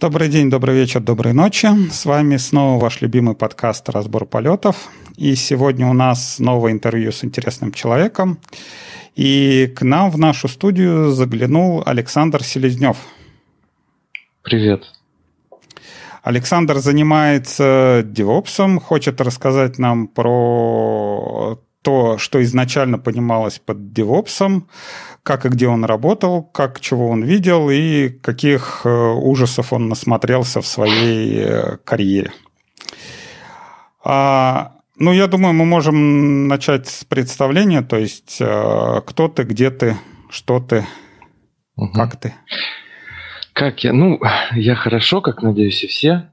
Добрый день, добрый вечер, доброй ночи. С вами снова ваш любимый подкаст «Разбор полетов». И сегодня у нас новое интервью с интересным человеком. И к нам в нашу студию заглянул Александр Селезнев. Привет. Александр занимается девопсом, хочет рассказать нам про то, что изначально понималось под девопсом, как и где он работал, как чего он видел и каких э, ужасов он насмотрелся в своей э, карьере. А, ну, я думаю, мы можем начать с представления, то есть э, кто ты, где ты, что ты, угу. как ты. Как я? Ну, я хорошо, как надеюсь, и все.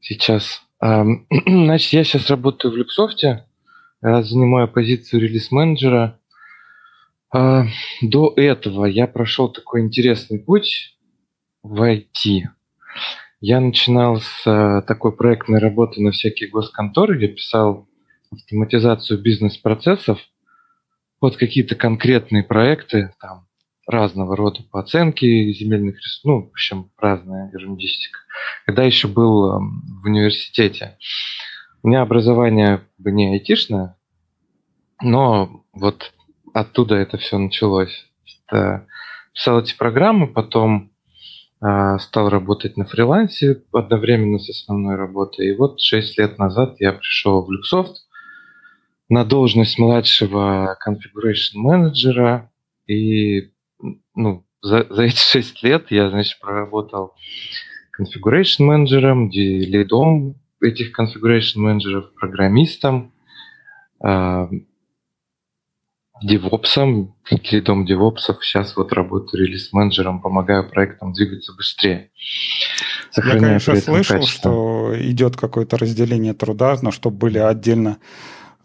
Сейчас. Значит, я сейчас работаю в Люксофте, занимаю позицию релиз-менеджера. А, до этого я прошел такой интересный путь в IT. Я начинал с а, такой проектной работы на всякие госконторы. Я писал автоматизацию бизнес-процессов под какие-то конкретные проекты, там, разного рода по оценке земельных ресурсов, ну, в общем, разная ерундистика. Когда еще был э, в университете, у меня образование не айтишное, но вот оттуда это все началось. Писал эти программы, потом э, стал работать на фрилансе одновременно с основной работой. И вот 6 лет назад я пришел в Люксофт на должность младшего configuration менеджера и ну, за, за эти шесть лет я, значит, проработал configuration менеджером, лидом этих configuration менеджеров, программистом, э, девопсом, лидом девопсов. Сейчас вот работаю релиз-менеджером, помогаю проектам двигаться быстрее. Я, конечно, слышал, качество. что идет какое-то разделение труда, но чтобы были отдельно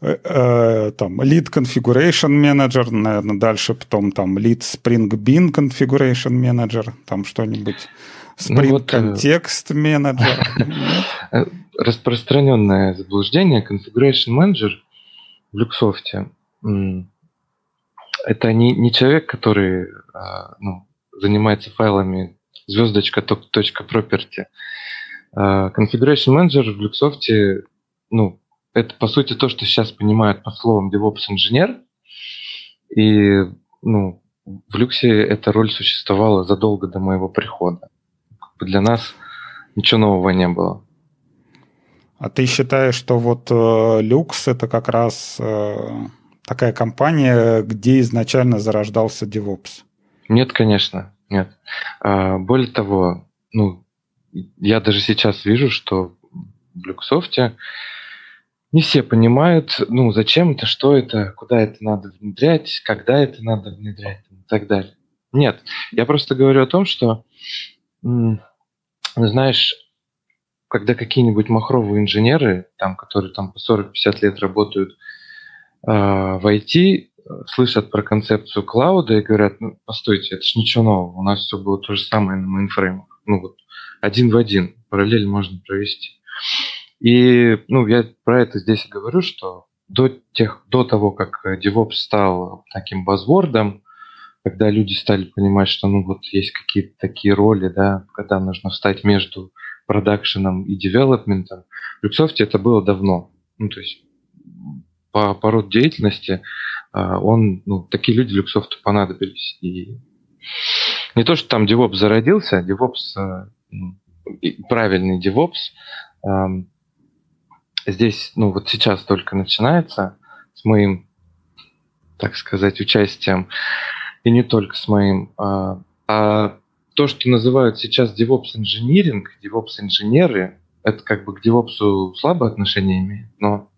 Э, э, там lead configuration manager, наверное, дальше потом там lead spring bean configuration manager, там что-нибудь spring ну, вот, context manager. Распространенное заблуждение configuration manager в Люксофте это не, не человек, который а, ну, занимается файлами звездочка точка property. А, configuration manager в Люксофте ну, это, по сути, то, что сейчас понимают под словом DevOps-инженер. И ну, в люксе эта роль существовала задолго до моего прихода. Для нас ничего нового не было. А ты считаешь, что вот э, люкс это как раз э, такая компания, где изначально зарождался DevOps? Нет, конечно, нет. А, более того, ну, я даже сейчас вижу, что в Люксофте не все понимают, ну, зачем это, что это, куда это надо внедрять, когда это надо внедрять и так далее. Нет, я просто говорю о том, что, знаешь, когда какие-нибудь махровые инженеры, там, которые там по 40-50 лет работают э, в IT, слышат про концепцию клауда и говорят, ну, постойте, это же ничего нового, у нас все было то же самое на мейнфреймах. Ну вот, один в один, параллель можно провести. И ну, я про это здесь говорю, что до, тех, до того, как DevOps стал таким базвордом, когда люди стали понимать, что ну вот есть какие-то такие роли, да, когда нужно встать между продакшеном и девелопментом, в Люксофт это было давно. Ну, то есть по, по роду деятельности а, он, ну, такие люди Люксофту понадобились. И не то, что там DevOps зародился, DevOps, а, ну, правильный DevOps здесь, ну вот сейчас только начинается с моим, так сказать, участием, и не только с моим, а, а то, что называют сейчас DevOps инжиниринг, DevOps инженеры, это как бы к DevOps слабое отношение имеет, но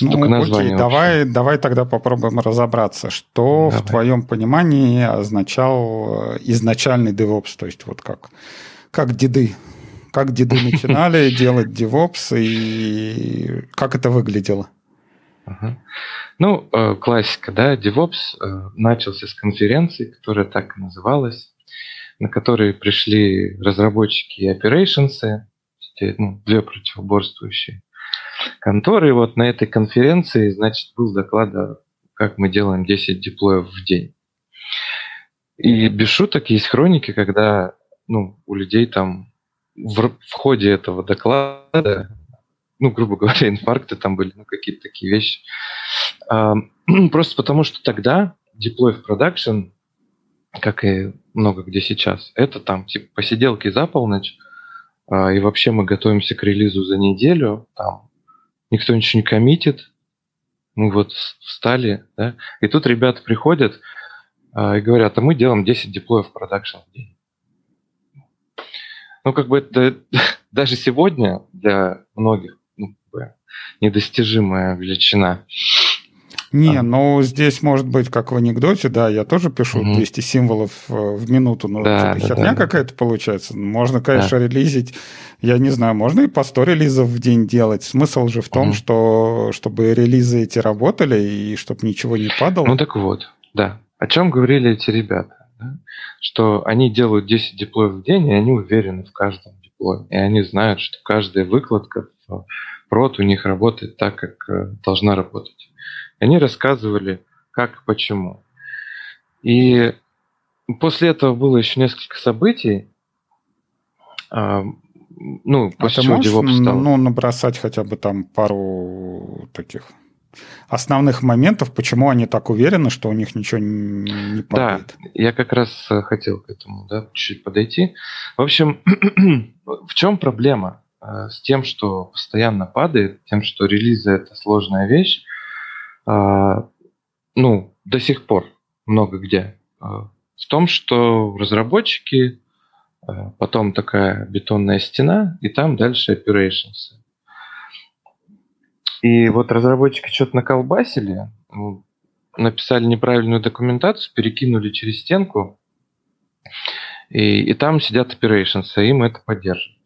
ну. Окей, давай, давай тогда попробуем разобраться, что давай. в твоем понимании означал э, изначальный DevOps, то есть вот как, как деды как деды начинали делать DevOps и как это выглядело? Ага. Ну, э, классика, да, DevOps э, начался с конференции, которая так и называлась, на которой пришли разработчики и operations, ну, две противоборствующие конторы. И вот на этой конференции, значит, был доклад, как мы делаем 10 деплоев в день. И без шуток есть хроники, когда ну, у людей там в, в ходе этого доклада, ну, грубо говоря, инфаркты там были, ну, какие-то такие вещи. А, просто потому, что тогда deploy в production, как и много где сейчас, это там типа посиделки за полночь, а, и вообще мы готовимся к релизу за неделю, там никто ничего не коммитит, мы вот встали, да, и тут ребята приходят а, и говорят, а мы делаем 10 деплоев продакшн в день. Ну, как бы это даже сегодня для многих ну, недостижимая величина. Не, а. ну здесь может быть как в анекдоте, да, я тоже пишу угу. 200 символов э, в минуту, но да, да, херня да, какая-то да. получается. Можно, конечно, да. релизить, я не знаю, можно и по 100 релизов в день делать. Смысл же в том, угу. что чтобы релизы эти работали и чтобы ничего не падало. Ну так вот, да. О чем говорили эти ребята? Да? Что они делают 10 деплоев в день, и они уверены в каждом деплое. И они знают, что каждая выкладка в прод у них работает так, как э, должна работать. Они рассказывали, как и почему. И после этого было еще несколько событий. А, ну, а после а чего DevOps стал... ну, набросать хотя бы там пару таких основных моментов, почему они так уверены, что у них ничего не падает. Да, я как раз э, хотел к этому да, чуть-чуть подойти. В общем, в чем проблема э, с тем, что постоянно падает, тем, что релизы – это сложная вещь? А, ну, до сих пор много где, а, в том, что разработчики, а, потом такая бетонная стена, и там дальше operations. И вот разработчики что-то наколбасили, написали неправильную документацию, перекинули через стенку, и, и там сидят operations, и им это поддерживают.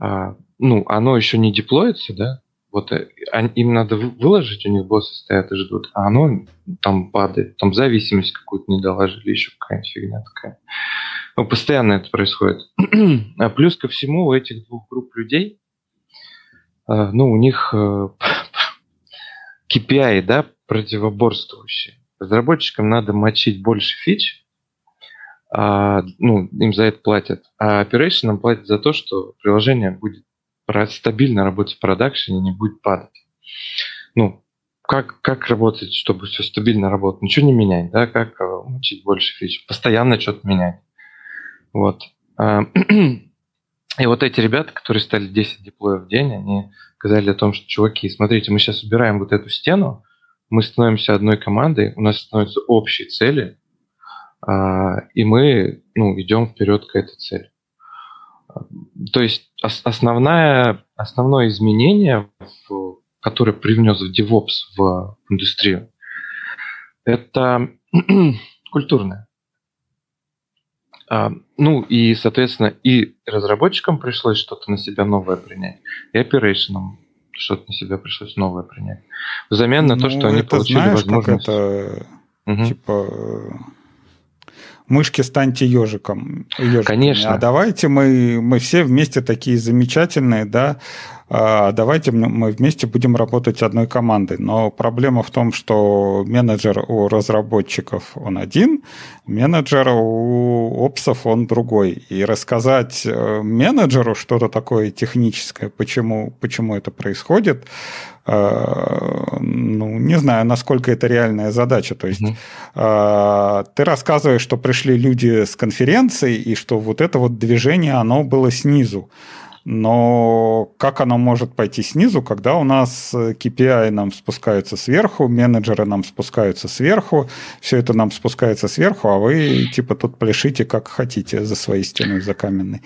А, ну, оно еще не деплоится, да, вот э, им надо выложить, у них боссы стоят и ждут, а оно там падает, там зависимость какую-то не доложили, еще какая-нибудь фигня такая. Ну, постоянно это происходит. а плюс ко всему у этих двух групп людей, э, ну, у них э, KPI, да, противоборствующие. Разработчикам надо мочить больше фич, а, ну, им за это платят, а operation платят за то, что приложение будет стабильно работать в продакшене, не будет падать. Ну, как, как работать, чтобы все стабильно работало? Ничего не менять, да, как э, учить больше фич? Постоянно что-то менять. Вот. А, и вот эти ребята, которые стали 10 деплоев в день, они сказали о том, что, чуваки, смотрите, мы сейчас убираем вот эту стену, мы становимся одной командой, у нас становятся общие цели, а, и мы ну, идем вперед к этой цели. То есть основная, основное изменение, которое привнес в DevOps в индустрию, это культурное. А, ну и, соответственно, и разработчикам пришлось что-то на себя новое принять, и операционам что-то на себя пришлось новое принять. Взамен на ну, то, что они получили знаешь, возможность... Как это, угу. типа, мышки станьте ежиком. ежиками. Конечно. А давайте мы, мы все вместе такие замечательные, да, давайте мы вместе будем работать одной командой. Но проблема в том, что менеджер у разработчиков он один, менеджер у опсов он другой. И рассказать э, менеджеру что-то такое техническое, почему, почему это происходит, э, ну, не знаю, насколько это реальная задача. То есть mm-hmm. ты рассказываешь, что пришли люди с конференции, и что вот это вот движение, оно было снизу. Но как оно может пойти снизу, когда у нас KPI нам спускаются сверху, менеджеры нам спускаются сверху, все это нам спускается сверху, а вы типа тут пляшите как хотите за своей стеной, за каменной.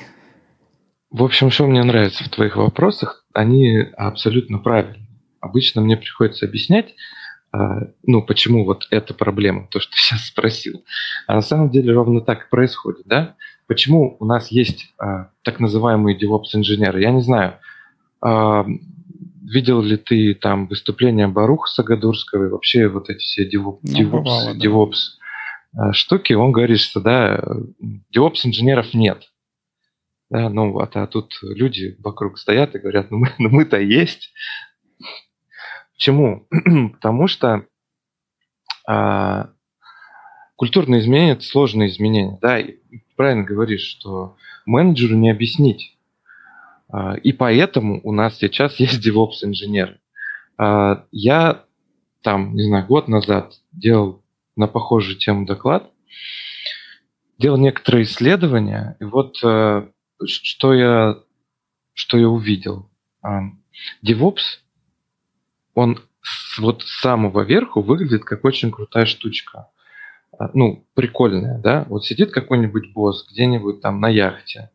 В общем, что мне нравится в твоих вопросах, они абсолютно правильные. Обычно мне приходится объяснять, а, ну, почему вот эта проблема, то, что сейчас спросил. А на самом деле ровно так и происходит, да? Почему у нас есть а, так называемые DevOps-инженеры? Я не знаю, а, видел ли ты там выступление Баруха Сагадурского и вообще вот эти все DevOps, ну, DevOps, бывало, да. DevOps а, штуки, он говорит, что да, DevOps-инженеров нет. Да, ну, а, а тут люди вокруг стоят и говорят, ну, мы, ну мы-то есть. Почему? Потому что а, культурные изменения – это сложные изменения. Да, и правильно говоришь, что менеджеру не объяснить. А, и поэтому у нас сейчас есть DevOps-инженеры. А, я там, не знаю, год назад делал на похожую тему доклад, делал некоторые исследования, и вот э, что я, что я увидел. А, DevOps, он вот с самого верху выглядит как очень крутая штучка. Ну, прикольная, да? Вот сидит какой-нибудь босс где-нибудь там на яхте,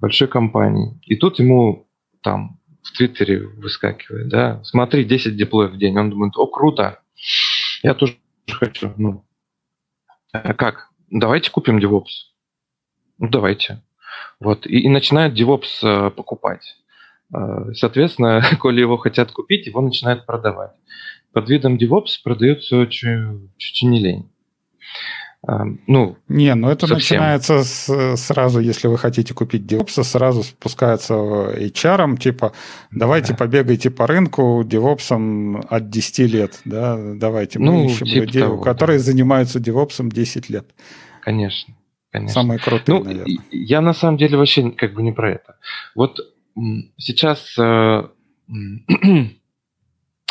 большой компании, и тут ему там в Твиттере выскакивает, да, смотри, 10 диплоев в день. Он думает, о, круто, я тоже хочу. Ну, а как? Давайте купим DevOps. Ну, давайте. Вот. И, и начинают DevOps э, покупать. Э, соответственно, коли его хотят купить, его начинают продавать. Под видом DevOps продается чуть, чуть не лень. Ну, не, ну это совсем. начинается с, сразу, если вы хотите купить DevOps, сразу спускается HR, типа, давайте да. побегайте по рынку DevOps от 10 лет, да, давайте, мы ну, ищем типа людей, того, которые да. занимаются DevOps 10 лет. Конечно, конечно. Самые крутые, ну, наверное. Я на самом деле вообще как бы не про это. Вот сейчас э,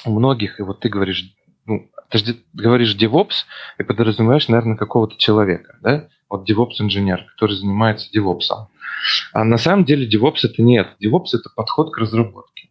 у многих, и вот ты говоришь, ну, ты же говоришь DevOps и подразумеваешь, наверное, какого-то человека, да? Вот DevOps-инженер, который занимается DevOps. А на самом деле DevOps это нет. DevOps это подход к разработке.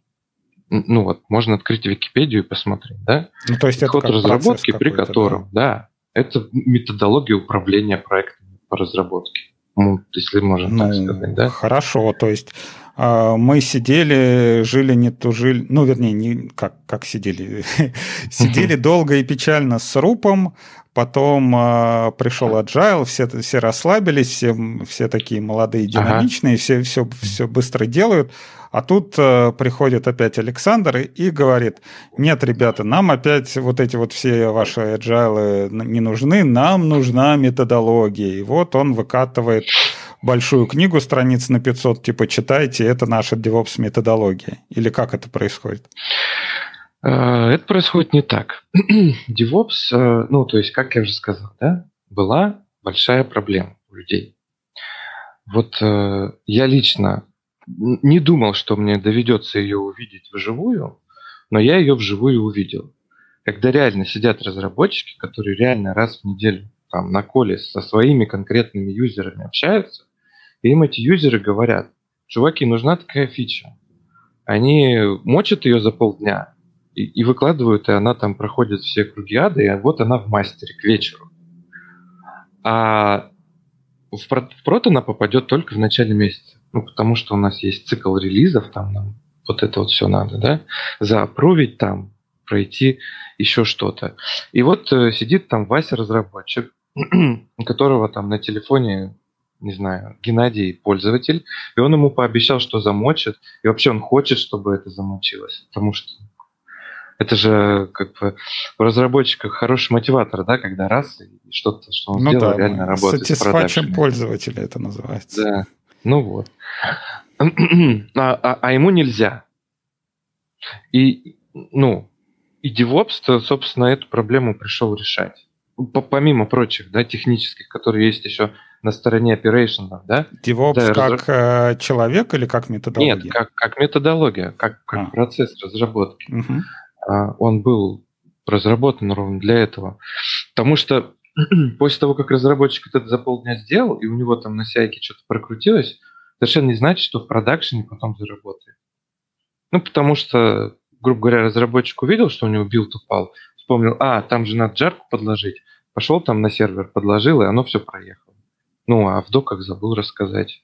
Ну вот, можно открыть Википедию и посмотреть, да? Ну, то есть подход это разработки, при котором, да. да, это методология управления проектами по разработке. Ну, если можно ну, так сказать, да? Хорошо, то есть мы сидели, жили, не тужили, ну, вернее, не как, как сидели, сидели долго и печально с Рупом, потом э, пришел Agile, все, все расслабились, все, все такие молодые, динамичные, ага. все, все, все быстро делают, а тут э, приходит опять Александр и, и говорит, нет, ребята, нам опять вот эти вот все ваши agile не нужны, нам нужна методология. И вот он выкатывает большую книгу, страниц на 500, типа читайте, это наша DevOps методология. Или как это происходит? Э, это происходит не так. DevOps, э, ну, то есть, как я уже сказал, да, была большая проблема у людей. Вот э, я лично не думал, что мне доведется ее увидеть вживую, но я ее вживую увидел. Когда реально сидят разработчики, которые реально раз в неделю там на коле со своими конкретными юзерами общаются, и им эти юзеры говорят, чуваки, нужна такая фича. Они мочат ее за полдня и, и выкладывают, и она там проходит все круги ада, и вот она в мастере к вечеру. А в, в прот она попадет только в начале месяца. Ну, потому что у нас есть цикл релизов, там нам вот это вот все надо, да, заапровить там, пройти еще что-то. И вот э, сидит там Вася разработчик, которого там на телефоне не знаю, Геннадий пользователь, и он ему пообещал, что замочит, и вообще он хочет, чтобы это замочилось, потому что это же как бы у разработчиков хороший мотиватор, да, когда раз и что-то, что он ну сделал, да, реально работает. Satisfaction пользователя это называется. Да, ну вот. а, а, а ему нельзя. И, ну, и DevOps, собственно, эту проблему пришел решать. Помимо прочих, да, технических, которые есть еще на стороне operations, да? DevOps да, как разра... человек или как методология? Нет, как, как методология, как, как а. процесс разработки. Угу. Он был разработан ровно для этого. Потому что после того, как разработчик это за полдня сделал, и у него там на CI йке что-то прокрутилось, совершенно не значит, что в production е потом заработает. Ну, потому что, грубо говоря, разработчик увидел, что у него build упал, вспомнил, а, там же надо jar ку подложить, пошел там на сервер, подложил, и оно все проехало. Ну, а в доках забыл рассказать.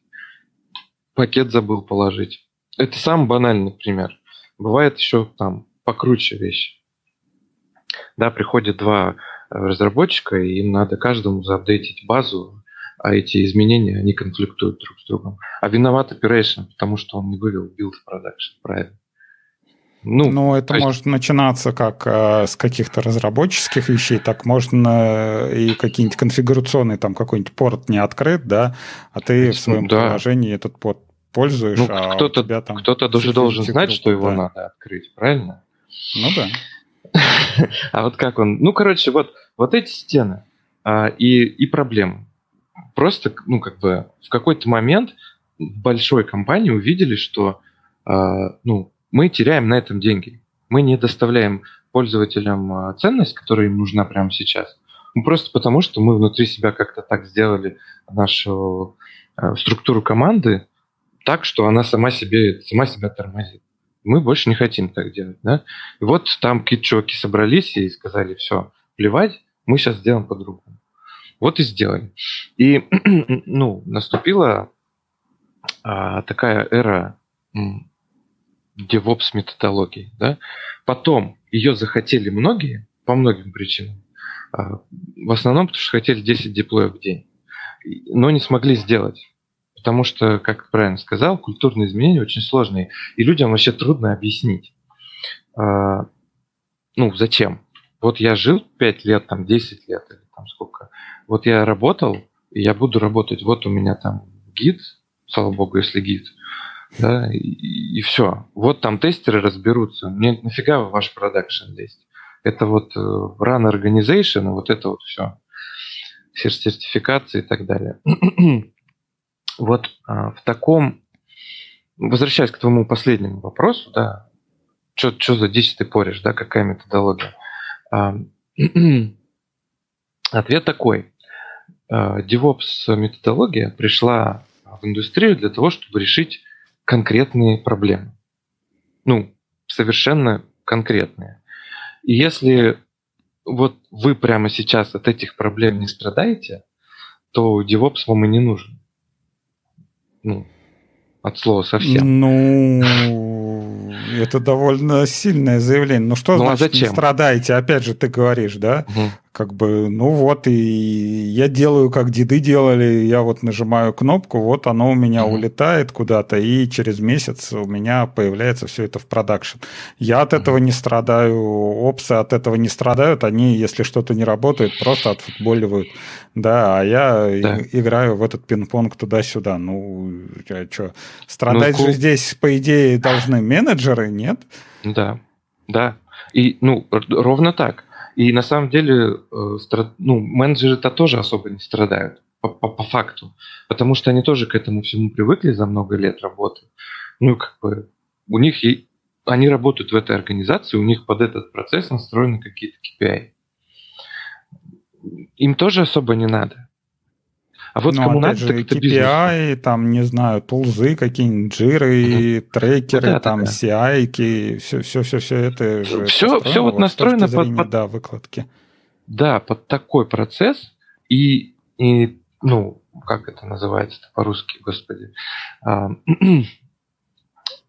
Пакет забыл положить. Это самый банальный пример. Бывает еще там покруче вещи. Да, приходят два э, разработчика, и им надо каждому заапдейтить базу, а эти изменения, они конфликтуют друг с другом. А виноват operation, потому что он не вывел build в production, правильно. Ну, ну это есть... может начинаться как э, с каких-то разработческих вещей, так можно и какие-нибудь конфигурационные, там какой-нибудь порт не открыт, да, а ты в своем да. приложении этот порт пользуешь, ну, а кто-то, у тебя там... Кто-то даже должен знать, группу, что его да. надо открыть, правильно? Ну да. а вот как он... Ну, короче, вот, вот эти стены, а, и, и проблемы. Просто, ну, как бы в какой-то момент в большой компании увидели, что а, ну, мы теряем на этом деньги. Мы не доставляем пользователям а, ценность, которая им нужна прямо сейчас. Ну, просто потому, что мы внутри себя как-то так сделали нашу а, структуру команды так, что она сама себе сама себя тормозит. Мы больше не хотим так делать. Да? И вот там какие-то чуваки собрались и сказали, все, плевать, мы сейчас сделаем по-другому. Вот и сделали. И ну, наступила а, такая эра DevOps методологии. Да? Потом ее захотели многие, по многим причинам. А, в основном, потому что хотели 10 деплоев в день. Но не смогли сделать. Потому что, как правильно сказал, культурные изменения очень сложные. И людям вообще трудно объяснить. А, ну, зачем? Вот я жил 5 лет, там 10 лет, или там сколько. Вот я работал, и я буду работать. Вот у меня там гид, слава богу, если гид – да, и, и все. Вот там тестеры разберутся. Мне нафига ваш продакшн лезть? Это вот uh, run organization, вот это вот все. Сертификации и так далее. вот uh, в таком... Возвращаясь к твоему последнему вопросу, да, что за 10 ты порешь, да, какая методология? Uh, ответ такой. DevOps методология пришла в индустрию для того, чтобы решить конкретные проблемы. Ну, совершенно конкретные. И если вот вы прямо сейчас от этих проблем не страдаете, то DevOps вам и не нужен. Ну, от слова совсем. Ну, это довольно сильное заявление. Ну что ну, а значит а зачем? не страдаете? Опять же, ты говоришь, да? Угу как бы, ну вот, и я делаю, как деды делали, я вот нажимаю кнопку, вот оно у меня mm-hmm. улетает куда-то, и через месяц у меня появляется все это в продакшн. Я от mm-hmm. этого не страдаю, опсы от этого не страдают, они, если что-то не работает, просто отфутболивают, да, а я да. играю в этот пинг-понг туда-сюда. Ну, я что, страдать ну, же здесь, по идее, должны менеджеры, нет? Да, да, и, ну, ровно так. И на самом деле э, ну, менеджеры-то тоже особо не страдают по, по, по факту, потому что они тоже к этому всему привыкли за много лет работы. Ну, как бы у них и они работают в этой организации, у них под этот процесс настроены какие-то KPI. Им тоже особо не надо. А вот ну, кому надо, же, KPI, бизнес. там, не знаю, тулзы какие-нибудь, джиры, угу. трекеры, да, там, да, CI, все, все, все, все это же все, все вот настроено под, под, да, выкладки. Да, под такой процесс и, и ну, как это называется по-русски, господи, а,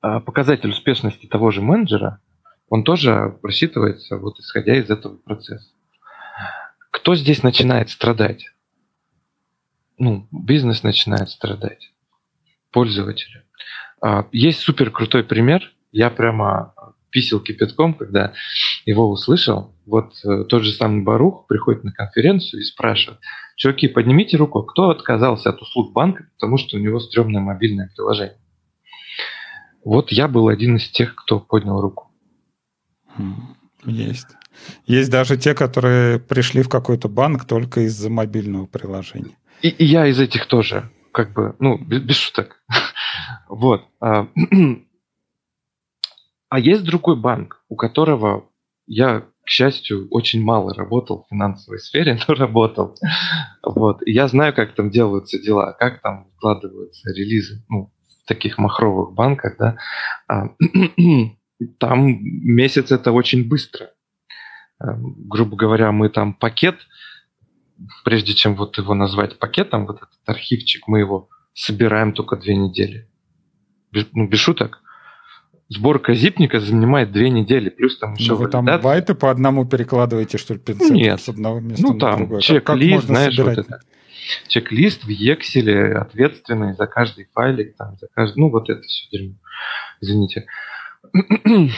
а, показатель успешности того же менеджера, он тоже рассчитывается вот исходя из этого процесса. Кто здесь начинает страдать? Ну, бизнес начинает страдать, пользователи. А, есть супер крутой пример. Я прямо писал кипятком, когда его услышал. Вот э, тот же самый Барух приходит на конференцию и спрашивает, чуваки, поднимите руку, кто отказался от услуг банка, потому что у него стрёмное мобильное приложение. Вот я был один из тех, кто поднял руку. Есть. Есть даже те, которые пришли в какой-то банк только из-за мобильного приложения. И, и я из этих тоже, как бы, ну, без, без шуток. вот. А, а есть другой банк, у которого я, к счастью, очень мало работал в финансовой сфере, но работал. вот. И я знаю, как там делаются дела, как там вкладываются релизы, ну, в таких махровых банках, да. А, там месяц это очень быстро. А, грубо говоря, мы там пакет – прежде чем вот его назвать пакетом, вот этот архивчик, мы его собираем только две недели. Без, ну, без шуток. Сборка зипника занимает две недели, плюс там еще... Ну, вы там байты по одному перекладываете, что ли, пинцетом Нет. с одного места ну, на там, другое? Чек-лист, знаешь, собирать? вот это. Чек-лист в Excel ответственный за каждый файлик, там, за каждый... Ну, вот это все дерьмо. Извините.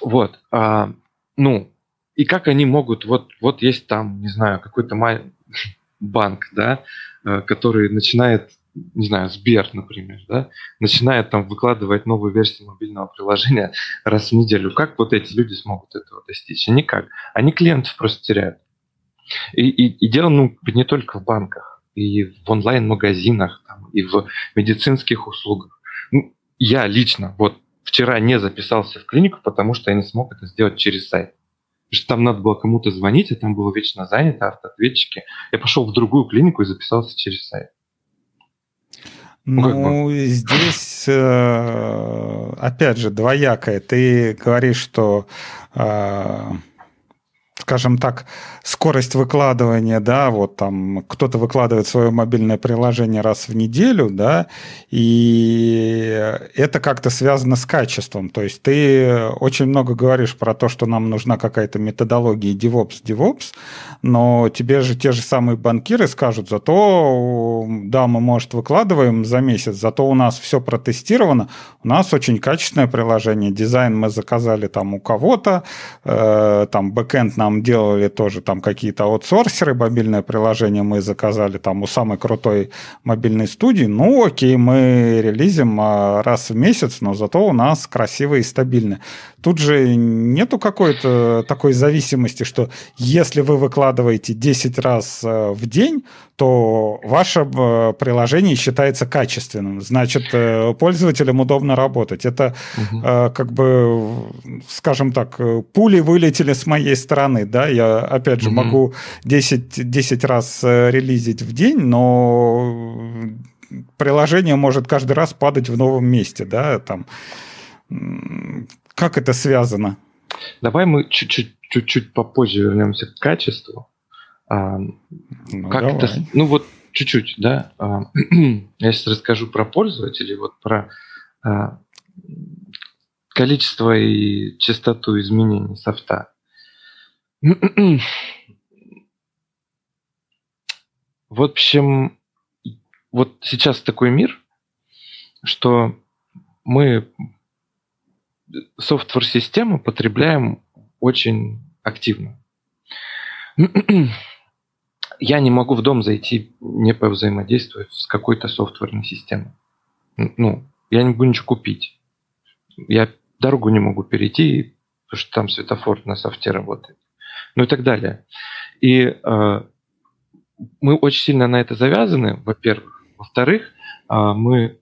вот. А, ну, и как они могут, вот, вот есть там, не знаю, какой-то банк, да, э, который начинает, не знаю, Сбер, например, да, начинает там выкладывать новую версию мобильного приложения раз в неделю. Как вот эти люди смогут этого достичь? Никак. Они клиентов просто теряют. И, и, и дело ну, не только в банках, и в онлайн-магазинах, там, и в медицинских услугах. Ну, я лично вот вчера не записался в клинику, потому что я не смог это сделать через сайт. Что там надо было кому-то звонить, а там было вечно занято, автоответчики. Я пошел в другую клинику и записался через сайт. Ну, ну здесь, э, опять же, двоякое. Ты говоришь, что э, скажем так, скорость выкладывания, да, вот там кто-то выкладывает свое мобильное приложение раз в неделю, да, и это как-то связано с качеством. То есть ты очень много говоришь про то, что нам нужна какая-то методология DevOps, DevOps, но тебе же те же самые банкиры скажут, зато, да, мы, может, выкладываем за месяц, зато у нас все протестировано, у нас очень качественное приложение, дизайн мы заказали там у кого-то, э, там бэкэнд нам делали тоже там какие-то аутсорсеры, мобильное приложение мы заказали там у самой крутой мобильной студии, ну окей, мы релизим а, раз в месяц, но зато у нас красиво и стабильно. Тут же нету какой-то такой зависимости, что если вы выкладываете 10 раз э, в день, то ваше э, приложение считается качественным. Значит, э, пользователям удобно работать. Это угу. как бы, скажем так, пули вылетели с моей стороны. Да? Я, опять же, угу. могу 10, 10 раз релизить в день, но приложение может каждый раз падать в новом месте. Да? Там, как это связано? Давай мы чуть-чуть, чуть-чуть попозже вернемся к качеству. А, ну, как давай. это? Ну вот чуть-чуть, да. А, я сейчас расскажу про пользователей, вот про а, количество и частоту изменений софта. В общем, вот сейчас такой мир, что мы софтвер-систему потребляем очень активно. Я не могу в дом зайти, не повзаимодействовать с какой-то софтверной системой. Ну, я не могу ничего купить. Я дорогу не могу перейти, потому что там светофор на софте работает. Ну и так далее. И э, мы очень сильно на это завязаны, во-первых. Во-вторых, э, мы,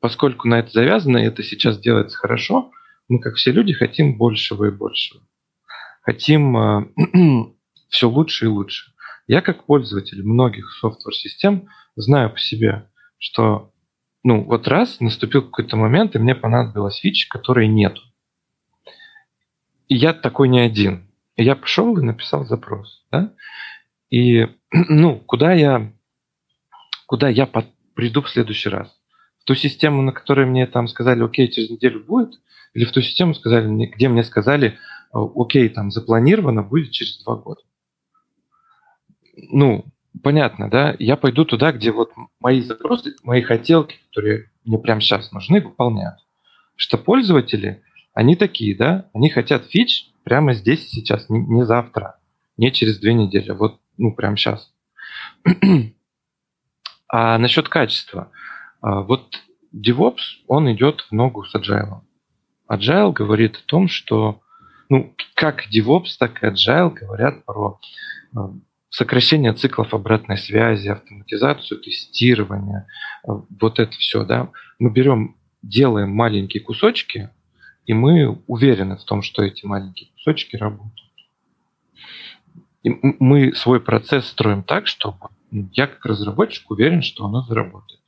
поскольку на это завязаны, это сейчас делается хорошо, мы, как все люди, хотим большего и большего. Хотим э, все лучше и лучше. Я, как пользователь многих софтвер-систем, знаю по себе, что ну, вот раз наступил какой-то момент, и мне понадобилась фича, которой нету. И я такой не один. И я пошел и написал запрос. Да? И ну, куда я, куда я под, приду в следующий раз? Ту систему, на которой мне там сказали, окей, через неделю будет, или в ту систему сказали, где мне сказали, окей, там запланировано, будет через два года. Ну, понятно, да? Я пойду туда, где вот мои запросы, мои хотелки, которые мне прямо сейчас нужны, выполняют. Что пользователи, они такие, да? Они хотят фич прямо здесь сейчас, не, завтра, не через две недели, вот, ну, прямо сейчас. а насчет качества. А, вот DevOps, он идет в ногу с Agile. Agile говорит о том, что ну, как DevOps, так и Agile говорят про э, сокращение циклов обратной связи, автоматизацию тестирования, э, вот это все, да. Мы берем, делаем маленькие кусочки, и мы уверены в том, что эти маленькие кусочки работают. И мы свой процесс строим так, чтобы я как разработчик уверен, что оно заработает.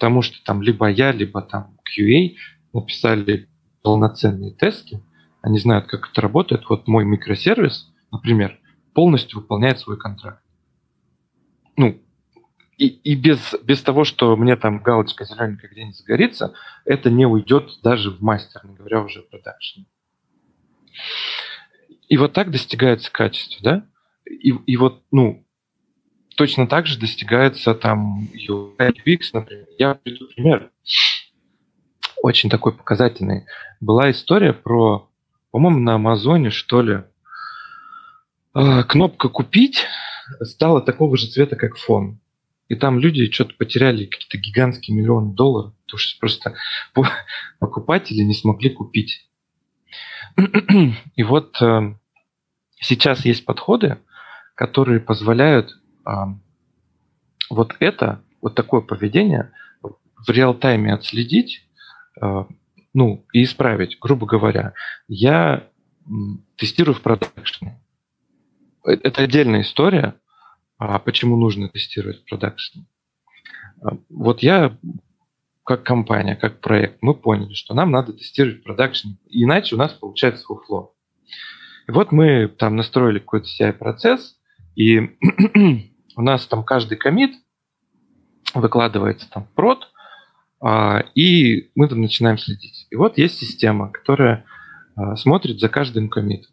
Потому что там либо я, либо там QA написали полноценные тесты, они знают, как это работает. Вот мой микросервис, например, полностью выполняет свой контракт. Ну, и, и без, без того, что мне там галочка зелененькая где-нибудь загорится, это не уйдет даже в мастер, не говоря уже о продакшене. И вот так достигается качество, да? И, и вот, ну, точно так же достигается там UX, например. Я приведу пример очень такой показательный. Была история про, по-моему, на Амазоне, что ли, э, кнопка «Купить» стала такого же цвета, как фон. И там люди что-то потеряли какие-то гигантские миллионы долларов, потому что просто покупатели не смогли купить. И вот э, сейчас есть подходы, которые позволяют вот это, вот такое поведение в реал-тайме отследить, а, ну, и исправить. Грубо говоря, я тестирую в продакшене. Э, это отдельная история, а почему нужно тестировать в продакшене. А, вот я как компания, как проект, мы поняли, что нам надо тестировать в продакшене, иначе у нас получается фуфло. И вот мы там настроили какой-то CI-процесс, и у нас там каждый комит выкладывается там прод, а, и мы там начинаем следить. И вот есть система, которая а, смотрит за каждым комитом.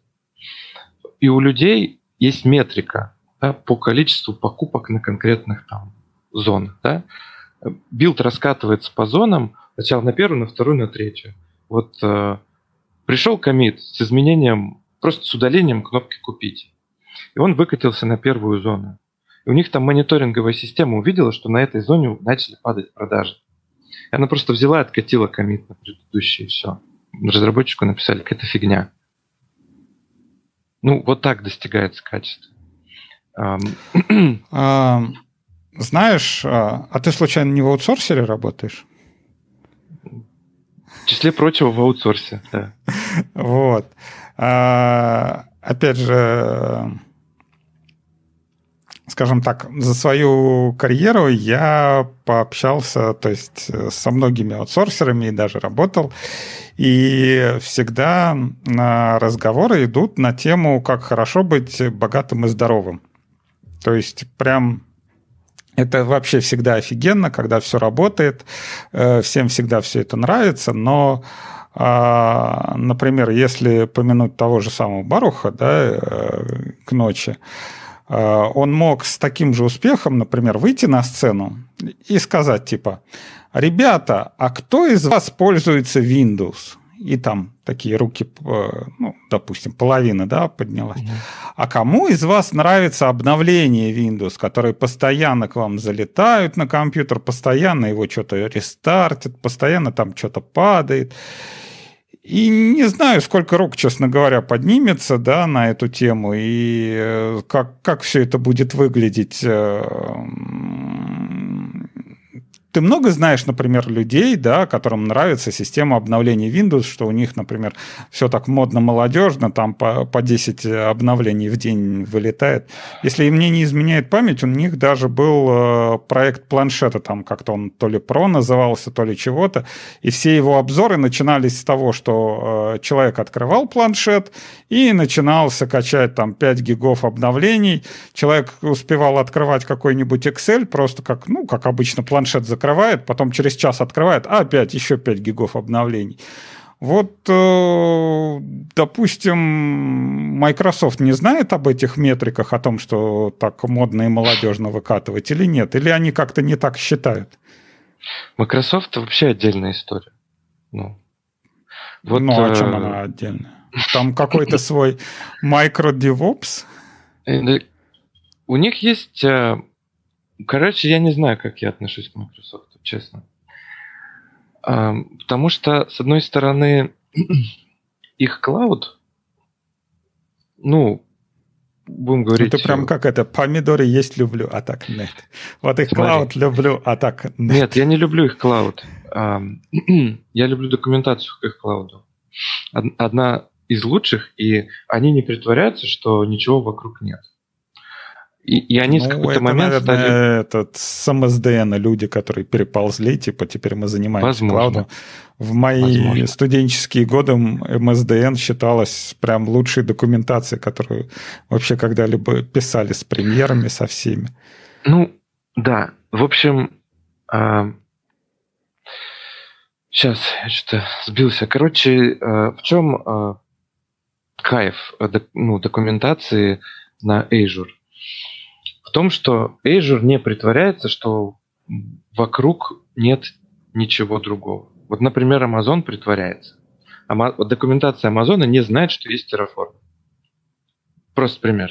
И у людей есть метрика да, по количеству покупок на конкретных там зонах. Да. Билд раскатывается по зонам, сначала на первую, на вторую, на третью. Вот э, пришел комит с изменением, просто с удалением кнопки «Купить». И он выкатился на первую зону. И у них там мониторинговая система увидела, что на этой зоне начали падать продажи. И она просто взяла и откатила комит на предыдущий, и все. Разработчику написали, какая-то фигня. Ну, вот так достигается качество. А, знаешь, а, а ты случайно не в аутсорсере работаешь? В числе прочего в аутсорсе, да. Вот. А, опять же, скажем так, за свою карьеру я пообщался, то есть со многими аутсорсерами и даже работал. И всегда разговоры идут на тему, как хорошо быть богатым и здоровым. То есть прям это вообще всегда офигенно, когда все работает, э, всем всегда все это нравится, но, а, например, если помянуть того же самого Баруха да, э, к ночи, э, он мог с таким же успехом, например, выйти на сцену и сказать типа, ребята, а кто из вас пользуется Windows? и там такие руки, э, ну, допустим, половина, да, поднялась. Mm-hmm. А кому из вас нравится обновление Windows, которые постоянно к вам залетают на компьютер, постоянно его что-то рестартят, постоянно там что-то падает. И не знаю, сколько рук, честно говоря, поднимется да, на эту тему, и э, как, как все это будет выглядеть э, ты много знаешь, например, людей, да, которым нравится система обновления Windows, что у них, например, все так модно-молодежно, там по, по 10 обновлений в день вылетает. Если мне не изменяет память, у них даже был э, проект планшета, там как-то он то ли Pro назывался, то ли чего-то, и все его обзоры начинались с того, что э, человек открывал планшет и начинался качать там 5 гигов обновлений, человек успевал открывать какой-нибудь Excel, просто как, ну, как обычно планшет закрывает, потом через час открывает, а опять еще 5 гигов обновлений. Вот, э, допустим, Microsoft не знает об этих метриках, о том, что так модно и молодежно выкатывать или нет? Или они как-то не так считают? Microsoft вообще отдельная история. Ну, вот, ну а чем э, она отдельная? Там какой-то свой micro-DevOps? Э, у них есть Короче, я не знаю, как я отношусь к Microsoft, честно. Потому что, с одной стороны, их клауд, ну, будем говорить... Ну, ты прям как это, помидоры есть люблю, а так нет. Вот их клауд люблю, а так нет. Нет, я не люблю их клауд. Я люблю документацию к их клауду. Одна из лучших, и они не притворяются, что ничего вокруг нет. И, и они ну, в какой-то момент наверное, стали... этот с МСДН люди, которые переползли, типа теперь мы занимаемся Возможно. клаудом. В мои Возможно. студенческие годы МСДН считалась прям лучшей документацией, которую вообще когда-либо писали с премьерами, со всеми. Ну, да. В общем, э, сейчас я что-то сбился. Короче, э, в чем э, кайф э, ну, документации на Azure? В том, что Azure не притворяется, что вокруг нет ничего другого. Вот, например, Amazon притворяется. Вот документация Amazon не знает, что есть Terraform. Просто пример.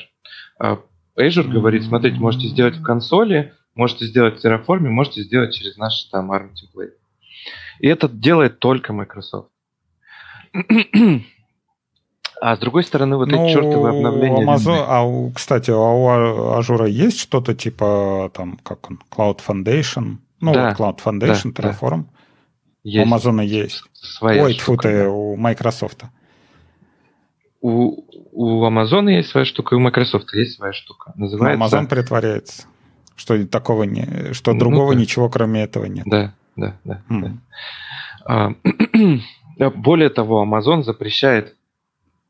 А Azure говорит, смотрите, можете сделать в консоли, можете сделать в Terraform, можете сделать через наш там ARM template. И это делает только Microsoft. А с другой стороны, вот ну, эти чертовы обновления... Amazon, а, кстати, а у Azure а есть что-то типа, там, как он, Cloud Formation? Ну, да, Cloud Formation, да, Terraform. Да. Есть. У Amazon есть. Своя Ой, тьфу ты, да. у Microsoft. У, у Amazon есть своя штука, и у Microsoft есть своя штука. Называется... Но Amazon притворяется, что такого не, что ну, другого да. ничего кроме этого нет. Да, да, да. Mm. да. А, более того, Amazon запрещает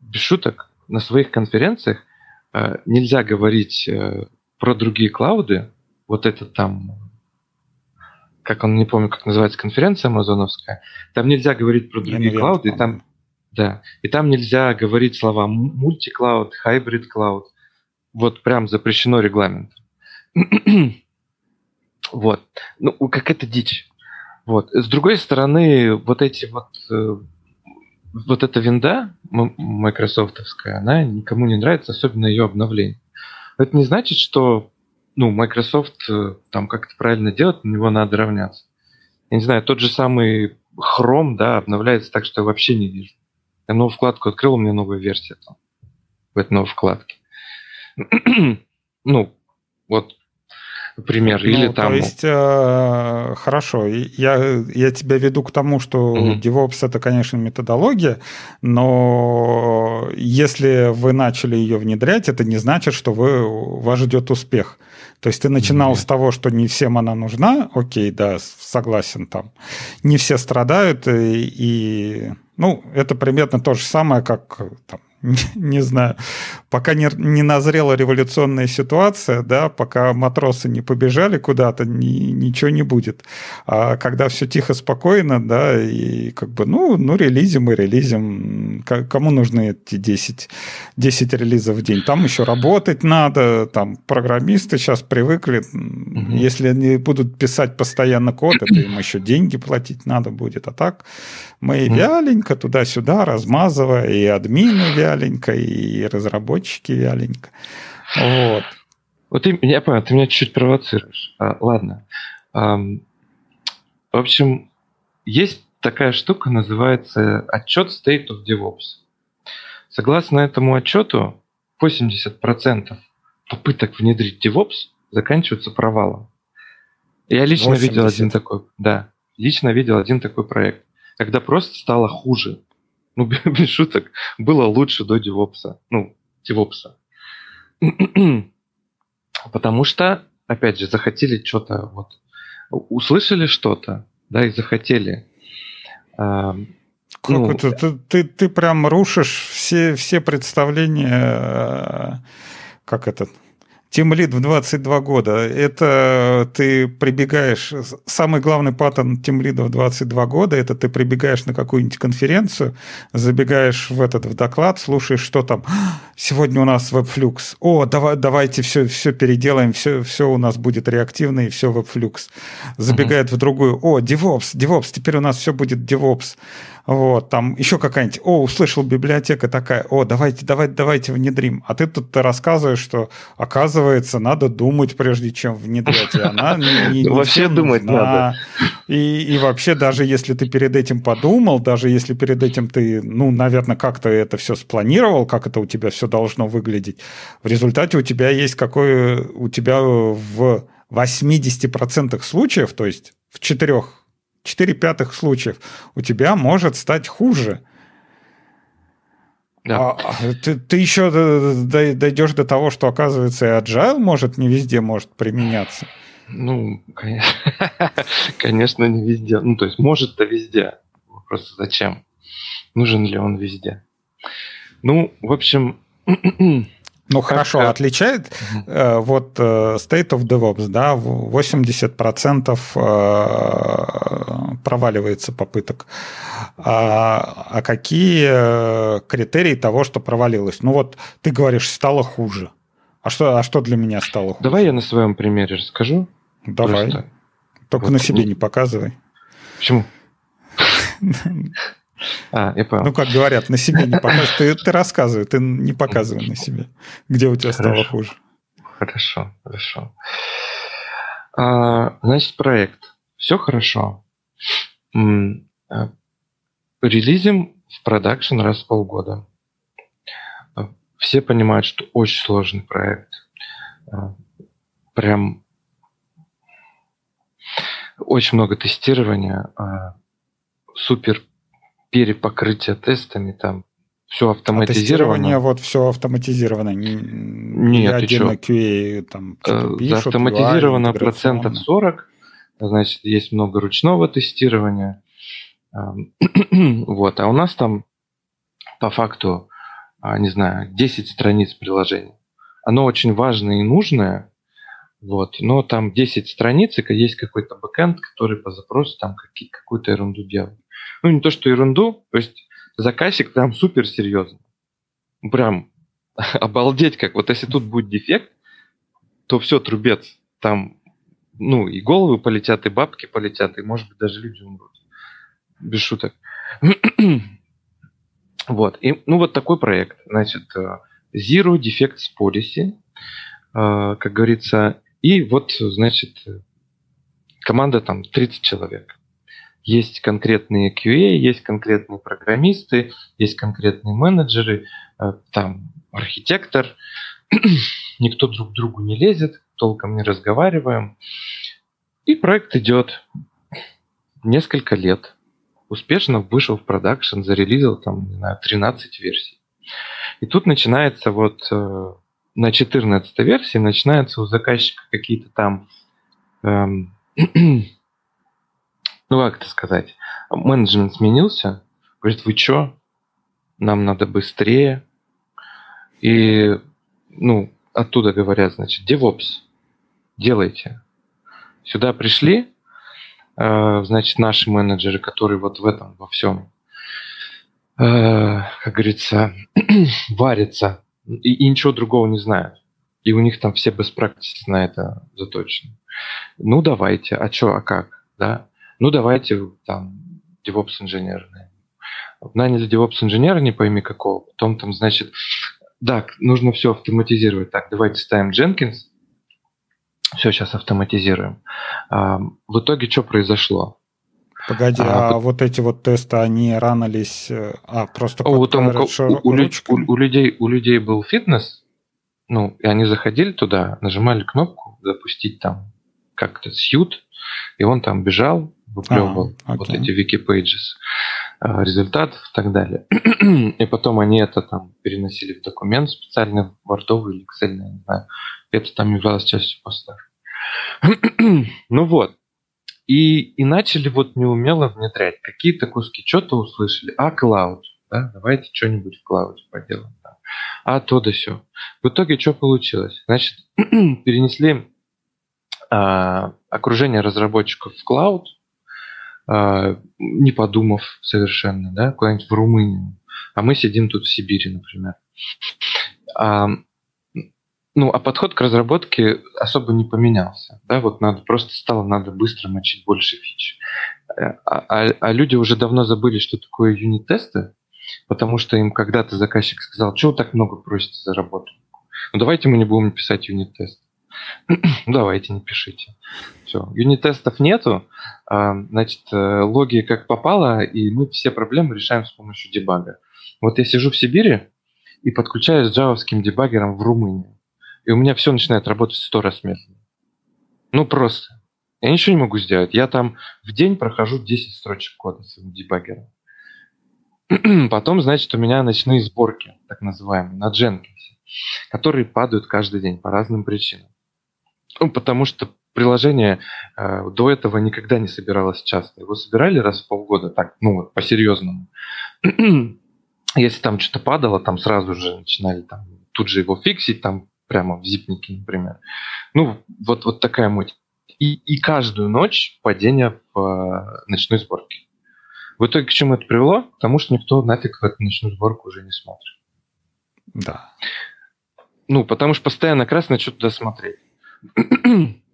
без шуток на своих конференциях э, нельзя говорить э, про другие клауды. Вот это там как он, не помню, как называется конференция амазоновская, там нельзя говорить про другие Invent, клауды, и там, да, и там нельзя говорить слова мультиклауд, хайбрид клауд. Вот прям запрещено регламентом. вот. Ну, как это дичь. Вот. С другой стороны, вот эти вот э, вот эта винда майкрософтовская, она никому не нравится, особенно ее обновление. Это не значит, что ну, Microsoft э, там как это правильно делать, на него надо равняться. Я не знаю, тот же самый Chrome, да, обновляется так, что я вообще не вижу. Я новую вкладку открыл, у меня новая версия там в этой новой вкладке. ну, вот пример. Ну, Или там... То есть, э, хорошо, я, я тебя веду к тому, что mm-hmm. DevOps это, конечно, методология, но если вы начали ее внедрять, это не значит, что вы, вас ждет успех. То есть ты начинал mm-hmm. с того, что не всем она нужна, окей, да, согласен там. Не все страдают, и, и ну, это примерно то же самое, как там, не знаю, пока не, не назрела революционная ситуация, да, пока матросы не побежали куда-то, ни, ничего не будет. А когда все тихо, спокойно, да, и как бы, ну, ну релизим и релизим. Кому нужны эти 10, 10 релизов в день? Там еще работать надо, там программисты сейчас привыкли, угу. если они будут писать постоянно код, это им еще деньги платить надо будет. А так мы вяленько туда-сюда размазывая, и админы вяленько, и разработчики вяленько. Вот. Вот ты, я понял, ты меня чуть-чуть провоцируешь. А, ладно. А, в общем, есть такая штука, называется отчет State of DevOps. Согласно этому отчету, 80% попыток внедрить DevOps заканчиваются провалом. Я лично 80. видел один такой, да, лично видел один такой проект когда просто стало хуже. Ну, без шуток, было лучше до девопса. Ну, девопса. Потому что, опять же, захотели что-то, вот, услышали что-то, да, и захотели. А, ну, это, ты, ты, ты прям рушишь все, все представления, как этот, Тимлид в 22 года. Это ты прибегаешь... Самый главный паттерн тимлида в 22 года – это ты прибегаешь на какую-нибудь конференцию, забегаешь в этот в доклад, слушаешь, что там. Сегодня у нас вебфлюкс. О, давай, давайте все, все переделаем, все, все у нас будет реактивно, и все вебфлюкс. Забегает uh-huh. в другую. О, DevOps, DevOps, теперь у нас все будет DevOps. Вот, там еще какая-нибудь, о, услышал библиотека такая, о, давайте, давайте, давайте внедрим. А ты тут рассказываешь, что, оказывается, надо думать, прежде чем внедрять. И она не, не Вообще думать надо. И, и вообще, даже если ты перед этим подумал, даже если перед этим ты, ну, наверное, как-то это все спланировал, как это у тебя все должно выглядеть, в результате у тебя есть какой, у тебя в 80% случаев, то есть в четырех 4 пятых случаев у тебя может стать хуже. Да. А, а ты, ты еще дойдешь до того, что, оказывается, и agile может не везде может применяться. Ну, конечно, конечно, не везде. Ну, то есть, может-то везде. Просто зачем? Нужен ли он везде? Ну, в общем, Ну хорошо, как... отличает э, вот э, State of DevOps, да, 80% э, проваливается попыток. А, а какие э, критерии того, что провалилось? Ну вот ты говоришь, стало хуже. А что, а что для меня стало хуже? Давай я на своем примере расскажу. Давай. Просто. Только вот. на себе не показывай. Почему? А, я понял. Ну, как говорят, на себе не показывай. Ты, ты рассказывай, ты не показывай на себе, где у тебя хорошо. стало хуже. Хорошо, хорошо. А, значит, проект. Все хорошо. А, релизим в продакшн раз в полгода. все понимают, что очень сложный проект. А, прям очень много тестирования, а, супер перепокрытие тестами, там все автоматизировано. А вот все автоматизировано. Нет, отдельно QA там э, пишут, Автоматизировано UI, процентов 40. Значит, есть много ручного тестирования. Вот. А у нас там по факту, а, не знаю, 10 страниц приложения. Оно очень важное и нужное, вот, но там 10 страниц, и есть какой-то бэкэнд, который по запросу там какую-то ерунду делает. Ну, не то, что ерунду, то есть заказчик прям супер серьезный. Прям обалдеть как. Вот если тут будет дефект, то все, трубец. Там, ну, и головы полетят, и бабки полетят, и, может быть, даже люди умрут. Без шуток. вот. И, ну, вот такой проект. Значит, э, Zero Defects Policy, э, как говорится. И вот, значит, команда там 30 человек. Есть конкретные QA, есть конкретные программисты, есть конкретные менеджеры, э, там архитектор. Никто друг к другу не лезет, толком не разговариваем. И проект идет несколько лет. Успешно вышел в продакшн, зарелизил там, не знаю, 13 версий. И тут начинается вот э, на 14 версии начинаются у заказчика какие-то там эм, ну как это сказать, менеджмент сменился, говорит, вы что, нам надо быстрее. И, ну, оттуда говорят, значит, DevOps, делайте. Сюда пришли, э, значит, наши менеджеры, которые вот в этом, во всем, э, как говорится, варятся и, и ничего другого не знают. И у них там все без практики на это заточены. Ну, давайте, а что, а как, да? Ну давайте там DevOps инженер. Наняли DevOps инженера, не пойми какого, потом там, значит, так, нужно все автоматизировать. Так, давайте ставим Jenkins, все сейчас автоматизируем. А, в итоге что произошло? Погоди, а, а вот эти вот тесты, они ранились, э, а просто о, вот там, у, у, у, у, людей, у людей был фитнес, ну, и они заходили туда, нажимали кнопку запустить там как-то сьют, и он там бежал, выплевывал а, вот эти wiki-pages результатов и так далее. и потом они это там переносили в документ специально, вардовый или Excel, я не знаю. Это там являлось частью поста. ну вот. И, и начали вот неумело внедрять. Какие-то куски что-то услышали. А, клауд. Да? Давайте что-нибудь в клауде поделаем. Да. А то да все. В итоге что получилось? Значит, перенесли а, окружение разработчиков в клауд, не подумав совершенно, да, куда-нибудь в Румынию. А мы сидим тут в Сибири, например. А, ну, а подход к разработке особо не поменялся. Да, вот надо просто стало надо быстро мочить больше фич. А, а, а люди уже давно забыли, что такое юнит-тесты, потому что им когда-то заказчик сказал, вы так много просите за работу. Ну, давайте мы не будем писать юнит-тест. Давайте, не пишите. Все. Юнит-тестов нету, а, значит, э, логи как попало, и мы все проблемы решаем с помощью дебага. Вот я сижу в Сибири и подключаюсь с джавовским дебаггером в Румынии. И у меня все начинает работать сто раз медленнее. Ну, просто. Я ничего не могу сделать. Я там в день прохожу 10 строчек кода с дебаггером. Потом, значит, у меня ночные сборки, так называемые, на Jenkins, которые падают каждый день по разным причинам. Ну, потому что приложение э, до этого никогда не собиралось часто. Его собирали раз в полгода, так, ну, по-серьезному. Если там что-то падало, там сразу же начинали там тут же его фиксить, там прямо в зипнике, например. Ну, вот, вот такая муть. И, и каждую ночь падение в э, ночной сборке. В итоге к чему это привело? К тому, что никто нафиг в эту ночную сборку уже не смотрит. Да. Ну, потому что постоянно красное что туда смотреть.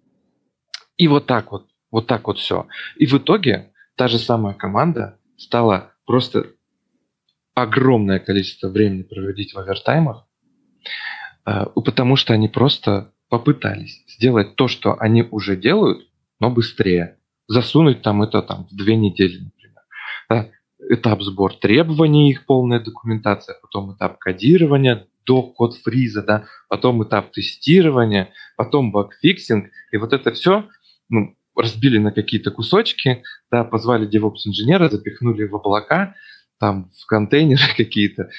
И вот так вот, вот так вот все. И в итоге та же самая команда стала просто огромное количество времени проводить в овертаймах, э, потому что они просто попытались сделать то, что они уже делают, но быстрее. Засунуть там это там в две недели, например. Этап сбор требований, их полная документация, потом этап кодирования, до код фриза, да, потом этап тестирования, потом багфиксинг, и вот это все ну, разбили на какие-то кусочки, да, позвали DevOps-инженера, запихнули в облака, там, в контейнеры какие-то.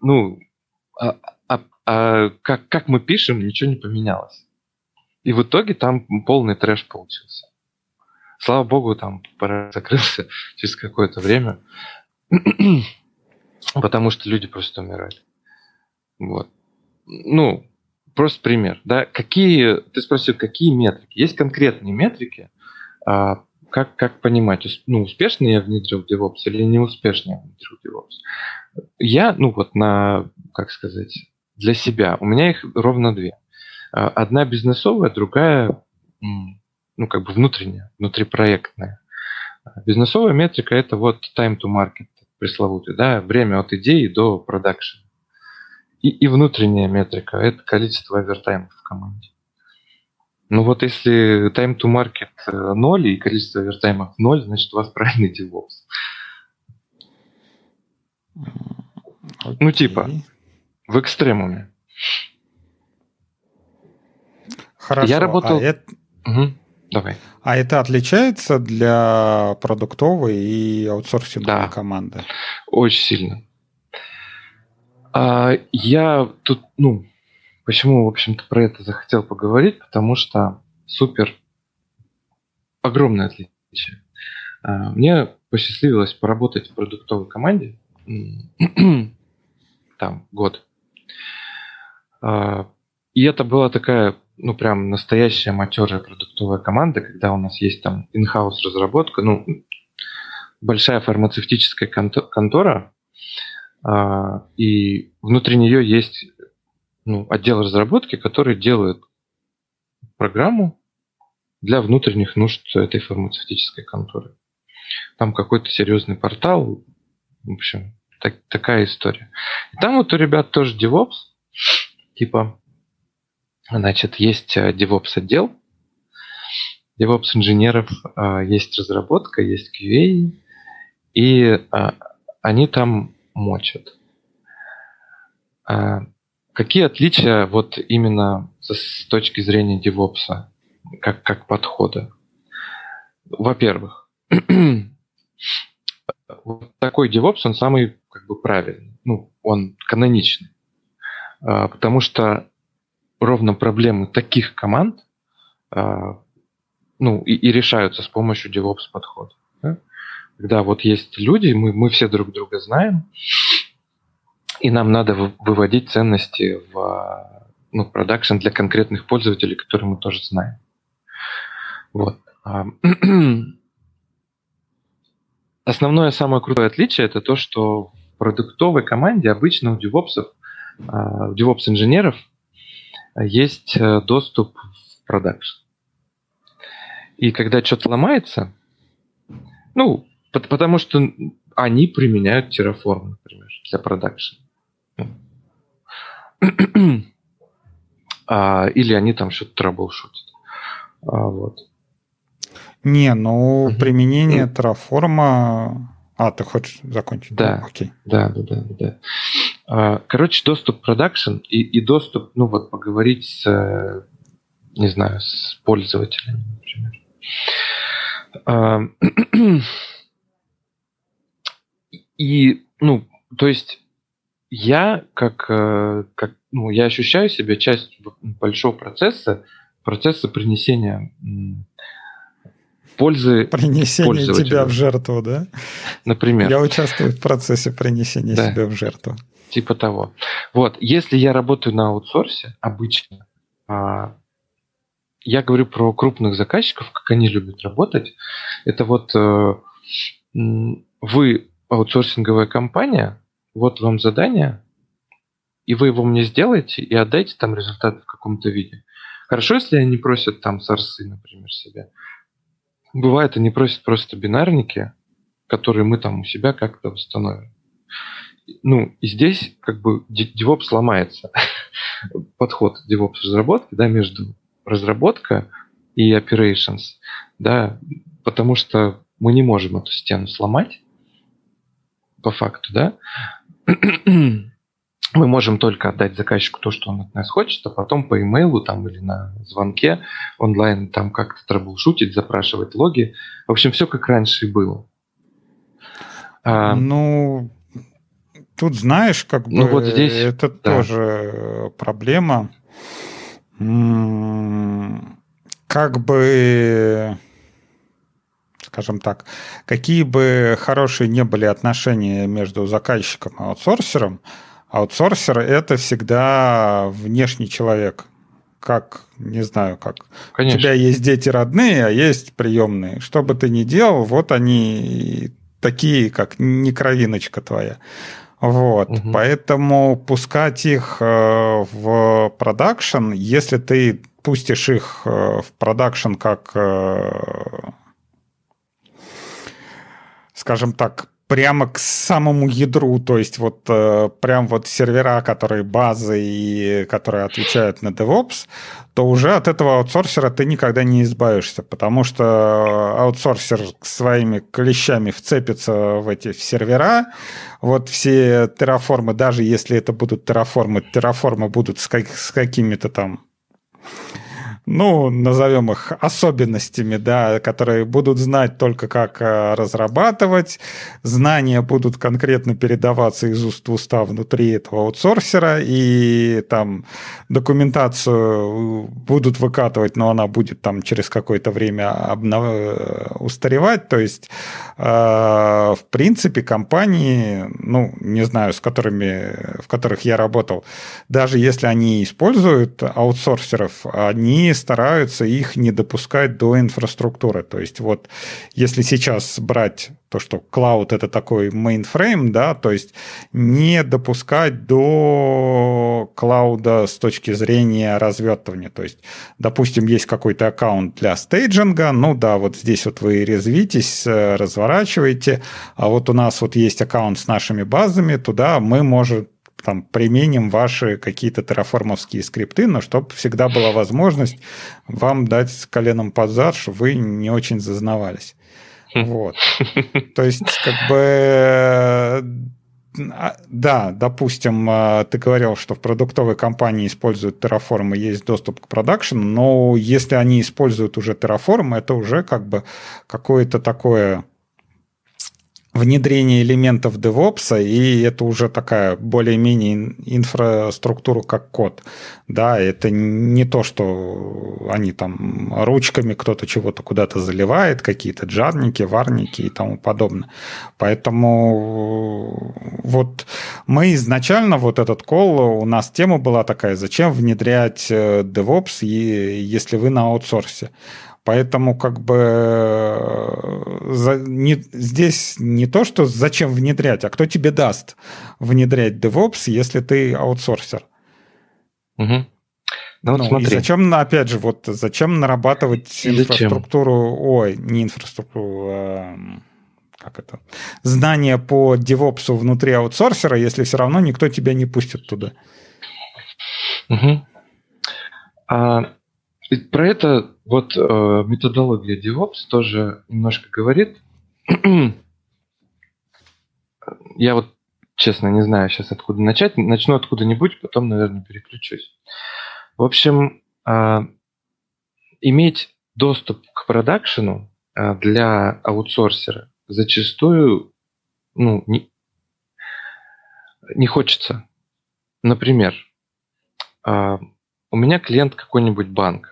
Ну, а, а, а как, как мы пишем, ничего не поменялось. И в итоге там полный трэш получился. Слава богу, там закрылся через какое-то время, потому что люди просто умирали. Вот. Ну, просто пример. Да? Какие, ты спросил, какие метрики? Есть конкретные метрики, а, как, как понимать, ну, успешно я внедрил DevOps или неуспешно я внедрил DevOps? Я, ну вот на, как сказать, для себя, у меня их ровно две. А, одна бизнесовая, другая, ну, как бы внутренняя, внутрипроектная. Бизнесовая метрика – это вот time to market, пресловутый, да, время от идеи до продакшена. И, и внутренняя метрика – это количество овертаймов в команде. Ну вот если time to market 0 и количество овертаймов 0, значит у вас правильный DevOps. Okay. Ну типа, в экстремуме. Хорошо. Я работал... А это... угу. Давай. А это отличается для продуктовой и аутсорсинговой да. команды? Очень сильно. А, я тут, ну, почему, в общем-то, про это захотел поговорить, потому что супер огромное отличие. А, мне посчастливилось поработать в продуктовой команде там год. А, и это была такая, ну, прям настоящая матерая продуктовая команда, когда у нас есть там in-house разработка, ну, большая фармацевтическая контора, и внутри нее есть ну, отдел разработки, который делает программу для внутренних нужд этой фармацевтической конторы. Там какой-то серьезный портал, в общем, так, такая история. И там вот у ребят тоже DevOps, типа, значит, есть э, DevOps отдел, DevOps инженеров, а, есть разработка, есть QA, и а, они там мочат. А какие отличия вот именно с точки зрения DevOps, как, как подхода? Во-первых, вот такой DevOps, он самый как бы правильный, ну, он каноничный. А, потому что ровно проблемы таких команд а, ну, и, и решаются с помощью DevOps подхода. Да? когда вот есть люди, мы, мы все друг друга знаем, и нам надо выводить ценности в ну, продакшн для конкретных пользователей, которые мы тоже знаем. Вот. А, основное самое крутое отличие это то, что в продуктовой команде обычно у девопсов, а, у DevOps-инженеров есть э, доступ в продакшн. И когда что-то ломается, ну, Потому что они применяют Terraform, например, для продакшн. а, или они там что-то траблшутят. А, вот. Не, ну угу. применение Terraform... А, ты хочешь закончить? Да, Окей. да, да, да. да. А, короче, доступ продакшн и, и доступ, ну вот, поговорить с, не знаю, с пользователями, например. И, ну, то есть я как, э, как ну, я ощущаю себя частью большого процесса, процесса принесения пользы Принесение тебя в жертву, да? Например. Я участвую в процессе принесения да. себя в жертву. Типа того. Вот, если я работаю на аутсорсе, обычно, а, я говорю про крупных заказчиков, как они любят работать. Это вот э, вы аутсорсинговая компания, вот вам задание, и вы его мне сделаете и отдайте там результаты в каком-то виде. Хорошо, если они просят там сорсы, например, себя. Бывает, они просят просто бинарники, которые мы там у себя как-то восстановим. Ну, и здесь как бы DevOps сломается. Подход DevOps разработки, да, между разработка и operations, да, потому что мы не можем эту стену сломать, по факту, да. мы можем только отдать заказчику то, что он от нас хочет, а потом по имейлу там или на звонке онлайн там как-то трэблшутить, запрашивать логи. В общем, все как раньше и было. А, ну, тут знаешь, как ну, бы вот здесь, это да. тоже проблема. Как бы скажем так, какие бы хорошие не были отношения между заказчиком и аутсорсером, Аутсорсер – это всегда внешний человек. Как, не знаю, как. Конечно. У тебя есть дети родные, а есть приемные. Что бы ты ни делал, вот они такие, как не кровиночка твоя. Вот, угу. поэтому пускать их э, в продакшн, если ты пустишь их э, в продакшн как, э, скажем так, прямо к самому ядру, то есть вот э, прям вот сервера, которые базы и которые отвечают на DevOps, то уже от этого аутсорсера ты никогда не избавишься, потому что аутсорсер своими клещами вцепится в эти в сервера, вот все терраформы, даже если это будут терраформы, терраформы будут с, как, с какими-то там ну, назовем их особенностями, да, которые будут знать только, как э, разрабатывать. Знания будут конкретно передаваться из уст в уста внутри этого аутсорсера, и там документацию будут выкатывать, но она будет там через какое-то время обнов... Э, устаревать. То есть, э, в принципе, компании, ну, не знаю, с которыми, в которых я работал, даже если они используют аутсорсеров, они стараются их не допускать до инфраструктуры. То есть вот если сейчас брать то, что клауд это такой mainframe, да, то есть не допускать до клауда с точки зрения развертывания. То есть, допустим, есть какой-то аккаунт для стейджинга, ну да, вот здесь вот вы резвитесь, разворачиваете, а вот у нас вот есть аккаунт с нашими базами, туда мы можем там, применим ваши какие-то терраформовские скрипты, но чтобы всегда была возможность вам дать с коленом под зад, чтобы вы не очень зазнавались. Хм. Вот. То есть, как бы, а, да, допустим, а, ты говорил, что в продуктовой компании используют Terraform и есть доступ к продакшену, но если они используют уже Terraform, это уже как бы какое-то такое внедрение элементов DevOps, и это уже такая более-менее инфраструктура как код. Да, это не то, что они там ручками кто-то чего-то куда-то заливает, какие-то джарники, варники и тому подобное. Поэтому вот мы изначально, вот этот кол, у нас тема была такая, зачем внедрять э, DevOps, если вы на аутсорсе? Поэтому как бы э, за, не, здесь не то, что зачем внедрять, а кто тебе даст внедрять DevOps, если ты аутсорсер. Угу. Ну, вот ну, смотри. И зачем, опять же, вот зачем нарабатывать и инфраструктуру, зачем? ой, не инфраструктуру, а, как это, знания по DevOps внутри аутсорсера, если все равно никто тебя не пустит туда. Угу. А, про это вот э, методология DevOps тоже немножко говорит. Я вот, честно, не знаю сейчас откуда начать. Начну откуда-нибудь, потом, наверное, переключусь. В общем, э, иметь доступ к продакшену э, для аутсорсера зачастую ну, не, не хочется. Например, э, у меня клиент какой-нибудь банк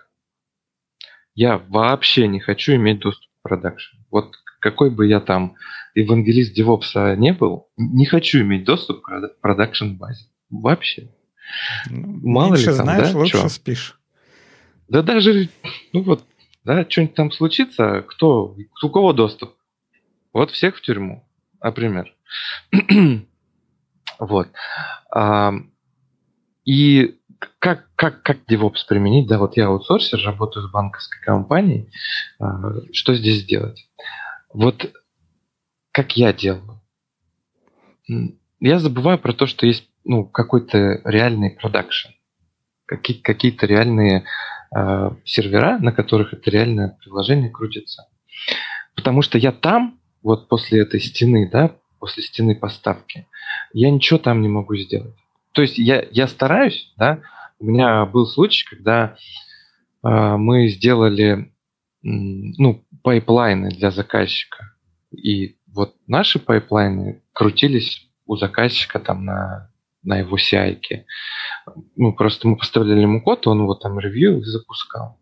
я вообще не хочу иметь доступ к продакшн. Вот какой бы я там евангелист девопса не был, не хочу иметь доступ к продакшн базе. Вообще. Ну, Мало ли там, знаешь, да, лучше чё? спишь. Да даже, ну вот, да, что-нибудь там случится, кто, у кого доступ? Вот всех в тюрьму, например. вот. А, и как, как, как DevOps применить? Да, вот я аутсорсер, работаю с банковской компанией. А, что здесь делать? Вот как я делаю? Я забываю про то, что есть ну, какой-то реальный продакшн. Какие, какие-то реальные э, сервера, на которых это реальное приложение крутится. Потому что я там, вот после этой стены, да, после стены поставки, я ничего там не могу сделать. То есть я, я стараюсь, да, у меня был случай, когда э, мы сделали ну, пайплайны для заказчика. И вот наши пайплайны крутились у заказчика там на, на его CI Ну, просто мы поставляли ему код, он его там ревьюил и запускал.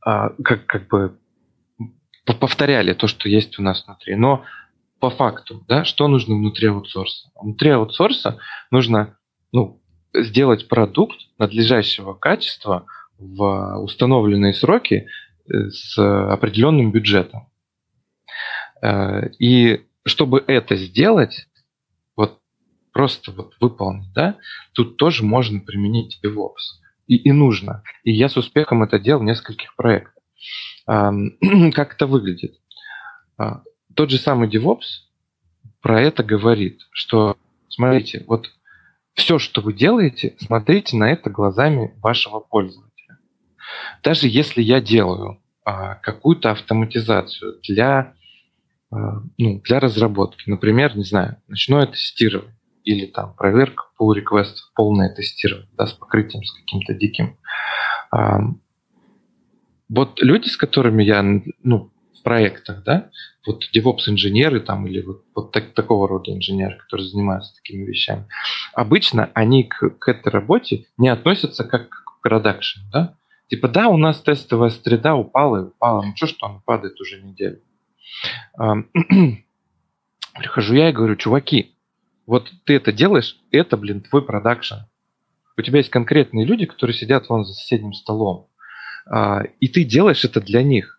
а, как, как бы повторяли то, что есть у нас внутри. Но по факту, да, что нужно внутри аутсорса? Внутри аутсорса нужно ну, сделать продукт надлежащего качества в установленные сроки э, с определенным бюджетом. Э, и чтобы это сделать, вот просто вот выполнить, да, тут тоже можно применить DevOps. И, и нужно. И я с успехом это делал в нескольких проектах. Как это выглядит? Тот же самый DevOps про это говорит, что, смотрите, вот все, что вы делаете, смотрите на это глазами вашего пользователя. Даже если я делаю а, какую-то автоматизацию для, а, ну, для разработки, например, не знаю, ночное тестирование или там проверка pull request, полное тестирование, да, с покрытием с каким-то диким. А, вот люди, с которыми я, ну, проектах, да, вот DevOps-инженеры там или вот, вот так, такого рода инженеры, которые занимаются такими вещами, обычно они к, к этой работе не относятся как к продакшн, да. Типа, да, у нас тестовая среда упала и упала, ну что, что она падает уже неделю. Прихожу я и говорю, чуваки, вот ты это делаешь, это, блин, твой продакшн. У тебя есть конкретные люди, которые сидят вон за соседним столом. А, и ты делаешь это для них.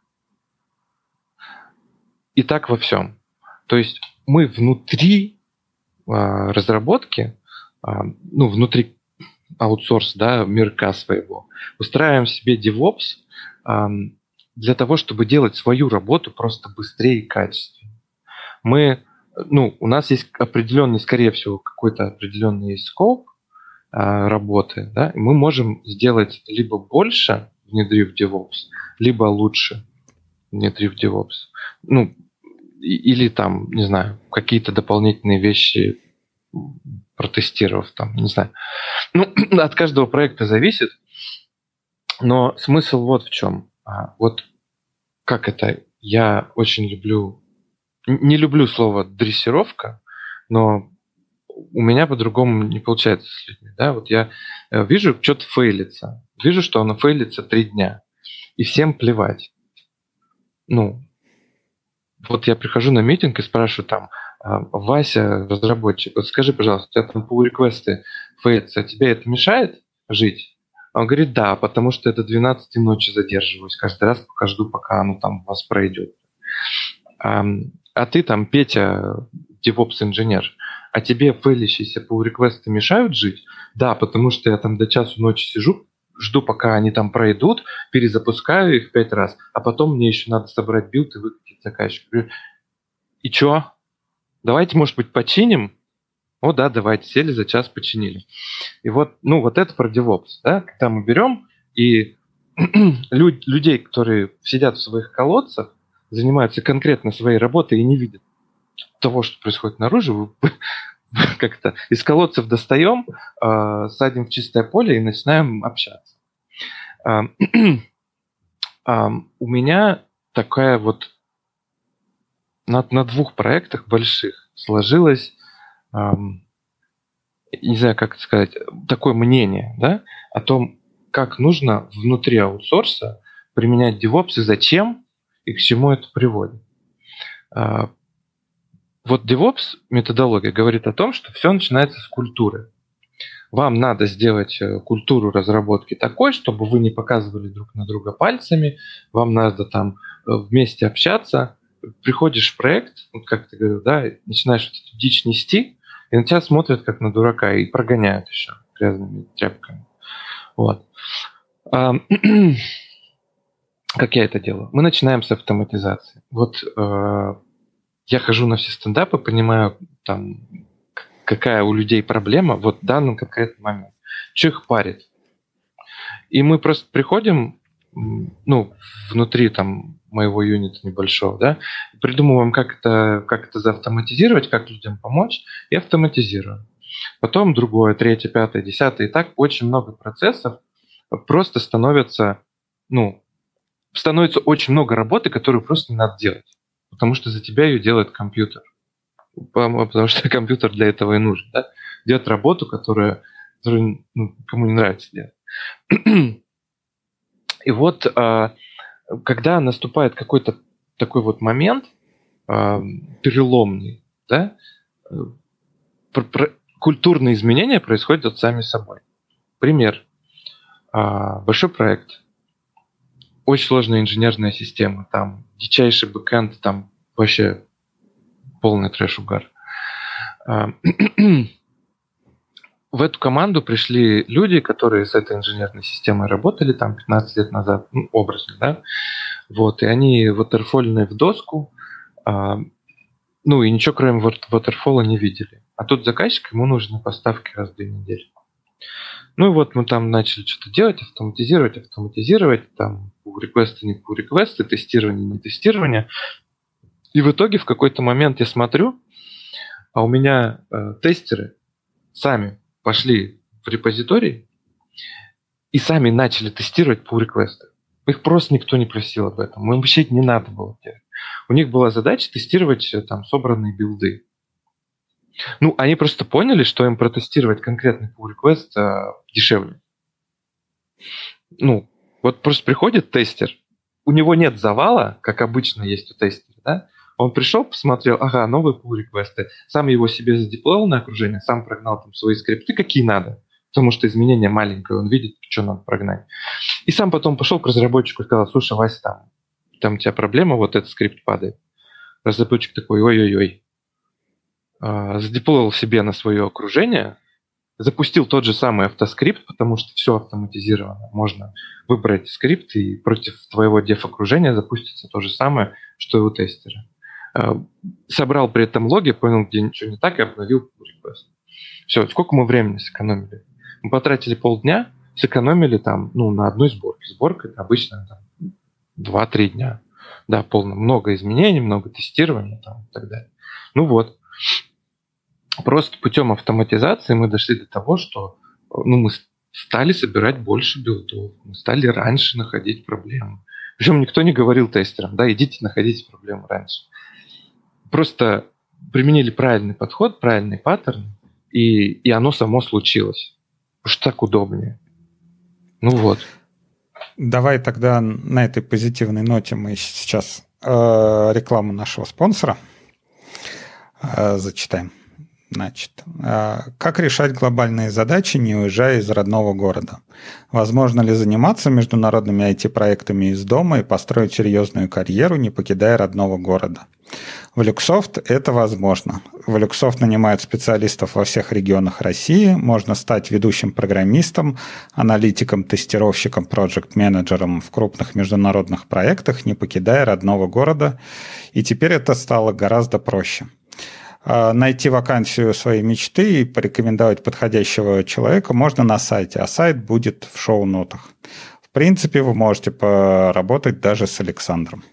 И так во всем. То есть мы внутри а, разработки, а, ну, внутри аутсорс, да, мирка своего, устраиваем себе DevOps для того, чтобы делать свою работу просто быстрее и качественнее. Мы, ну, у нас есть определенный, скорее всего, какой-то определенный скоп работы, да, и мы можем сделать либо больше, внедрив DevOps, либо лучше, внедрив DevOps. Ну, или там, не знаю, какие-то дополнительные вещи протестировав там, не знаю. Ну, от каждого проекта зависит, но смысл вот в чем. А, вот как это, я очень люблю, не люблю слово дрессировка, но у меня по-другому не получается с людьми. Да? Вот я э, вижу, что-то фейлится. Вижу, что оно фейлится три дня. И всем плевать. Ну, вот я прихожу на митинг и спрашиваю там, «А, Вася, разработчик, вот скажи, пожалуйста, у тебя там pull реквесты фейлятся, а тебе это мешает жить? Он говорит, да, потому что это 12 ночи задерживаюсь. Каждый раз пока жду, пока оно там у вас пройдет. А, а ты там, Петя, DevOps-инженер, а тебе фейлящиеся pull request ы мешают жить? Да, потому что я там до часу ночи сижу, жду, пока они там пройдут, перезапускаю их пять раз, а потом мне еще надо собрать билд и выкатить заказчик. И чё? Давайте, может быть, починим? О, да, давайте, сели за час, починили. И вот, ну, вот это про DevOps, да, когда мы берем и людей, которые сидят в своих колодцах, занимаются конкретно своей работой и не видят того, что происходит наружу, как-то из колодцев достаем, э, садим в чистое поле и начинаем общаться. Э, у меня такая вот на, на двух проектах больших сложилось, не знаю, как это сказать, такое мнение, да, о том, как нужно внутри аутсорса применять DevOps и зачем и к чему это приводит. Вот DevOps методология говорит о том, что все начинается с культуры. Вам надо сделать э, культуру разработки такой, чтобы вы не показывали друг на друга пальцами, вам надо там э, вместе общаться, приходишь в проект, вот как ты говорил, да, начинаешь вот эту дичь нести, и на тебя смотрят как на дурака и прогоняют еще грязными тряпками. Вот. как я это делаю? Мы начинаем с автоматизации. Вот э, я хожу на все стендапы, понимаю, там, какая у людей проблема вот в данный конкретный момент. Что их парит? И мы просто приходим, ну, внутри там моего юнита небольшого, да, придумываем, как это, как это заавтоматизировать, как людям помочь, и автоматизируем. Потом другое, третье, пятое, десятое, и так очень много процессов просто становятся, ну, становится очень много работы, которую просто не надо делать, потому что за тебя ее делает компьютер, потому что компьютер для этого и нужен, да, делать работу, которая, которую ну, кому не нравится делать. И вот а, когда наступает какой-то такой вот момент э, переломный, да, культурные изменения происходят сами собой. Пример. Э, большой проект, очень сложная инженерная система, там дичайший бэкэнд, там вообще полный трэш-угар. Э, в эту команду пришли люди, которые с этой инженерной системой работали там 15 лет назад, ну, образно, да, вот, и они waterfall в доску, а, ну, и ничего кроме waterfall не видели. А тут заказчик, ему нужны поставки раз в две недели. Ну и вот мы там начали что-то делать, автоматизировать, автоматизировать, там реквесты, не реквесты, тестирование, не тестирование. И в итоге в какой-то момент я смотрю, а у меня э, тестеры сами пошли в репозиторий и сами начали тестировать pull реквесты Их просто никто не просил об этом. Им вообще не надо было делать. У них была задача тестировать э, там собранные билды. Ну, они просто поняли, что им протестировать конкретный pull request а, дешевле. Ну, вот просто приходит тестер, у него нет завала, как обычно есть у тестера, да? Он пришел, посмотрел, ага, новые pull реквесты сам его себе задеплоил на окружение, сам прогнал там свои скрипты, какие надо, потому что изменение маленькое, он видит, что надо прогнать. И сам потом пошел к разработчику и сказал, слушай, Вася, там, там у тебя проблема, вот этот скрипт падает. Разработчик такой, ой-ой-ой. А, задеплоил себе на свое окружение, запустил тот же самый автоскрипт, потому что все автоматизировано. Можно выбрать скрипт, и против твоего деф-окружения запустится то же самое, что и у тестера. Э, собрал при этом логи, понял, где ничего не так, и обновил request. Все, сколько мы времени сэкономили? Мы потратили полдня, сэкономили там, ну, на одной сборке. Сборка обычно там, 2-3 дня. Да, полно. Много изменений, много тестирования там, и так далее. Ну вот. Просто путем автоматизации мы дошли до того, что ну, мы стали собирать больше билдов, мы стали раньше находить проблемы. Причем никто не говорил тестерам, да, идите находите проблемы раньше просто применили правильный подход, правильный паттерн, и, и оно само случилось. Что так удобнее. Ну вот. Давай тогда на этой позитивной ноте мы сейчас э, рекламу нашего спонсора э, зачитаем. Значит, а, как решать глобальные задачи, не уезжая из родного города? Возможно ли заниматься международными IT-проектами из дома и построить серьезную карьеру, не покидая родного города? В Люксофт это возможно. В Люксофт нанимают специалистов во всех регионах России. Можно стать ведущим программистом, аналитиком, тестировщиком, проект-менеджером в крупных международных проектах, не покидая родного города. И теперь это стало гораздо проще. А, найти вакансию своей мечты и порекомендовать подходящего человека можно на сайте, а сайт будет в шоу-нотах. В принципе, вы можете поработать даже с Александром.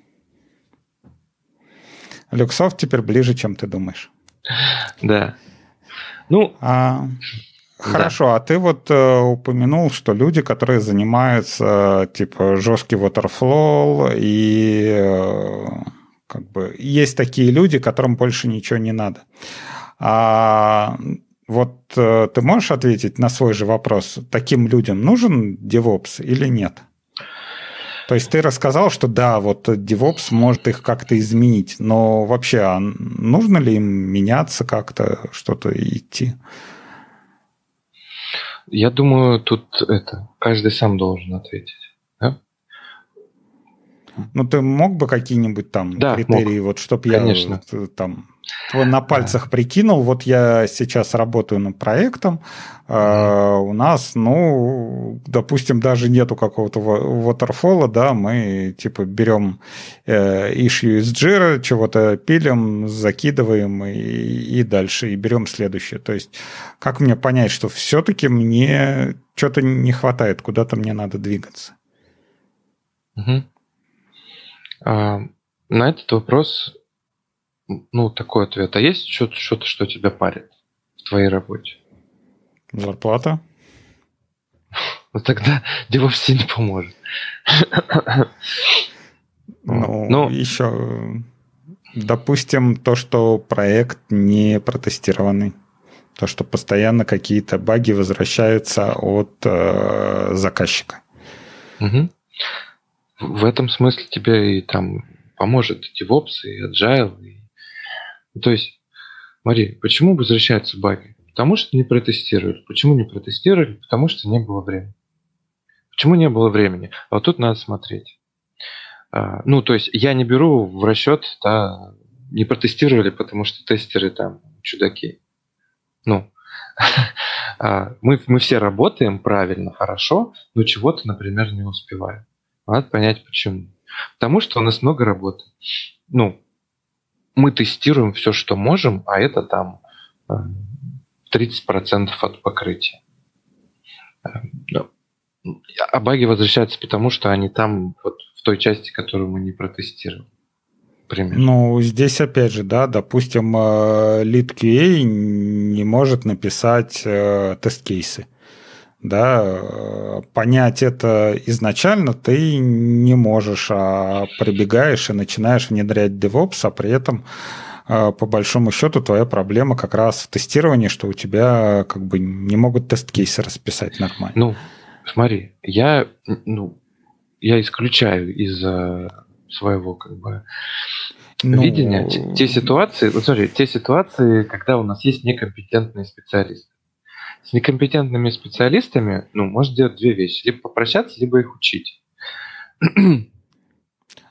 Люксофт теперь ближе, чем ты думаешь. Да. Ну, а, Хорошо, да. а ты вот э, упомянул, что люди, которые занимаются типа жесткий waterflow и э, как бы есть такие люди, которым больше ничего не надо. А вот э, ты можешь ответить на свой же вопрос, таким людям нужен DevOps или нет? То есть ты рассказал, что да, вот DevOps может их как-то изменить, но вообще а нужно ли им меняться как-то, что-то идти? Я думаю, тут это каждый сам должен ответить. Ну, ты мог бы какие-нибудь там да, критерии, мог. вот чтобы я э, там на пальцах да. прикинул, вот я сейчас работаю над проектом, mm-hmm. у нас, ну, допустим, даже нету какого-то waterfall, да, мы типа берем э, issue из Jira, чего-то пилим, закидываем и, и дальше, и берем следующее. То есть, как мне понять, что все-таки мне что-то не хватает, куда-то мне надо двигаться? Угу. А, на этот вопрос, ну, такой ответ. А есть что-то, что-то, что тебя парит в твоей работе? Зарплата? Ну, тогда DevOps не поможет. Ну, ну, еще, допустим, то, что проект не протестированный. То, что постоянно какие-то баги возвращаются от э, заказчика. Угу. В этом смысле тебе и там поможет и DevOps, и Agile. И... То есть, смотри, почему возвращаются баги? Потому что не протестировали. Почему не протестировали? Потому что не было времени. Почему не было времени? А вот тут надо смотреть. А, ну, то есть я не беру в расчет, да, не протестировали, потому что тестеры там чудаки. Ну, а, мы, мы все работаем правильно, хорошо, но чего-то, например, не успеваем. Надо понять, почему. Потому что у нас много работы. Ну, мы тестируем все, что можем, а это там 30% э, от покрытия. Э, а баги возвращаются потому, что они там вот в той части, которую мы не протестировали. Примерно. Ну, здесь опять же, да, допустим, э, Lead QA не может написать э, тест-кейсы. Да, э, понять это изначально ты не можешь, а прибегаешь и начинаешь внедрять DevOps, а при этом по большому счету твоя проблема как раз в тестировании, что у тебя как бы не могут тест-кейсы расписать нормально. Ну, смотри, я, ну, я исключаю из своего как бы ну... видения те, те ситуации, вот смотри, те ситуации, когда у нас есть некомпетентные специалисты. С некомпетентными специалистами, ну, можно делать две вещи: либо попрощаться, либо их учить.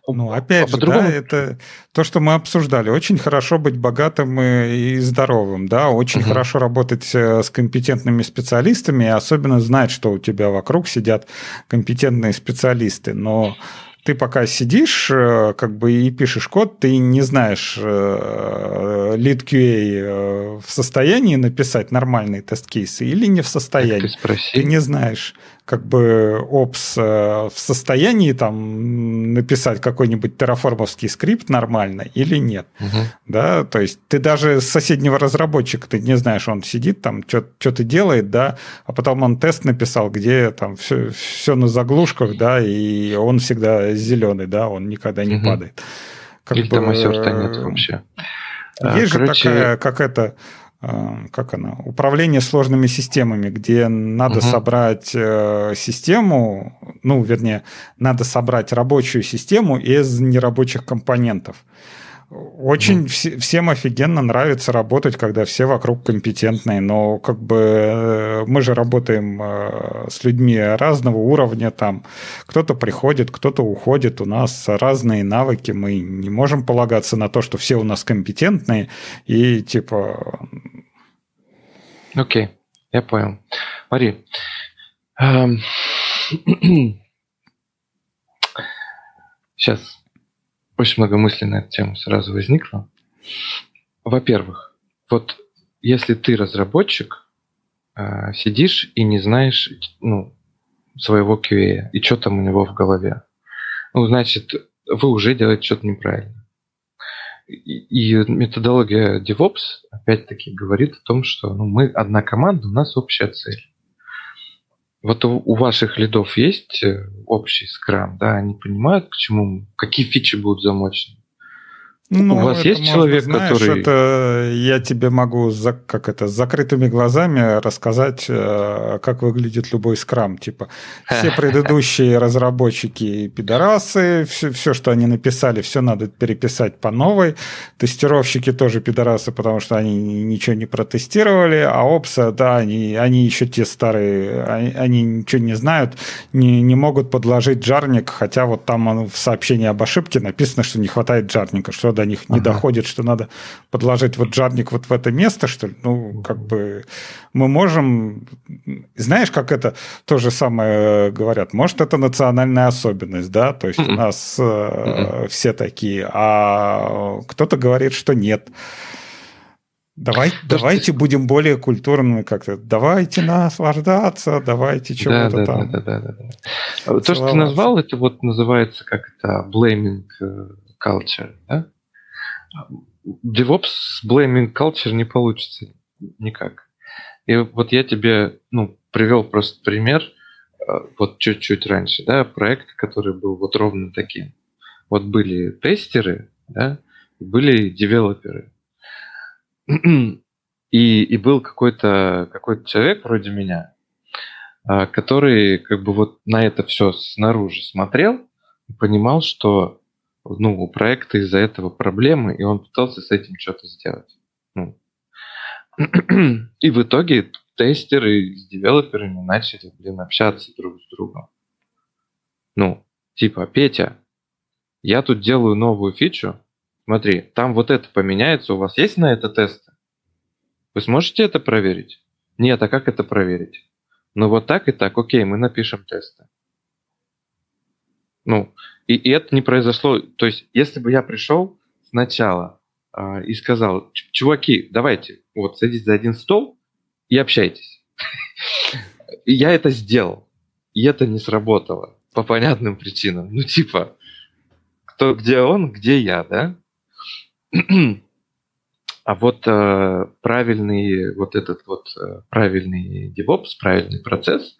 Ну, опять а же, да, это то, что мы обсуждали. Очень хорошо быть богатым и, здоровым, да, очень угу. хорошо работать э, с компетентными специалистами, и особенно знать, что у тебя вокруг сидят компетентные специалисты. Но ты пока сидишь э, как бы и пишешь код, ты не знаешь э, lead QA э, в состоянии написать нормальные тест-кейсы или не в состоянии. Ты, ты не знаешь, как бы опс в состоянии там написать какой-нибудь терраформовский скрипт нормально или нет. Угу. Да, то есть ты даже с соседнего разработчика ты не знаешь, он сидит там, что-то делает, да, а потом он тест написал, где там все, все на заглушках, да, и он всегда зеленый, да, он никогда не угу. падает. Как Или бы, там нет вообще. Есть Короче... же такая, как это, Э, как она, управление сложными системами, где надо угу. собрать э, систему, ну, вернее, надо собрать рабочую систему из нерабочих компонентов. Очень mm. всем офигенно нравится работать, когда все вокруг компетентные, но как бы э, мы же работаем э, с людьми разного уровня, там кто-то приходит, кто-то уходит, у нас разные навыки, мы не можем полагаться на то, что все у нас компетентные и типа... Окей, okay, я понял. Мари, эм... сейчас очень много мыслей на эту тему сразу возникло. Во-первых, вот если ты разработчик, э, сидишь и не знаешь ну, своего QA и что там у него в голове, ну, значит, вы уже делаете что-то неправильно. И, и методология DevOps, опять-таки, говорит о том, что ну, мы одна команда, у нас общая цель. Вот у, ваших лидов есть э, общий скрам, да, они понимают, к чему, какие фичи будут замочены. Ну, У вас есть человек, знаешь, который... Это я тебе могу за, как это, с закрытыми глазами рассказать, э, как выглядит любой скрам. Типа, все предыдущие разработчики пидорасы, все, все, что они написали, все надо переписать по новой. Тестировщики тоже пидорасы, потому что они ничего не протестировали, а опса, да, они, они еще те старые, они, они ничего не знают, не, не могут подложить джарник, хотя вот там в сообщении об ошибке написано, что не хватает джарника, что до них не ага. доходит, что надо подложить вот жарник вот в это место, что ли. Ну, как бы мы можем... Знаешь, как это то же самое говорят? Может, это национальная особенность, да? То есть у нас э, все такие, а кто-то говорит, что нет. Давай, То, давайте будем более культурными как-то. Давайте наслаждаться, давайте чего-то да, да, там. Да, да, да, да. То, что ты назвал, это вот называется как это blaming э, culture, да? DevOps blaming culture не получится никак. И вот я тебе, ну, привел просто пример, э, вот чуть-чуть раньше, да, проект, который был вот ровно таким. Вот были тестеры, да, были девелоперы. И, и был какой-то какой человек вроде меня, а, который как бы вот на это все снаружи смотрел и понимал, что ну, у проекта из-за этого проблемы, и он пытался с этим что-то сделать. Ну. И в итоге тестеры с девелоперами начали, блин, общаться друг с другом. Ну, типа, Петя, я тут делаю новую фичу, смотри, там вот это поменяется, у вас есть на это тесты? Вы сможете это проверить? Нет, а как это проверить? Ну вот так и так, окей, мы напишем тесты. Ну, и, и это не произошло. То есть, если бы я пришел сначала э, и сказал, чуваки, давайте, вот, садитесь за один стол и общайтесь. Я это сделал. И это не сработало. По понятным причинам. Ну, типа, кто, где он, где я, да? А вот э, правильный вот этот вот э, правильный DevOps, правильный процесс,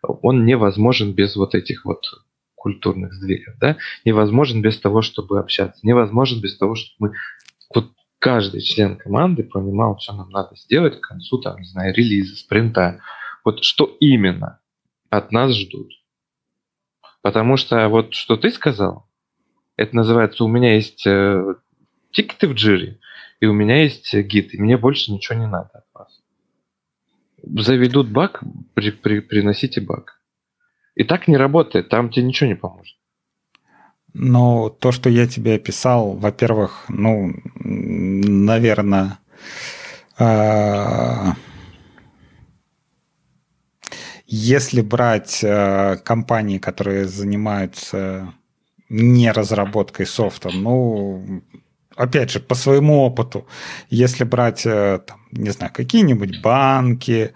он невозможен без вот этих вот культурных сдвигов, да? Невозможен без того, чтобы общаться, невозможен без того, чтобы мы вот каждый член команды понимал, что нам надо сделать к концу, там, не знаю, релиза, спринта. Вот что именно от нас ждут. Потому что вот что ты сказал, это называется, у меня есть э, тикеты в джире, и у меня есть гид, и мне больше ничего не надо от вас. Заведут баг, при, при, приносите баг. И так не работает, там тебе ничего не поможет. Но то, что я тебе описал, во-первых, ну, наверное, э, если брать э, компании, которые занимаются не разработкой софта, ну, опять же, по своему опыту, если брать, э, там, не знаю, какие-нибудь банки,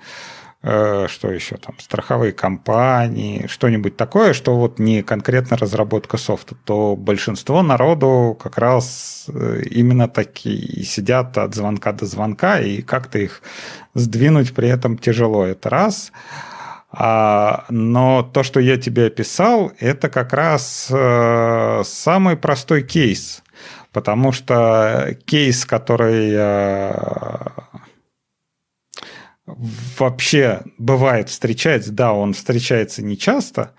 что еще там, страховые компании, что-нибудь такое, что вот не конкретно разработка софта, то большинство народу как раз э, именно такие сидят от звонка до звонка, и как-то их сдвинуть при этом тяжело. Это раз. А, но то, что я тебе описал, это как раз э, самый простой кейс. Потому что кейс, который э, вообще бывает встречается, да, он встречается нечасто,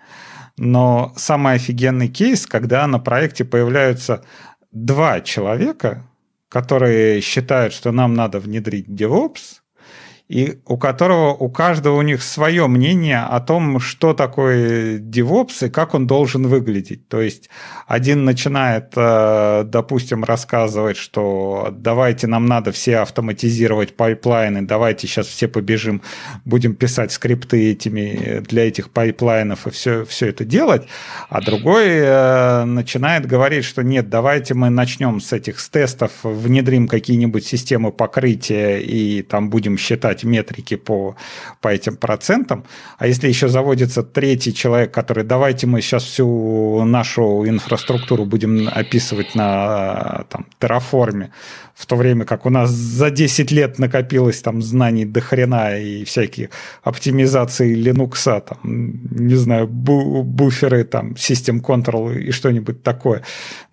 но самый офигенный кейс, когда на проекте появляются два человека, которые считают, что нам надо внедрить DevOps, и у которого у каждого у них свое мнение о том, что такое DevOps и как он должен выглядеть. То есть один начинает, э, допустим, рассказывать, что давайте нам надо все автоматизировать пайплайны, давайте сейчас все побежим, будем писать скрипты этими, для этих пайплайнов и все, все это делать, а другой э, начинает говорить, что нет, давайте мы начнем с этих с тестов, внедрим какие-нибудь системы покрытия и там будем считать считать метрики по, по этим процентам. А если еще заводится третий человек, который давайте мы сейчас всю нашу инфраструктуру будем описывать на там, терраформе, в то время как у нас за 10 лет накопилось там знаний до хрена и всякие оптимизации Linux, там, не знаю, бу буферы, там, System Control и что-нибудь такое.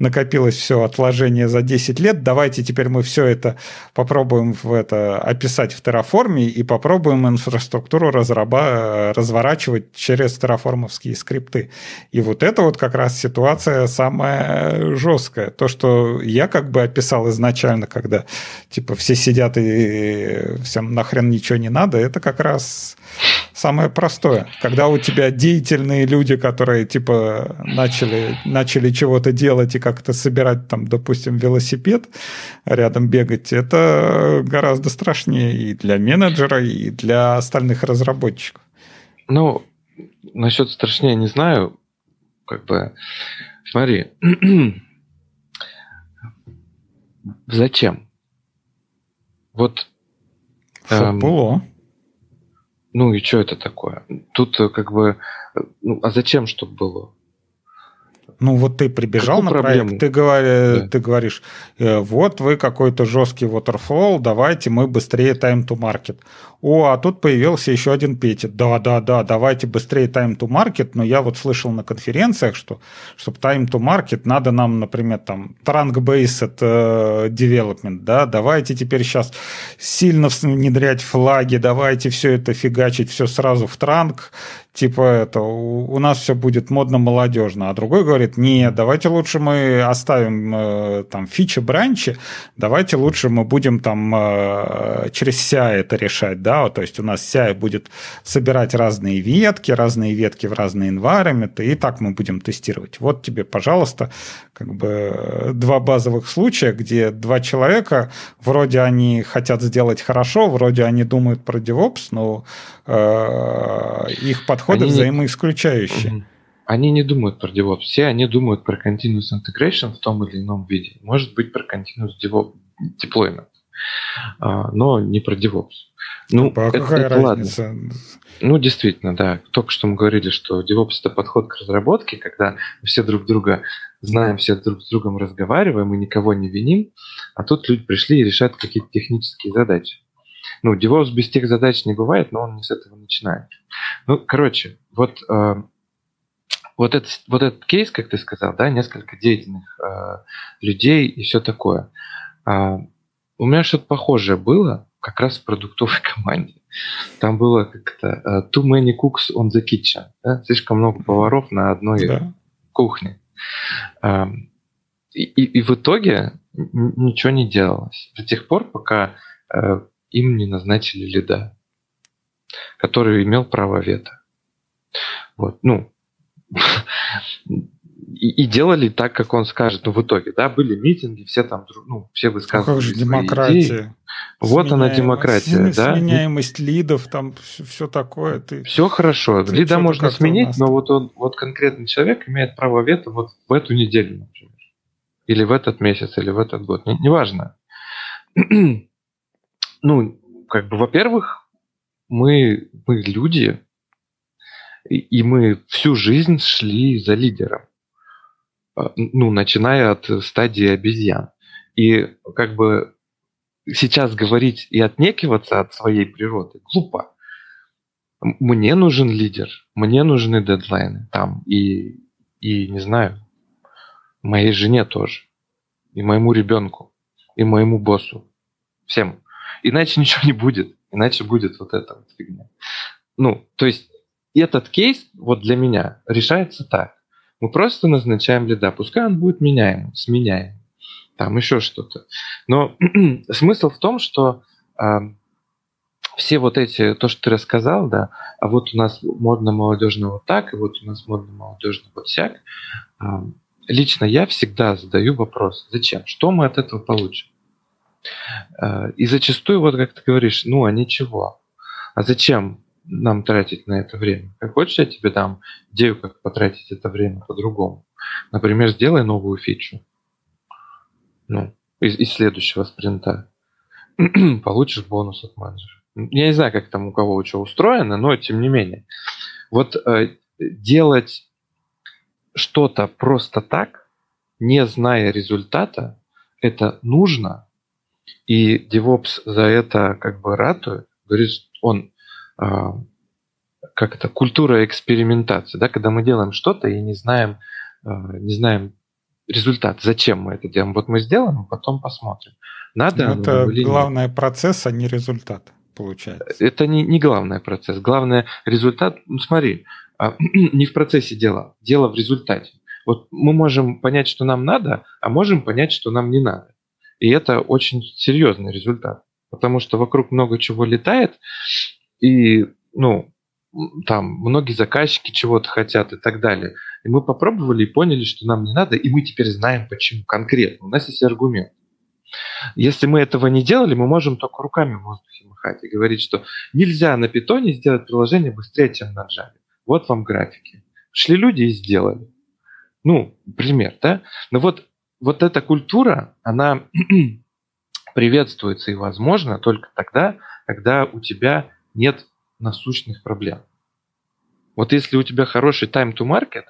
Накопилось все отложение за 10 лет. Давайте теперь мы все это попробуем в это описать в Terraform и попробуем инфраструктуру разраба разворачивать через терраформовские скрипты. И вот это вот как раз ситуация самая жесткая. То, что я как бы описал изначально когда типа все сидят и всем нахрен ничего не надо, это как раз самое простое. Когда у тебя деятельные люди, которые типа начали, начали чего-то делать и как-то собирать там, допустим, велосипед рядом бегать, это гораздо страшнее и для менеджера, и для остальных разработчиков. Ну, насчет страшнее не знаю. Как бы, смотри, Зачем? Вот Чтоб эм, было. Ну и что это такое? Тут э, как бы... Э, ну, а зачем, чтобы было? Ну вот ты прибежал Какую на проблему? проект, ты, говори, да. ты говоришь, э, вот вы какой-то жесткий waterfall, давайте мы быстрее time to market. О, а тут появился еще один Петя. Да, да, да, давайте быстрее time to market, но я вот слышал на конференциях, что чтобы time to market надо нам, например, там trunk-based uh, development, да, давайте теперь сейчас сильно внедрять флаги, давайте все это фигачить все сразу в транк, типа это, у, нас все будет модно-молодежно, а другой говорит, нет, давайте лучше мы оставим э, там фичи-бранчи, давайте лучше мы будем там э, через CI это решать, да, то есть у нас CI будет собирать разные ветки, разные ветки в разные environment, и так мы будем тестировать. Вот тебе, пожалуйста, как бы два базовых случая, где два человека, вроде они хотят сделать хорошо, вроде они думают про DevOps, но их подход подходы они взаимоисключающие. Не... Они не думают про DevOps. Все они думают про Continuous Integration в том или ином виде. Может быть, про Continuous DevOps Deployment, а, но не про DevOps. Ну, а это, какая это разница? Ладно. Ну, действительно, да. Только что мы говорили, что DevOps – это подход к разработке, когда все друг друга знаем, все друг с другом разговариваем и никого не виним, а тут люди пришли и решают какие-то технические задачи. Ну, DevOps без тех задач не бывает, но он не с этого начинает. Ну, короче, вот, э, вот, этот, вот этот кейс, как ты сказал, да, несколько деятельных э, людей и все такое. Э, у меня что-то похожее было как раз в продуктовой команде. Там было как-то uh, too many cooks on the kitchen. Да? Слишком много поваров на одной да. кухне. Uh, и, и, и в итоге ничего не делалось. До тех пор, пока uh, им не назначили лида, который имел право вето. Вот, ну, и, и делали так, как он скажет. Ну, в итоге, да, были митинги, все там, ну, все высказывали. Ну, как же демократия? Идеи. Вот она демократия, да. Сменяемость лидов, там все, все такое. Ты, все хорошо. Ты Лида можно сменить, но вот он, вот конкретный человек имеет право вето вот в эту неделю, например. Или в этот месяц, или в этот год. Неважно. Не ну, как бы, во-первых, мы, мы люди, и мы всю жизнь шли за лидером. А, ну, начиная от стадии обезьян. И как бы сейчас говорить и отнекиваться от своей природы глупо. Мне нужен лидер, мне нужны дедлайны там, и, и не знаю, моей жене тоже, и моему ребенку, и моему боссу, всем. Иначе ничего не будет. Иначе будет вот эта вот фигня. Ну, то есть этот кейс вот для меня решается так. Мы просто назначаем лида. Пускай он будет меняем, сменяем. Там еще что-то. Но смысл в том, что э, все вот эти, то, что ты рассказал, да, а вот у нас модно-молодежно вот так, и вот у нас модно-молодежно вот всяк, э, лично я всегда задаю вопрос, зачем? Что мы от этого получим? Э, и зачастую, вот как ты говоришь, ну а ничего. А зачем нам тратить на это время? Как хочешь, я тебе дам идею, как потратить это время по-другому. Например, сделай новую фичу. Ну, из, из следующего спринта. Получишь бонус от менеджера. Я не знаю, как там у кого что устроено, но тем не менее. Вот э, делать что-то просто так, не зная результата, это нужно, и DevOps за это как бы ратует, говорит, он а, как это, культура экспериментации, да, когда мы делаем что-то и не знаем, а, не знаем результат, зачем мы это делаем. Вот мы сделаем, а потом посмотрим. Надо это или главный нет. процесс, а не результат, получается. Это не, не главный процесс. Главный результат, ну, смотри, не в процессе дела, дело в результате. Вот мы можем понять, что нам надо, а можем понять, что нам не надо. И это очень серьезный результат, потому что вокруг много чего летает, и, ну, там многие заказчики чего-то хотят и так далее. И мы попробовали и поняли, что нам не надо, и мы теперь знаем, почему конкретно. У нас есть аргумент. Если мы этого не делали, мы можем только руками в воздухе махать и говорить, что нельзя на питоне сделать приложение быстрее, чем на Java. Вот вам графики. Шли люди и сделали. Ну, пример, да? Но вот вот эта культура, она приветствуется и возможна только тогда, когда у тебя нет насущных проблем. Вот если у тебя хороший time to market,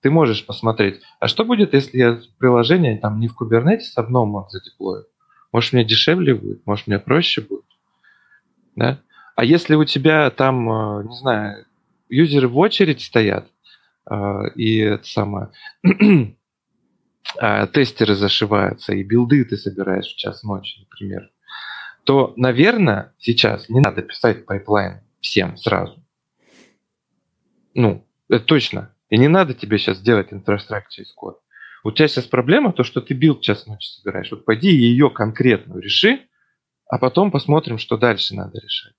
ты можешь посмотреть, а что будет, если я приложение там не в Kubernetes одном задеплою? Может, мне дешевле будет, может, мне проще будет. Да? А если у тебя там, э, не знаю, юзеры в очередь стоят, э, и это самое, а, тестеры зашиваются, и билды ты собираешь в час ночи, например, то, наверное, сейчас не надо писать пайплайн всем сразу. Ну, это точно. И не надо тебе сейчас делать инфраструктуру через код. У тебя сейчас проблема то, что ты билд час ночи собираешь. Вот пойди ее конкретную реши, а потом посмотрим, что дальше надо решать.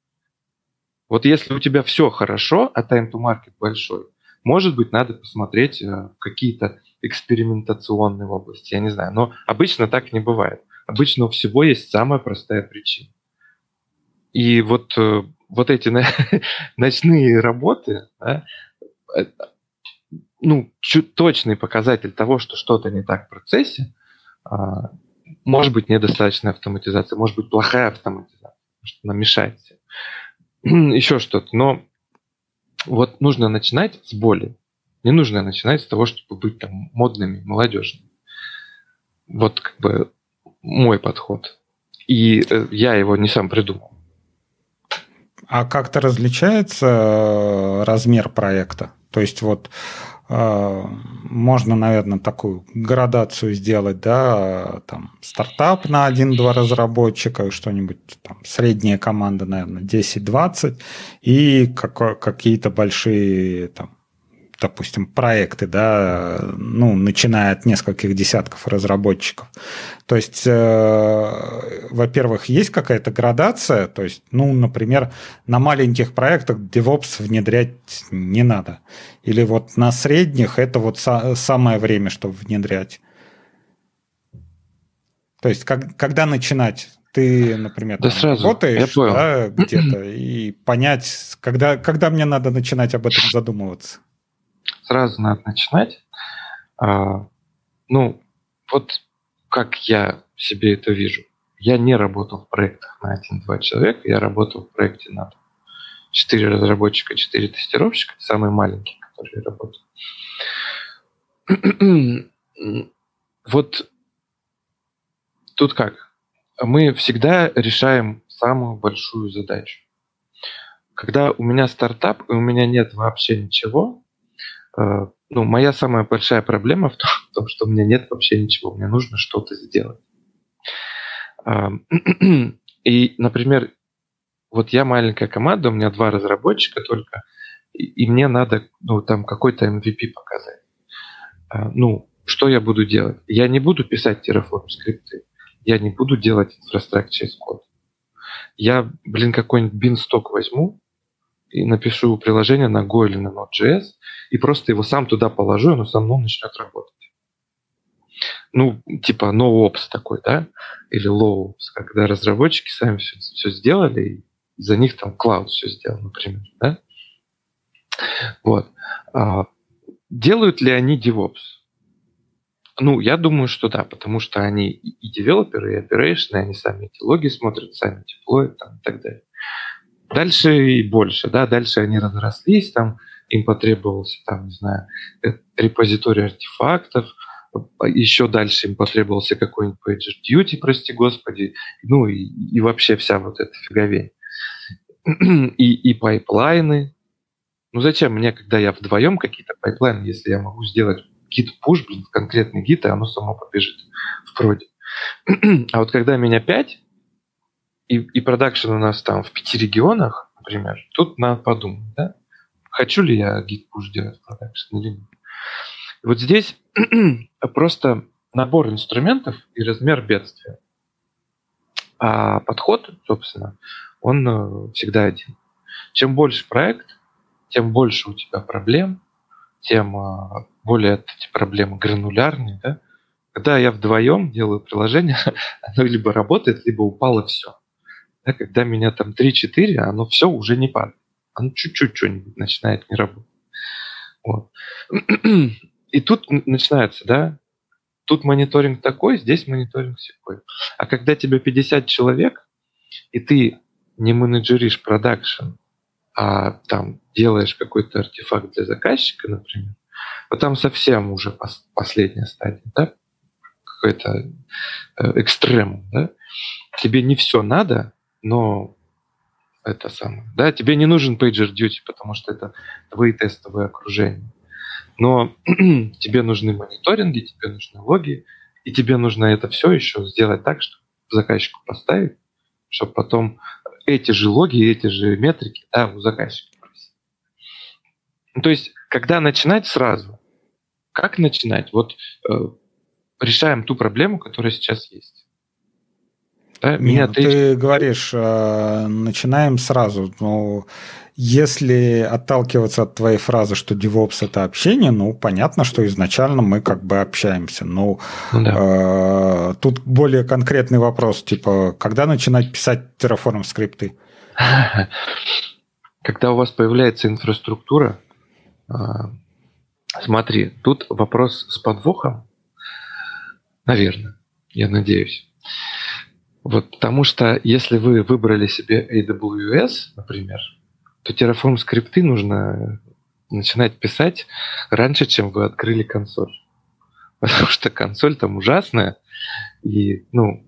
Вот если у тебя все хорошо, а time to market большой, может быть, надо посмотреть э, какие-то экспериментационные области, я не знаю. Но обычно так не бывает. Обычно у всего есть самая простая причина. И вот, э, вот эти ночные работы, да, ну, чуть точный показатель того, что что-то не так в процессе, а, может быть недостаточная автоматизация, может быть плохая автоматизация, что она мешает. Еще что-то. Но вот нужно начинать с боли. Не нужно начинать с того, чтобы быть там модными, молодежными. Вот как бы мой подход. И э, я его не сам придумал. А как-то различается э, размер проекта? То есть вот э, можно, наверное, такую градацию сделать, да, там стартап на 1-2 разработчика что-нибудь там средняя команда, наверное, 10-20 и какие-то большие там допустим, проекты, да, ну, начиная от нескольких десятков разработчиков. То есть, э, во-первых, есть какая-то градация, то есть, ну, например, на маленьких проектах DevOps внедрять не надо. Или вот на средних это вот са- самое время, чтобы внедрять. То есть, как, когда начинать? Ты, например, да там, сразу. работаешь да, где-то и понять, когда, когда мне надо начинать об этом задумываться сразу надо начинать. А, ну, вот как я себе это вижу. Я не работал в проектах на один-два человека, я работал в проекте на 4 разработчика, 4 тестировщика, самые маленькие, которые работают. вот тут как? Мы всегда решаем самую большую задачу. Когда у меня стартап, и у меня нет вообще ничего, ну, моя самая большая проблема в том, в том, что у меня нет вообще ничего, мне нужно что-то сделать. И, например, вот я маленькая команда, у меня два разработчика только, и, и мне надо ну, там какой-то MVP показать. А, ну, что я буду делать? Я не буду писать Terraform скрипты, я не буду делать инфраструктуру через код. Я, блин, какой-нибудь бинсток возьму, и напишу приложение на Go или на Node.js, и просто его сам туда положу, и оно само начнет работать. Ну, типа NoOps такой, да, или LowOps, когда разработчики сами все, все сделали, и за них там Cloud все сделал, например, да. Вот. А, делают ли они DevOps? Ну, я думаю, что да, потому что они и девелоперы, и operation, они сами эти логи смотрят, сами деплоят там, и так далее. Дальше и больше, да, дальше они разрослись, там им потребовался, там, не знаю, э, репозиторий артефактов, еще дальше им потребовался какой-нибудь PagerDuty, прости господи, ну и, и вообще вся вот эта фиговень. И, и пайплайны. Ну зачем мне, когда я вдвоем какие-то пайплайны, если я могу сделать git push, блин, конкретный git, и оно само побежит в проде. А вот когда меня пять, и, и продакшн у нас там в пяти регионах, например, тут надо подумать, да, хочу ли я push делать продакшн или нет. Вот здесь просто набор инструментов и размер бедствия. А подход, собственно, он э, всегда один. Чем больше проект, тем больше у тебя проблем, тем э, более эти проблемы гранулярные. Да? Когда я вдвоем делаю приложение, оно либо работает, либо упало все. Да, когда меня там 3-4, оно все уже не падает. Оно чуть-чуть что-нибудь начинает не работать. Вот. И тут начинается, да, тут мониторинг такой, здесь мониторинг секой. А когда тебе 50 человек, и ты не менеджеришь продакшн, а там делаешь какой-то артефакт для заказчика, например, вот там совсем уже пос- последняя стадия, да, какой-то э, экстрем, да, тебе не все надо, но это самое, да, тебе не нужен PagerDuty, потому что это твои тестовые окружения, но тебе нужны мониторинги, тебе нужны логи, и тебе нужно это все еще сделать так, чтобы заказчику поставить, чтобы потом эти же логи, эти же метрики да, у заказчика просить. Ну, то есть, когда начинать сразу, как начинать? Вот э, решаем ту проблему, которая сейчас есть. Да? Нет, Меня ну, ты говоришь, э, начинаем сразу. Но если отталкиваться от твоей фразы, что DevOps это общение, ну, понятно, что изначально мы как бы общаемся. Но ну, да. э, тут более конкретный вопрос, типа, когда начинать писать Terraform скрипты? Когда у вас появляется инфраструктура, э, смотри, тут вопрос с подвохом, наверное, я надеюсь. Вот, потому что если вы выбрали себе AWS, например, то Terraform скрипты нужно начинать писать раньше, чем вы открыли консоль. Потому что консоль там ужасная и, ну,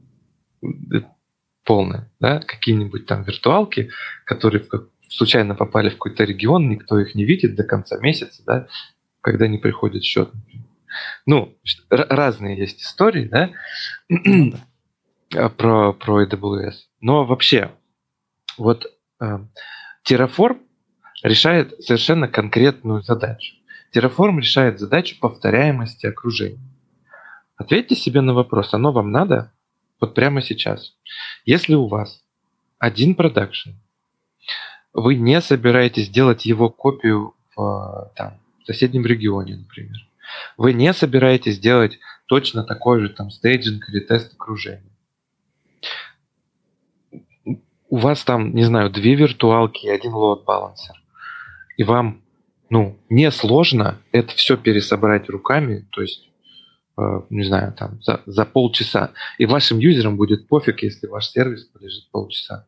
полная, да, какие-нибудь там виртуалки, которые случайно попали в какой-то регион, никто их не видит до конца месяца, да, когда не приходит счет. Ну, разные есть истории, да, ну про, про AWS. Но вообще, вот э, Terraform решает совершенно конкретную задачу. Terraform решает задачу повторяемости окружения. Ответьте себе на вопрос, оно вам надо вот прямо сейчас. Если у вас один продакшн, вы не собираетесь делать его копию в, там, в соседнем регионе, например. Вы не собираетесь делать точно такой же там staging или тест окружения у вас там, не знаю, две виртуалки и один load balancer, и вам, ну, не сложно это все пересобрать руками, то есть, э, не знаю, там, за, за полчаса, и вашим юзерам будет пофиг, если ваш сервис полежит полчаса.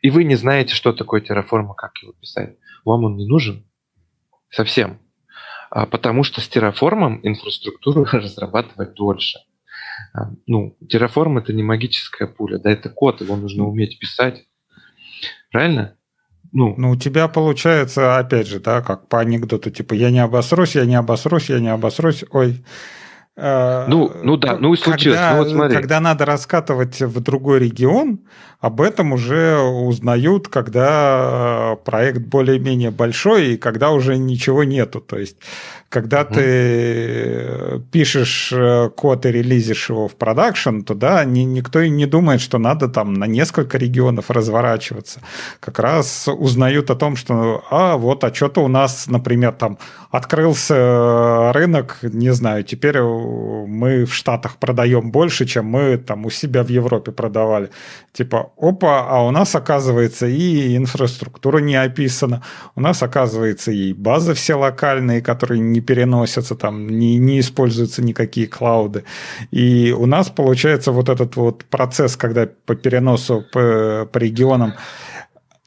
И вы не знаете, что такое Terraform, как его писать. Вам он не нужен совсем. А потому что с Terraform инфраструктуру разрабатывать дольше. А, ну, Terraform это не магическая пуля, да, это код, его нужно уметь писать. Правильно? Ну, ну, у тебя получается, опять же, да, как по анекдоту, типа, я не обосрусь, я не обосрусь, я не обосрусь, ой. Э, ну, ну да, ну и случилось. Когда, ну, вот смотри. когда надо раскатывать в другой регион, об этом уже узнают, когда проект более-менее большой и когда уже ничего нету. То есть, когда угу. ты пишешь э, код и релизишь его в продакшн, то да, ни, никто и не думает, что надо там на несколько регионов разворачиваться. Как раз узнают о том, что а вот, а что-то у нас, например, там открылся рынок, не знаю, теперь мы в Штатах продаем больше, чем мы там у себя в Европе продавали. Типа, опа, а у нас, оказывается, и инфраструктура не описана, у нас, оказывается, и базы все локальные, которые не переносятся, там не, не используются никакие клауды. И у нас получается вот этот вот процесс, когда по переносу по, по регионам,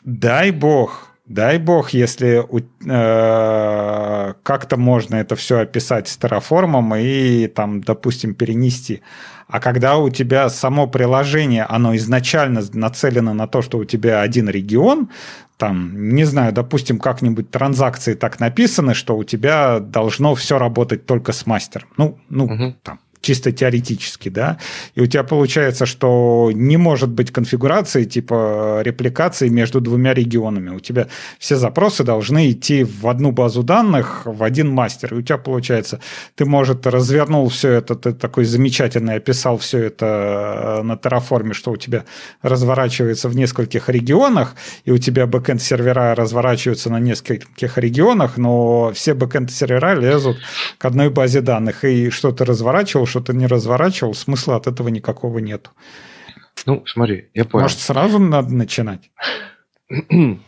дай бог, Дай бог, если э, как-то можно это все описать с терраформом и там, допустим, перенести. А когда у тебя само приложение, оно изначально нацелено на то, что у тебя один регион, там, не знаю, допустим, как-нибудь транзакции так написаны, что у тебя должно все работать только с мастером. Ну, ну, угу. там, чисто теоретически, да, и у тебя получается, что не может быть конфигурации типа репликации между двумя регионами. У тебя все запросы должны идти в одну базу данных, в один мастер. И у тебя получается, ты, может, развернул все это, ты такой замечательный описал все это э, на Terraform, что у тебя разворачивается в нескольких регионах, и у тебя бэкенд сервера разворачиваются на нескольких регионах, но все бэкенд сервера лезут к одной базе данных, и что ты разворачивал, что-то не разворачивал, смысла от этого никакого нету. Ну, смотри, я понял. Может, сразу надо начинать?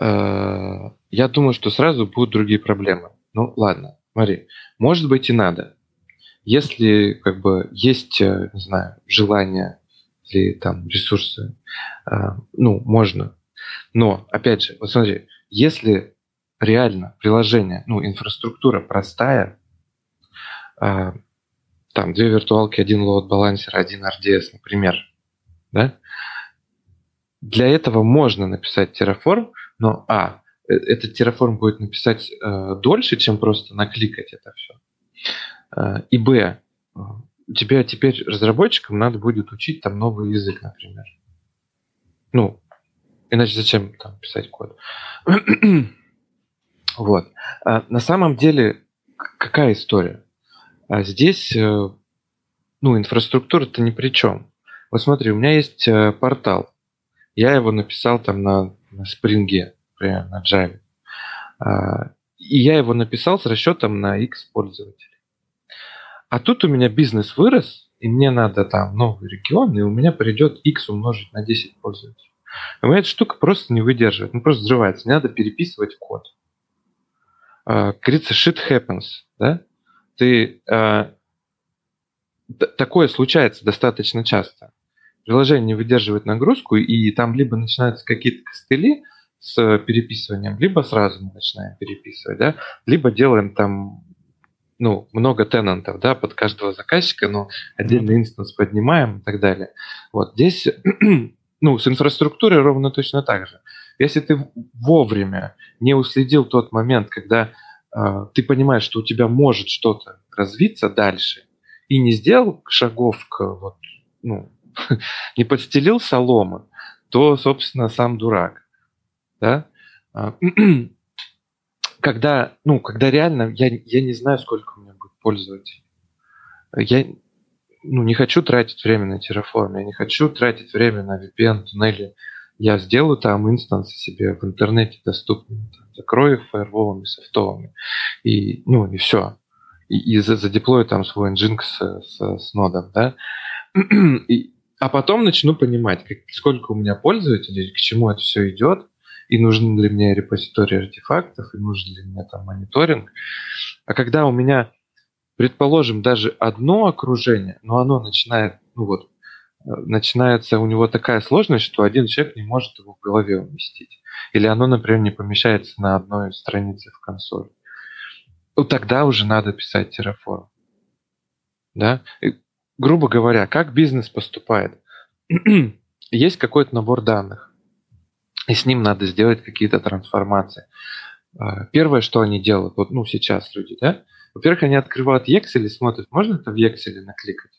Э, я думаю, что сразу будут другие проблемы. Ну, ладно, смотри. Может быть и надо. Если как бы есть, э, не знаю, желание или там ресурсы. А, ну, можно. Но, опять же, вот смотри, если реально приложение, ну, инфраструктура простая, там две виртуалки, один лоуд балансер, один RDS, например, да, для этого можно написать Terraform, но, а, э, этот Terraform будет написать э, дольше, чем просто накликать это все. Э, и, б, тебе теперь разработчикам надо будет учить там новый язык, например. Ну, иначе зачем там писать код? вот. А на самом деле, какая история? А здесь, э, ну, инфраструктура-то ни при чем. Вот смотри, у меня есть э, портал. Я его написал там на, на Spring, например, на Java. А, и я его написал с расчетом на X пользователей. А тут у меня бизнес вырос, и мне надо там новый регион, и у меня придет X умножить на 10 пользователей. У меня эта штука просто не выдерживает, ну просто взрывается. Мне надо переписывать код. Говорится, shit happens, да? Ты uh, такое случается достаточно часто. Приложение не выдерживает нагрузку, и там либо начинаются какие-то костыли с переписыванием, либо сразу мы начинаем переписывать, да? либо делаем там ну, много тенантов, да, под каждого заказчика, но отдельный инстанс поднимаем и так далее. Вот здесь, ну, с инфраструктурой ровно точно так же. Если ты вовремя не уследил тот момент, когда э, ты понимаешь, что у тебя может что-то развиться дальше, и не сделал шагов к, вот, ну, не подстелил соломы, то, собственно, сам дурак. Да? А, когда, ну, когда реально, я, я не знаю, сколько у меня будет пользователей. Я ну, не хочу тратить время на Terraform, я не хочу тратить время на VPN, туннели. Я сделаю там инстансы себе в интернете доступными, там, закрою их фаерволами, софтовыми, и, ну, и все. И, и задеплою там свой Nginx с, с, с нодом, да. и, а потом начну понимать, как, сколько у меня пользователей, к чему это все идет, и нужен ли мне репозиторий артефактов, и нужен ли мне там мониторинг. А когда у меня, предположим, даже одно окружение, но оно начинает, ну вот, начинается у него такая сложность, что один человек не может его в голове уместить. Или оно, например, не помещается на одной странице в консоли. Ну, тогда уже надо писать Terraform. Да? И, грубо говоря, как бизнес поступает? Есть какой-то набор данных и с ним надо сделать какие-то трансформации. А, первое, что они делают, вот ну сейчас люди, да, во-первых, они открывают Excel и смотрят, можно это в Excel накликать?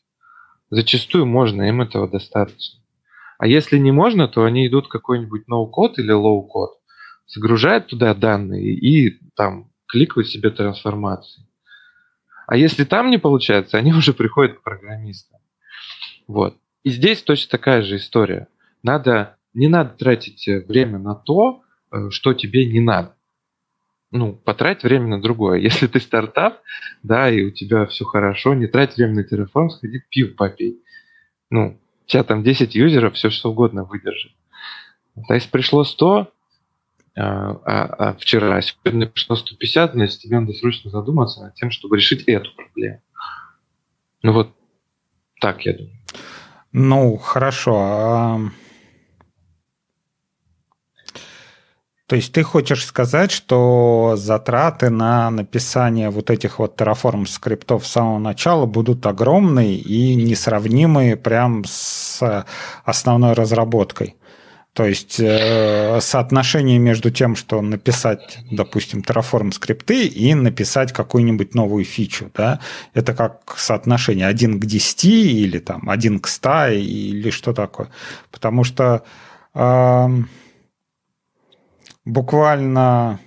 Зачастую можно, им этого достаточно. А если не можно, то они идут какой-нибудь no-код или low-код, загружают туда данные и там кликают себе трансформации. А если там не получается, они уже приходят к программистам. Вот. И здесь точно такая же история. Надо не надо тратить э, время на то, э, что тебе не надо. Ну, потрать время на другое. Если ты стартап, да, и у тебя все хорошо, не трать время на телефон, сходи пив попей. Ну, у тебя там 10 юзеров, все что угодно выдержит. То есть пришло 100, а, а, а вчера, сегодня пришло 150, значит, тебе надо срочно задуматься над тем, чтобы решить эту проблему. Ну вот так, я думаю. Ну, хорошо. А То есть ты хочешь сказать, что затраты на написание вот этих вот Terraform скриптов с самого начала будут огромные и несравнимые прям с основной разработкой? То есть э, соотношение между тем, что написать, допустим, Terraform скрипты и написать какую-нибудь новую фичу, да, это как соотношение 1 к 10 или там 1 к 100 или что такое. Потому что э, буквально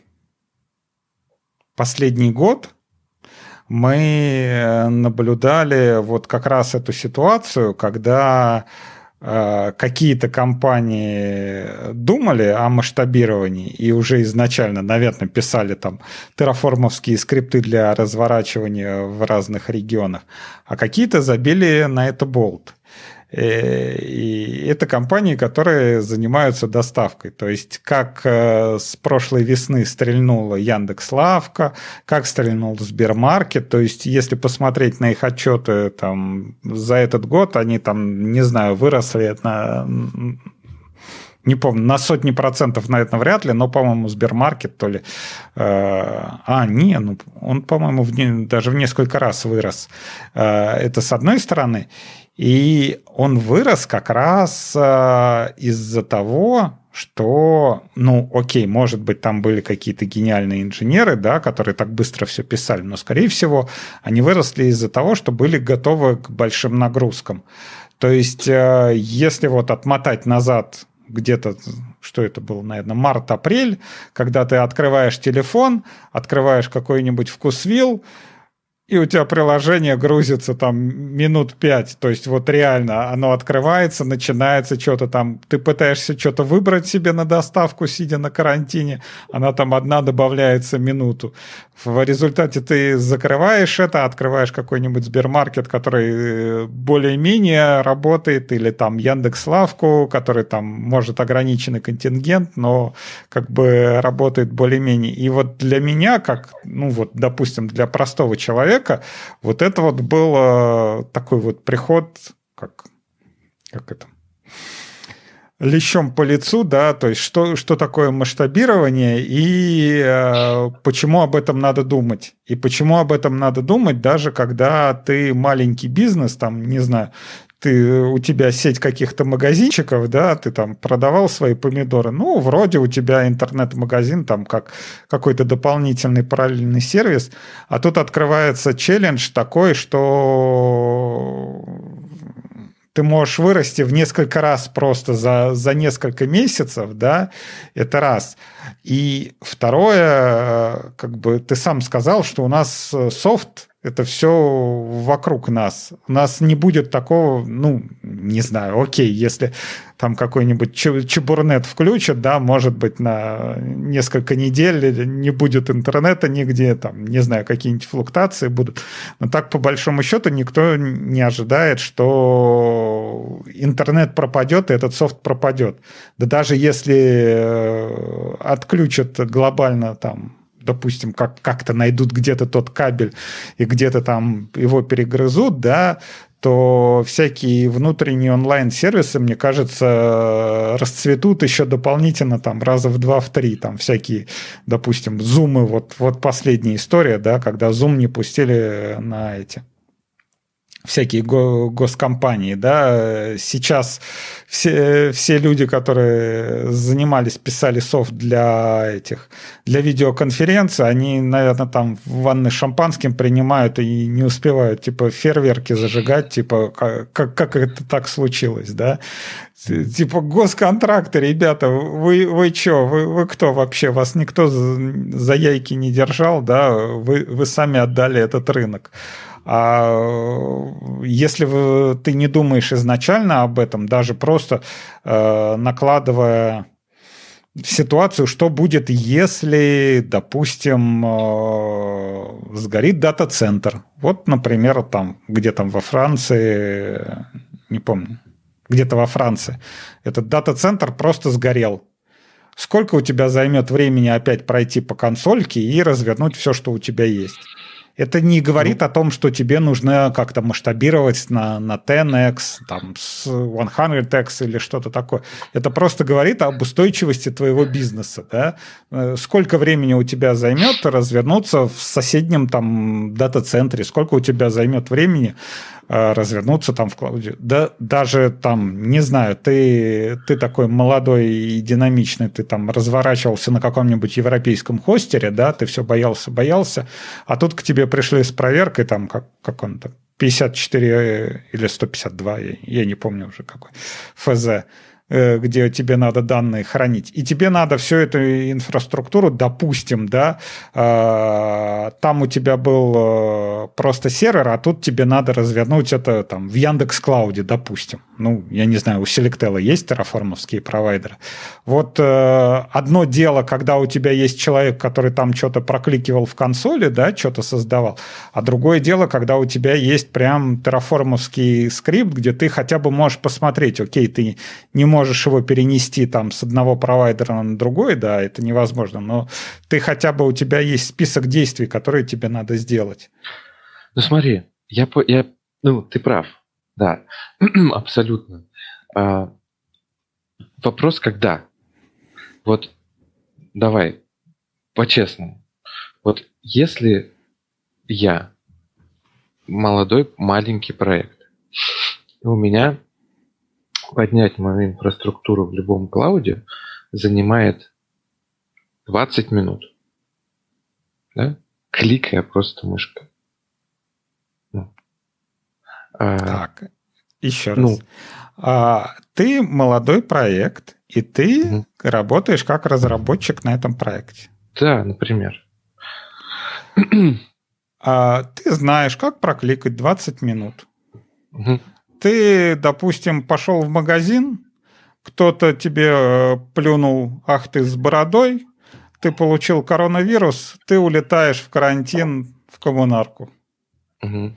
последний год мы э, наблюдали вот как раз эту ситуацию, когда э, какие-то компании думали о масштабировании и уже изначально, наверное, писали там терраформовские скрипты для разворачивания в разных регионах, а какие-то забили на это болт. Э, и это компании, которые занимаются доставкой. То есть, как э, с прошлой весны стрельнула Яндекс Лавка, как стрельнул Сбермаркет. То есть, если посмотреть на их отчеты там, за этот год, они там, не знаю, выросли на не помню, на сотни процентов, наверное, вряд ли, но, по-моему, Сбермаркет то ли... Э, а, не, ну, он, по-моему, в, даже в несколько раз вырос. Э, это с одной стороны. И он вырос как раз э, из-за того, что, ну, окей, может быть, там были какие-то гениальные инженеры, да, которые так быстро все писали, но, скорее всего, они выросли из-за того, что были готовы к большим нагрузкам. То есть, э, если вот отмотать назад где-то, что это было, наверное, март-апрель, когда ты открываешь телефон, открываешь какой-нибудь вкусвилл, и у тебя приложение грузится там минут пять. То есть вот реально оно открывается, начинается что-то там. Ты пытаешься что-то выбрать себе на доставку, сидя на карантине. Она там одна добавляется минуту. В результате ты закрываешь это, открываешь какой-нибудь Сбермаркет, который э, более-менее работает, или там Яндекс Лавку, который там может ограниченный контингент, но как бы работает более-менее. И вот для меня, как, ну вот, допустим, для простого человека, человека, вот это вот был такой вот приход, как, как это, лещом по лицу, да, то есть что, что такое масштабирование и э, почему об этом надо думать. И почему об этом надо думать, даже когда ты маленький бизнес, там, не знаю, ты, у тебя сеть каких-то магазинчиков, да, ты там продавал свои помидоры, ну, вроде у тебя интернет-магазин, там, как какой-то дополнительный параллельный сервис, а тут открывается челлендж такой, что ты можешь вырасти в несколько раз просто за, за несколько месяцев, да, это раз. И второе, как бы ты сам сказал, что у нас софт это все вокруг нас. У нас не будет такого, ну, не знаю, окей, если там какой-нибудь чебурнет включат, да, может быть, на несколько недель не будет интернета нигде, там, не знаю, какие-нибудь флуктуации будут. Но так, по большому счету, никто не ожидает, что интернет пропадет, и этот софт пропадет. Да даже если э, отключат глобально там допустим, как, как-то найдут где-то тот кабель и где-то там его перегрызут, да, то всякие внутренние онлайн-сервисы, мне кажется, расцветут еще дополнительно там раза в два, в три, там всякие, допустим, зумы, вот, вот последняя история, да, когда зум не пустили на эти всякие го госкомпании, да, сейчас все, все люди, которые занимались, писали софт для этих, для видеоконференций, они, наверное, там в ванны шампанским принимают и не успевают, типа, фейерверки зажигать, типа, как, как это так случилось, да, Типа госконтракты, ребята, вы, вы что, вы, вы кто вообще? Вас никто за яйки не держал, да? Вы, вы сами отдали этот рынок. А если ты не думаешь изначально об этом, даже просто э, накладывая ситуацию, что будет, если, допустим, э, сгорит дата-центр. Вот, например, там, где там во Франции, не помню, где-то во Франции, этот дата-центр просто сгорел. Сколько у тебя займет времени опять пройти по консольке и развернуть все, что у тебя есть? Это не говорит ну, о том, что тебе нужно как-то масштабировать на, на 10x, там, с 100x или что-то такое. Это просто говорит об устойчивости твоего бизнеса. Да? Э, сколько времени у тебя займет развернуться в соседнем там дата-центре, сколько у тебя займет времени развернуться там в клауде. Да, даже там, не знаю, ты, ты такой молодой и динамичный, ты там разворачивался на каком-нибудь европейском хостере, да, ты все боялся, боялся, а тут к тебе пришли с проверкой, там, как, как он там, 54 или 152, я, я не помню уже какой, ФЗ, Э, где тебе надо данные хранить, и тебе надо всю эту инфраструктуру, допустим, да, э, там у тебя был э, просто сервер, а тут тебе надо развернуть это там в Яндекс Клауде, допустим. Ну, я не знаю, у Selectel есть терраформовские провайдеры. Вот одно дело, когда у тебя есть человек, который там что-то прокликивал в консоли, да, что-то создавал, а другое дело, когда у тебя есть прям терраформовский скрипт, где ты хотя бы можешь посмотреть, окей, ты не можешь его перенести там с одного провайдера на другой, да, это невозможно, но ты хотя бы у тебя есть список действий, которые тебе надо сделать. Ну смотри, я, я ну ты прав, да, абсолютно. А, вопрос, когда? Вот давай, по-честному. Вот если я молодой маленький проект, у меня поднять мою инфраструктуру в любом клауде занимает 20 минут. Да? Кликая просто мышкой. Ну. А, так, еще раз. Ну, а, ты молодой проект, и ты угу. работаешь как разработчик на этом проекте. Да, например. А, ты знаешь, как прокликать 20 минут. Угу. Ты, допустим, пошел в магазин, кто-то тебе э, плюнул, ах ты с бородой, ты получил коронавирус, ты улетаешь в карантин в коммунарку. Угу.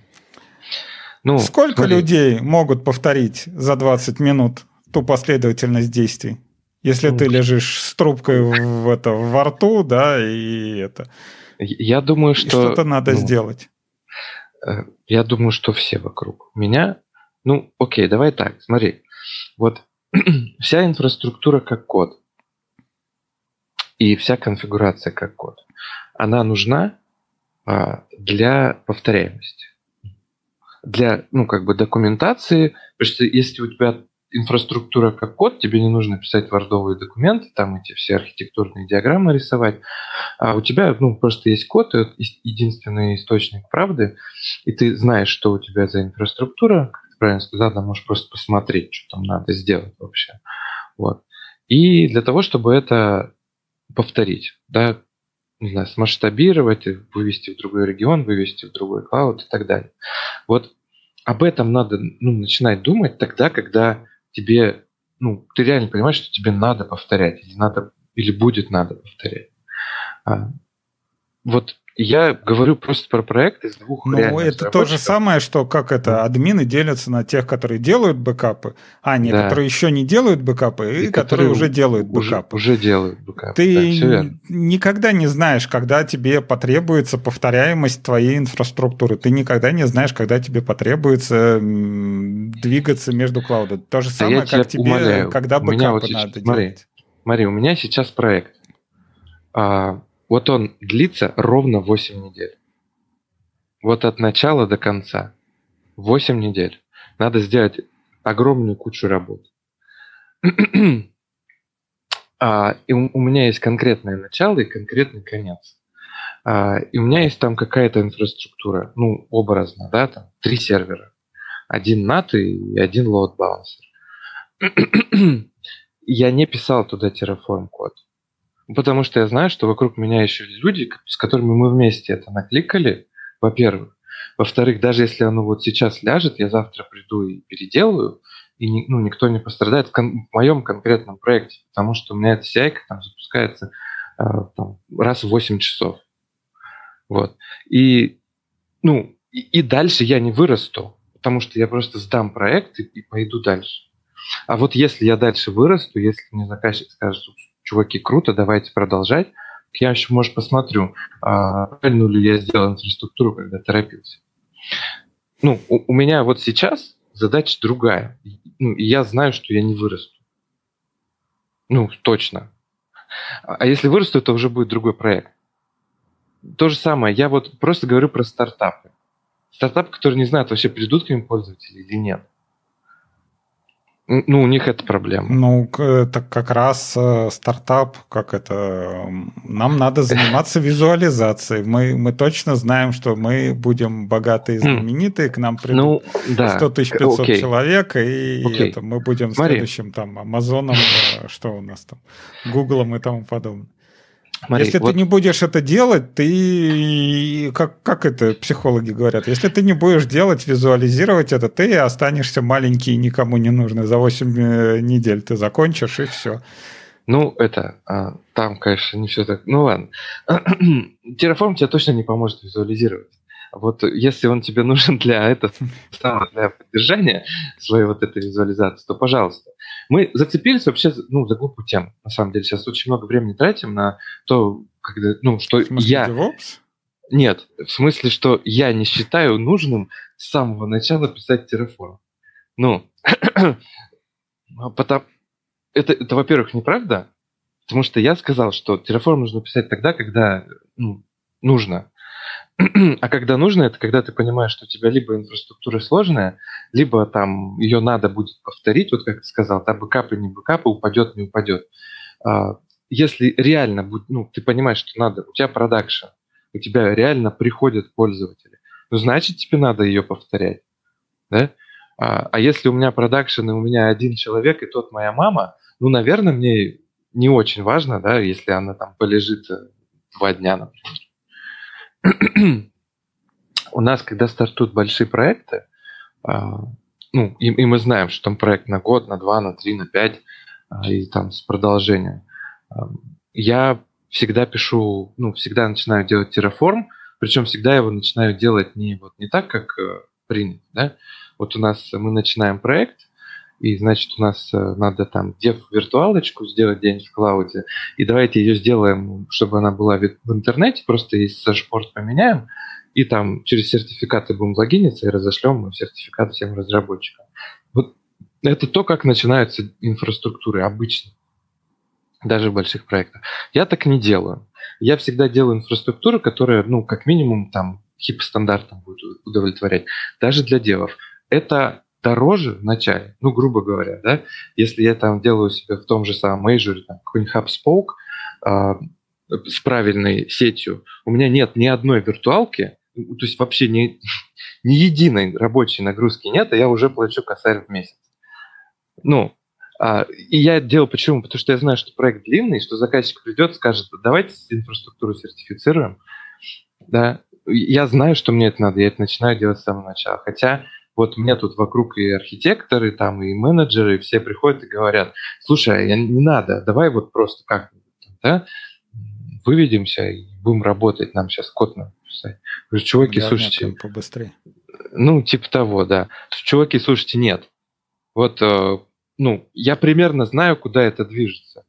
Ну, Сколько смотри. людей могут повторить за 20 минут ту последовательность действий? Если ну, ты лежишь с трубкой в, это, во рту, да, и это... Я думаю, что... Что-то надо ну, сделать. Э, я думаю, что все вокруг меня ну, окей, давай так, смотри. Вот вся инфраструктура как код и вся конфигурация как код, она нужна а, для повторяемости. Для, ну, как бы документации, потому что если у тебя инфраструктура как код, тебе не нужно писать вардовые документы, там эти все архитектурные диаграммы рисовать, а у тебя ну, просто есть код, это единственный источник правды, и ты знаешь, что у тебя за инфраструктура, правильно сказал, да, можешь просто посмотреть, что там надо сделать вообще. Вот. И для того, чтобы это повторить, да, не знаю, смасштабировать, вывести в другой регион, вывести в другой клауд и так далее. Вот об этом надо ну, начинать думать тогда, когда тебе, ну, ты реально понимаешь, что тебе надо повторять, или надо, или будет надо повторять. А, вот я говорю просто про проект из двух Ну, это то же самое, что как это, админы делятся на тех, которые делают бэкапы, а не, да. которые еще не делают бэкапы, и, и которые, которые уже делают бэкапы. Уже, уже делают бэкапы. Ты да, никогда не знаешь, когда тебе потребуется повторяемость твоей инфраструктуры. Ты никогда не знаешь, когда тебе потребуется двигаться между cloud ами. То же самое, да как тебе, умоляю. когда бэкапы вот сейчас, надо смотри, делать. Смотри, у меня сейчас проект. А, вот он длится ровно 8 недель. Вот от начала до конца. 8 недель. Надо сделать огромную кучу работ. а, и у, у меня есть конкретное начало и конкретный конец. А, и у меня есть там какая-то инфраструктура, ну, образно, да, там три сервера. Один NAT и один load balancer. Я не писал туда Terraform код. Потому что я знаю, что вокруг меня еще люди, с которыми мы вместе это накликали, во-первых. Во-вторых, даже если оно вот сейчас ляжет, я завтра приду и переделаю, и ну, никто не пострадает в, кон- в моем конкретном проекте, потому что у меня эта CI там запускается э, там, раз в 8 часов. Вот. И, ну, и, и дальше я не вырасту, потому что я просто сдам проект и, и пойду дальше. А вот если я дальше вырасту, если мне заказчик скажет, чуваки, круто, давайте продолжать. Я еще, может, посмотрю, а, правильно ли я сделал инфраструктуру, когда торопился. Ну, у, у меня вот сейчас задача другая. Ну, я знаю, что я не вырасту. Ну, точно. А если вырасту, то уже будет другой проект. То же самое, я вот просто говорю про стартапы. Стартапы, которые не знают, вообще придут к ним пользователи или нет. Ну, у них это проблема. Ну, это как раз э, стартап, как это... Нам надо заниматься визуализацией. Мы, мы точно знаем, что мы будем богатые и хм. знаменитые, к нам придут ну, да. 100 500 Окей. человек, и Окей. это, мы будем Смотри. следующим там Амазоном, э, что у нас там, Гуглом и тому подобное. Смотри, если вот... ты не будешь это делать, ты, как, как это психологи говорят, если ты не будешь делать, визуализировать это, ты останешься маленький и никому не нужный. За 8 э, недель ты закончишь, и все. Ну, это, а, там, конечно, не все так. Ну, ладно. Terraform тебе точно не поможет визуализировать. Вот если он тебе нужен для этого, для поддержания своей вот этой визуализации, то пожалуйста. Мы зацепились вообще ну, за глупую тему. На самом деле сейчас очень много времени тратим на то, когда, ну, что в смысле, я... DevOps? Нет, в смысле, что я не считаю нужным с самого начала писать Terraform. Ну, потому... это, это, во-первых, неправда, потому что я сказал, что Terraform нужно писать тогда, когда ну, нужно. А когда нужно, это когда ты понимаешь, что у тебя либо инфраструктура сложная, либо там ее надо будет повторить, вот как ты сказал, там бэкапы, не бэкапы, упадет, не упадет. А, если реально, ну, ты понимаешь, что надо, у тебя продакшн, у тебя реально приходят пользователи, ну, значит, тебе надо ее повторять, да? А, а если у меня продакшн, и у меня один человек, и тот моя мама, ну, наверное, мне не очень важно, да, если она там полежит э, два дня, например у нас, когда стартуют большие проекты, а, ну, и, и мы знаем, что там проект на год, на два, на три, на пять, а, и там с продолжением, я всегда пишу, ну, всегда начинаю делать Terraform, причем всегда его начинаю делать не, вот, не так, как э, принято, да. Вот у нас мы начинаем проект, и значит у нас э, надо там дев-виртуалочку сделать день в клауде, и давайте ее сделаем, чтобы она была в интернете, просто есть сэшпорт поменяем, и там через сертификаты будем логиниться и разошлем сертификат всем разработчикам. Вот это то, как начинаются инфраструктуры обычно, даже в больших проектах. Я так не делаю. Я всегда делаю инфраструктуру, которая, ну, как минимум, там, хип-стандартам будет удовлетворять, даже для девов. Это дороже в начале, ну, грубо говоря, да, если я там делаю себе в том же самом мейджоре, там, какой-нибудь HubSpoke э, с правильной сетью, у меня нет ни одной виртуалки, то есть вообще ни, ни единой рабочей нагрузки нет, а я уже плачу косарь в месяц. Ну, а, и я это делаю почему? Потому что я знаю, что проект длинный, что заказчик придет, скажет, давайте инфраструктуру сертифицируем. Да, я знаю, что мне это надо, я это начинаю делать с самого начала. Хотя вот мне тут вокруг и архитекторы, там и менеджеры, все приходят и говорят, слушай, а не надо, давай вот просто как-нибудь, да, выведемся и будем работать, нам сейчас код написать. Говорю, чуваки, Я слушайте... Побыстрее. Ну, типа того, да. Чуваки, слушайте, нет. Вот, э, ну, я примерно знаю, куда это движется.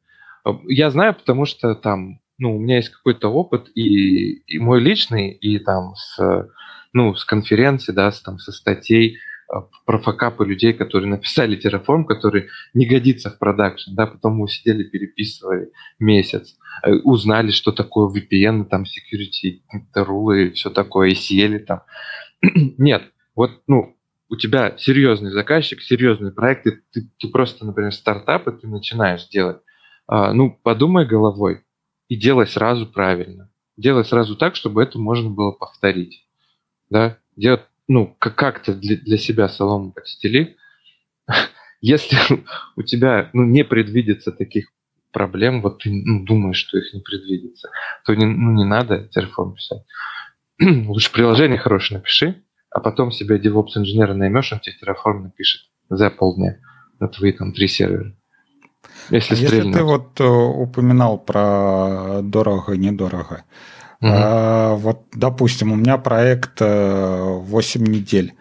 Я знаю, потому что там, ну, у меня есть какой-то опыт и, и мой личный, и там с ну, с конференции, да, с, там, со статей э, про факапы людей, которые написали Terraform, который не годится в продакшн, да, потом мы сидели, переписывали месяц, э, узнали, что такое VPN, там, security, rule и все такое, и сели там. Нет, вот, ну, у тебя серьезный заказчик, серьезный проект, и ты, ты просто, например, стартап, и ты начинаешь делать. А, ну, подумай головой и делай сразу правильно. Делай сразу так, чтобы это можно было повторить да, делать, ну, как-то для, для себя солому подстели. Если у тебя, ну, не предвидится таких проблем, вот ты ну, думаешь, что их не предвидится, то не, ну, не надо Terraform писать. Лучше приложение хорошее напиши, а потом себе DevOps инженера наймешь, он тебе Terraform напишет за полдня на твои там три сервера. Если, а если ты вот э, упоминал про дорого-недорого, Угу. А, вот, допустим, у меня проект 8 э, недель.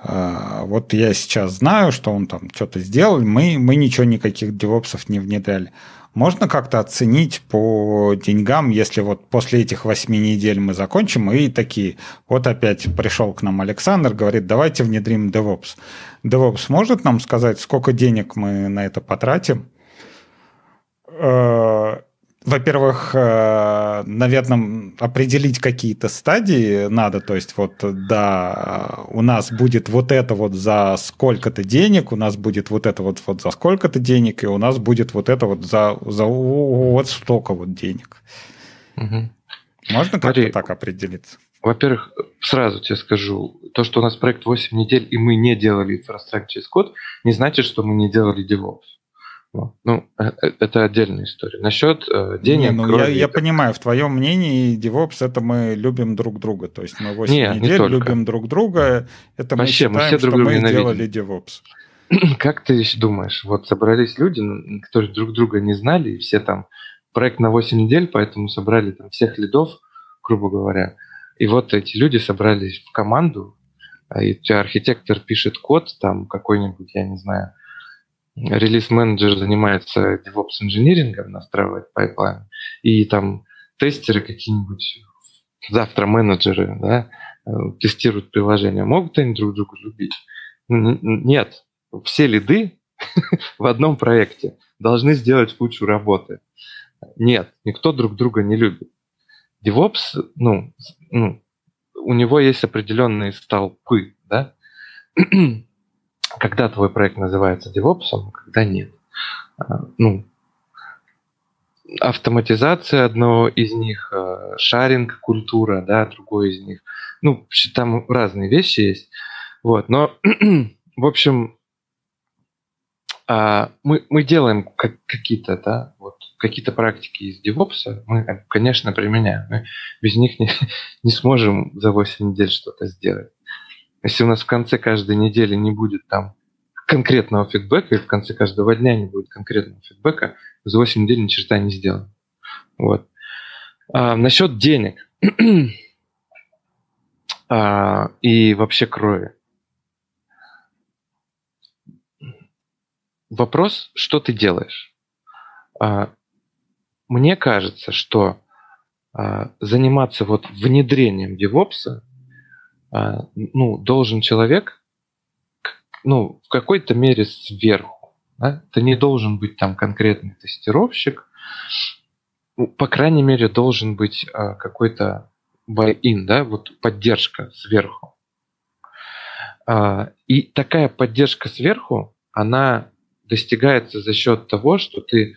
А, вот я сейчас знаю, что он там что-то сделал, мы, мы ничего, никаких девопсов не внедряли. Можно как-то оценить по деньгам, если вот после этих 8 недель мы закончим, и такие, вот опять пришел к нам Александр, говорит, давайте внедрим DevOps. DevOps может нам сказать, сколько денег мы на это потратим? Во-первых, э, наверное, определить какие-то стадии надо. То есть вот, да, у нас будет вот это вот за сколько-то денег, у нас будет вот это вот, вот за сколько-то денег, и у нас будет вот это вот за, за вот столько вот денег. Угу. Можно как-то так определиться? Во-первых, сразу тебе скажу, то, что у нас проект 8 недель, и мы не делали инфраструктуру через код, не значит, что мы не делали DevOps. Ну, э, э, это отдельная история. Насчет э, денег... Не, ну, я, я понимаю, в твоем мнении DevOps это мы любим друг друга. То есть мы 8 не, недель не любим друг друга. Это Вообще, мы считаем, мы все друг что мы ненавидим. делали DevOps. Как ты думаешь, вот собрались люди, которые друг друга не знали, и все там проект на 8 недель, поэтому собрали там всех лидов, грубо говоря. И вот эти люди собрались в команду, а и у тебя архитектор пишет код, там какой-нибудь, я не знаю, релиз-менеджер занимается DevOps инжинирингом, настраивает пайплайн, и там тестеры какие-нибудь, завтра менеджеры, да, э, тестируют приложение. Могут они друг друга любить? Нет. Все лиды в одном проекте должны сделать кучу работы. Нет, никто друг друга не любит. DevOps, ну, ну у него есть определенные столпы, да, когда твой проект называется DevOps, когда нет. А, ну, автоматизация одно из них, а, шаринг культура, да, другой из них. Ну, там разные вещи есть. Вот, но, в общем, а, мы, мы делаем какие-то, да, вот, какие-то практики из DevOps, мы, конечно, применяем. Мы без них не, не сможем за 8 недель что-то сделать. Если у нас в конце каждой недели не будет там конкретного фидбэка, и в конце каждого дня не будет конкретного фидбэка, за 8 недель ни черта не сделаем. Вот. А, насчет денег а, и вообще крови. Вопрос, что ты делаешь? А, мне кажется, что а, заниматься вот внедрением DevOps а, ну, должен человек, ну, в какой-то мере сверху. Да? Это не должен быть там конкретный тестировщик. Ну, по крайней мере, должен быть а, какой-то buy-in, да, вот поддержка сверху. А, и такая поддержка сверху, она достигается за счет того, что ты,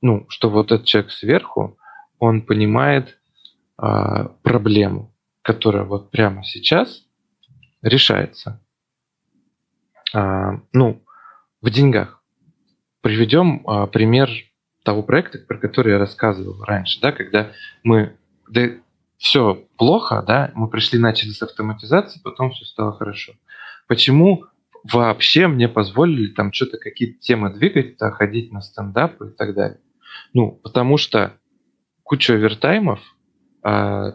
ну, что вот этот человек сверху, он понимает а, проблему, которая вот прямо сейчас решается. А, ну, в деньгах. Приведем а, пример того проекта, про который я рассказывал раньше, да, когда мы да, все плохо, да, мы пришли, начали с автоматизации, потом все стало хорошо. Почему вообще мне позволили там что-то, какие-то темы двигать, да, ходить на стендапы и так далее? Ну, потому что куча овертаймов,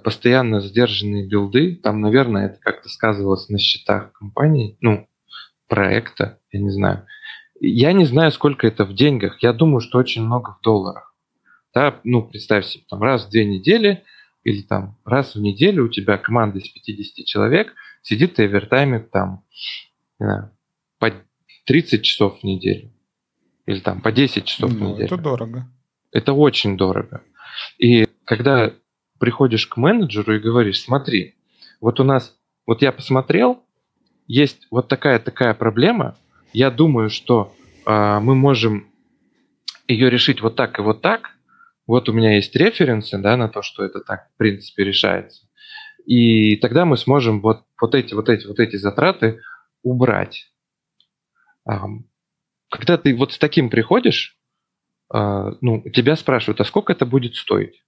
постоянно сдержанные билды, там, наверное, это как-то сказывалось на счетах компании, ну, проекта, я не знаю. Я не знаю, сколько это в деньгах. Я думаю, что очень много в долларах. Да, ну, представь себе, там раз в две недели или там раз в неделю у тебя команда из 50 человек сидит и овертаймит там знаю, по 30 часов в неделю. Или там по 10 часов ну, в неделю. Это дорого. Это очень дорого. И когда приходишь к менеджеру и говоришь, смотри, вот у нас, вот я посмотрел, есть вот такая-такая проблема, я думаю, что э, мы можем ее решить вот так и вот так. Вот у меня есть референсы да, на то, что это так в принципе решается. И тогда мы сможем вот, вот эти, вот эти, вот эти затраты убрать. Когда ты вот с таким приходишь, а, ну, тебя спрашивают, а сколько это будет стоить?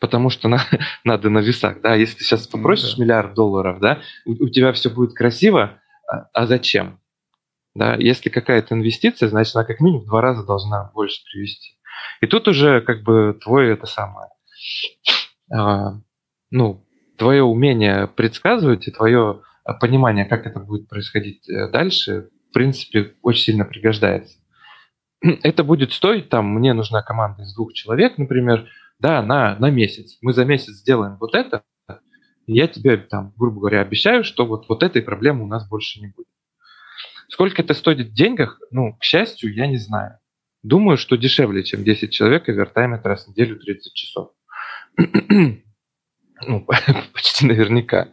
Потому что на, надо на весах, да, если ты сейчас ну попросишь да. миллиард долларов, да, у, у тебя все будет красиво, а, а зачем? Да, если какая-то инвестиция, значит, она как минимум в два раза должна больше привести. И тут уже как бы твое это самое, а, ну, твое умение предсказывать и твое понимание, как это будет происходить э, дальше, в принципе, очень сильно пригождается. Это будет стоить, там, мне нужна команда из двух человек, например, да, на, на месяц. Мы за месяц сделаем вот это, и я тебе, там, грубо говоря, обещаю, что вот, вот этой проблемы у нас больше не будет. Сколько это стоит в деньгах, ну, к счастью, я не знаю. Думаю, что дешевле, чем 10 человек и вертаймит раз в неделю 30 часов. ну, почти наверняка.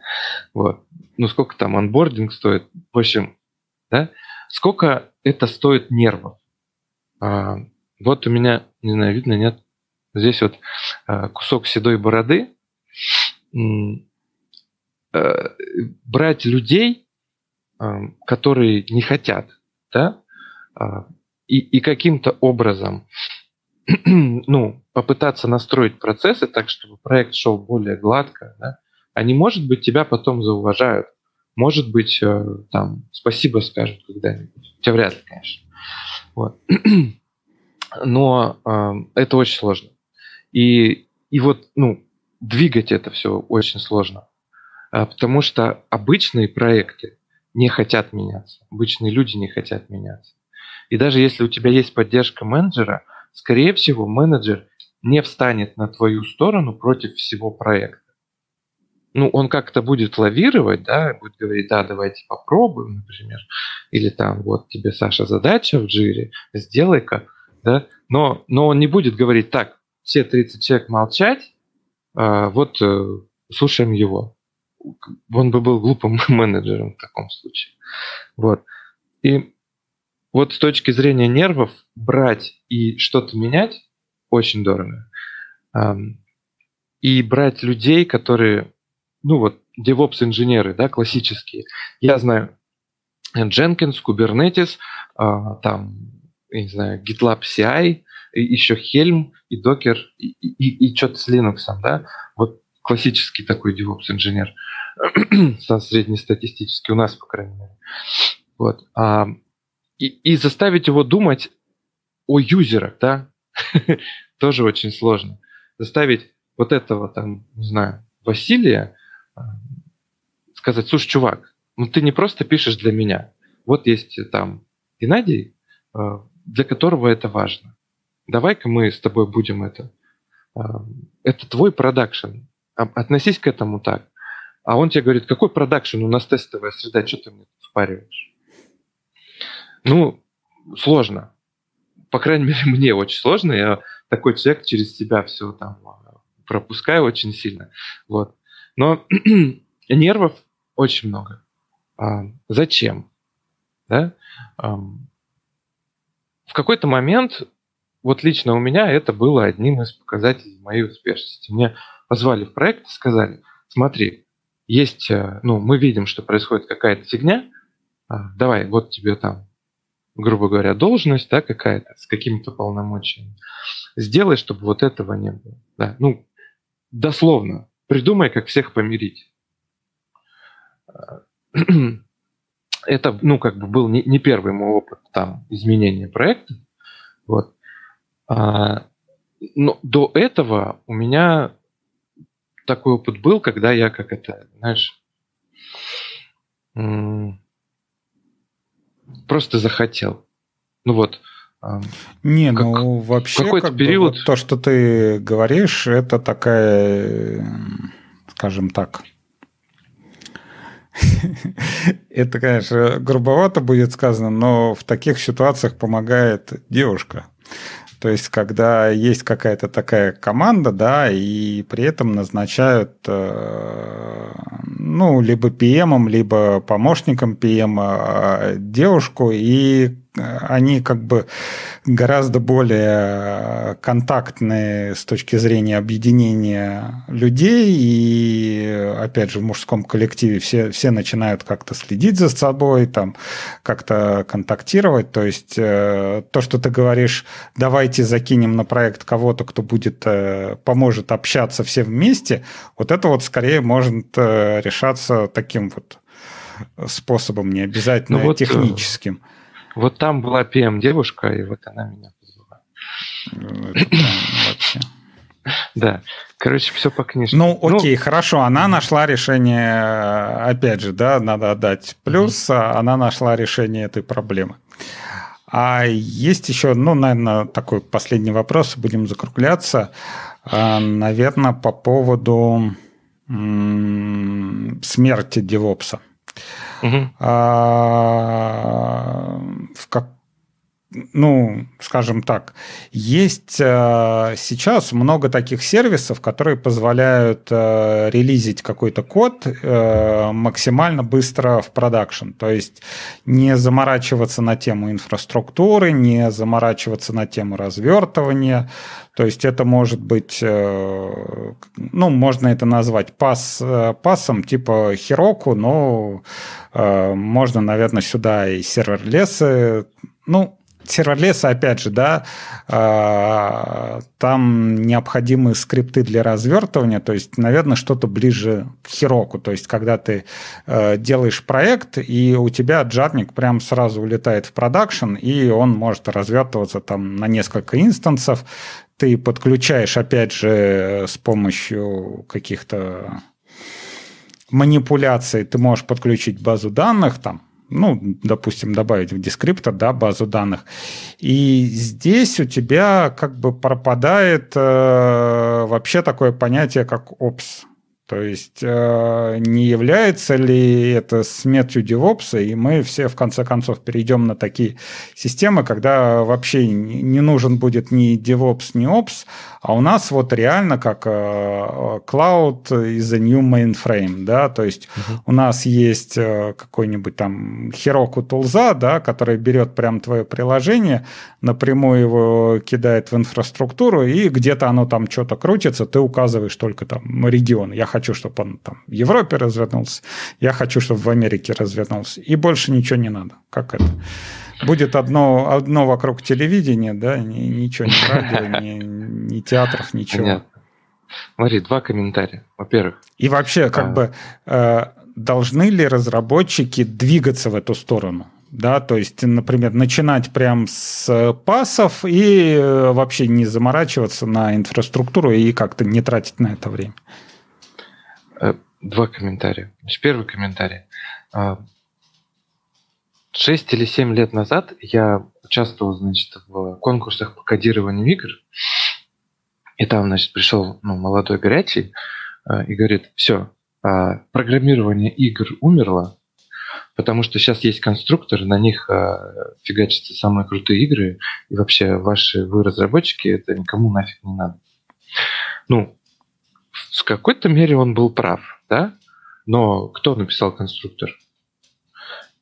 Вот. Ну, сколько там анбординг стоит? В общем, да? Сколько это стоит нервов? А, вот у меня, не знаю, видно, нет? Здесь вот а, кусок седой бороды. А, брать людей, а, которые не хотят, да, и, и каким-то образом ну, попытаться настроить процессы так, чтобы проект шел более гладко, да, они, может быть, тебя потом зауважают, может быть, э, там, спасибо скажут когда-нибудь. Хотя вряд ли, конечно. Вот. Но э, это очень сложно. И, и вот, ну, двигать это все очень сложно. Э, потому что обычные проекты не хотят меняться. Обычные люди не хотят меняться. И даже если у тебя есть поддержка менеджера, скорее всего, менеджер не встанет на твою сторону против всего проекта. Ну, он как-то будет лавировать, да, будет говорить, да, давайте попробуем, например, или там, вот тебе, Саша, задача в джире, сделай-ка, да, но, но он не будет говорить, так, все 30 человек молчать, а, вот э, слушаем его. Он бы был глупым менеджером в таком случае. Вот. И вот с точки зрения нервов брать и что-то менять очень дорого. И брать людей, которые, ну вот, DevOps-инженеры, да, классические. Я знаю Jenkins, Kubernetes, а, там, я не знаю, GitLab CI, и еще Helm и Docker, и, и, и что-то с Linux, да, вот классический такой DevOps-инженер, среднестатистический у нас, по крайней мере. Вот. А, и, и заставить его думать о юзерах, да, тоже очень сложно. Заставить вот этого, там, не знаю, Василия а, сказать, слушай, чувак, ну ты не просто пишешь для меня. Вот есть там Геннадий, а, для которого это важно. Давай-ка мы с тобой будем это. А, это твой продакшн. Относись к этому так. А он тебе говорит, какой продакшн, у нас тестовая среда, что ты мне впариваешь? Ну, сложно. По крайней мере, мне очень сложно. Я такой человек через себя все там а, пропускаю очень сильно. Вот. Но нервов очень много. А, зачем? Да? А, в какой-то момент, вот лично у меня это было одним из показателей моей успешности. Мне позвали в проект и сказали, смотри, есть, э, ну, мы видим, что происходит какая-то фигня, а, давай, вот тебе там грубо говоря, должность, да, какая-то, с какими-то полномочиями. Сделай, чтобы вот этого не было. Да. Ну, дословно, придумай, как всех помирить. Это, ну, как бы был не, не первый мой опыт там изменения проекта. Вот. А, но до этого у меня такой опыт был, когда я, как это, знаешь, просто захотел. Ну вот. Не, как, ну вообще какой-то как период... Бы, вот то, что ты говоришь, это такая, скажем так, это, конечно, грубовато будет сказано, но в таких ситуациях помогает девушка. То есть, когда есть какая-то такая команда, да, и при этом назначают, э, ну, либо PM, либо помощником PM э, девушку, и они как бы гораздо более контактные с точки зрения объединения людей, и, опять же, в мужском коллективе все, все начинают как-то следить за собой, там, как-то контактировать, то есть э, то, что ты говоришь, давайте закинем на проект кого-то, кто будет, э, поможет общаться все вместе, вот это вот скорее может э, решаться таким вот способом, не обязательно ну вот, техническим. Вот там была PM девушка, и вот она меня позвала. Ну, вообще. Да. Короче, все по книжке. Ну, окей, ну, хорошо. Она нашла решение, опять же, да, надо отдать плюс, mm-hmm. она нашла решение этой проблемы. А есть еще, ну, наверное, такой последний вопрос, будем закругляться. А, наверное, по поводу м- смерти Девопса. Угу. А, в как, ну, скажем так, есть э, сейчас много таких сервисов, которые позволяют э, релизить какой-то код э, максимально быстро в продакшн. То есть не заморачиваться на тему инфраструктуры, не заморачиваться на тему развертывания. То есть это может быть, ну, можно это назвать пас, пасом типа Heroku, но можно, наверное, сюда и сервер-лесы ну, серверлеса, опять же, да, а, там необходимы скрипты для развертывания, то есть, наверное, что-то ближе к Хироку, то есть, когда ты э, делаешь проект, и у тебя джарник прям сразу улетает в продакшн, и он может развертываться там на несколько инстансов, ты подключаешь, опять же, с помощью каких-то манипуляций, ты можешь подключить базу данных, там, ну, допустим, добавить в дескриптор, да, базу данных. И здесь у тебя как бы пропадает э, вообще такое понятие, как ops. То есть э, не является ли это смертью DevOps, и мы все в конце концов перейдем на такие системы, когда вообще не нужен будет ни DevOps, ни Ops, а у нас вот реально как э, Cloud is a new mainframe, да, то есть uh-huh. у нас есть э, какой-нибудь там Heroku Tools, да, который берет прям твое приложение, напрямую его кидает в инфраструктуру, и где-то оно там что-то крутится, ты указываешь только там регион. Я хочу, чтобы он там в Европе развернулся, я хочу, чтобы в Америке развернулся, и больше ничего не надо. Как это? Будет одно, одно вокруг телевидения, да, ничего, ни радио, ни, ни театров, ничего. Понятно. Смотри, два комментария. Во-первых. И вообще, как а... бы, э, должны ли разработчики двигаться в эту сторону? Да, то есть, например, начинать прям с пасов и э, вообще не заморачиваться на инфраструктуру и как-то не тратить на это время. Э, два комментария. Первый комментарий. А, 6 или 7 лет назад я участвовал, значит, в конкурсах по кодированию игр. И там, значит, пришел ну, молодой горячий э, и говорит, все, э, программирование игр умерло, потому что сейчас есть конструкторы, на них э, фигачатся самые крутые игры, и вообще ваши, вы разработчики, это никому нафиг не надо. Ну, в какой-то мере он был прав, да? Но кто написал конструктор?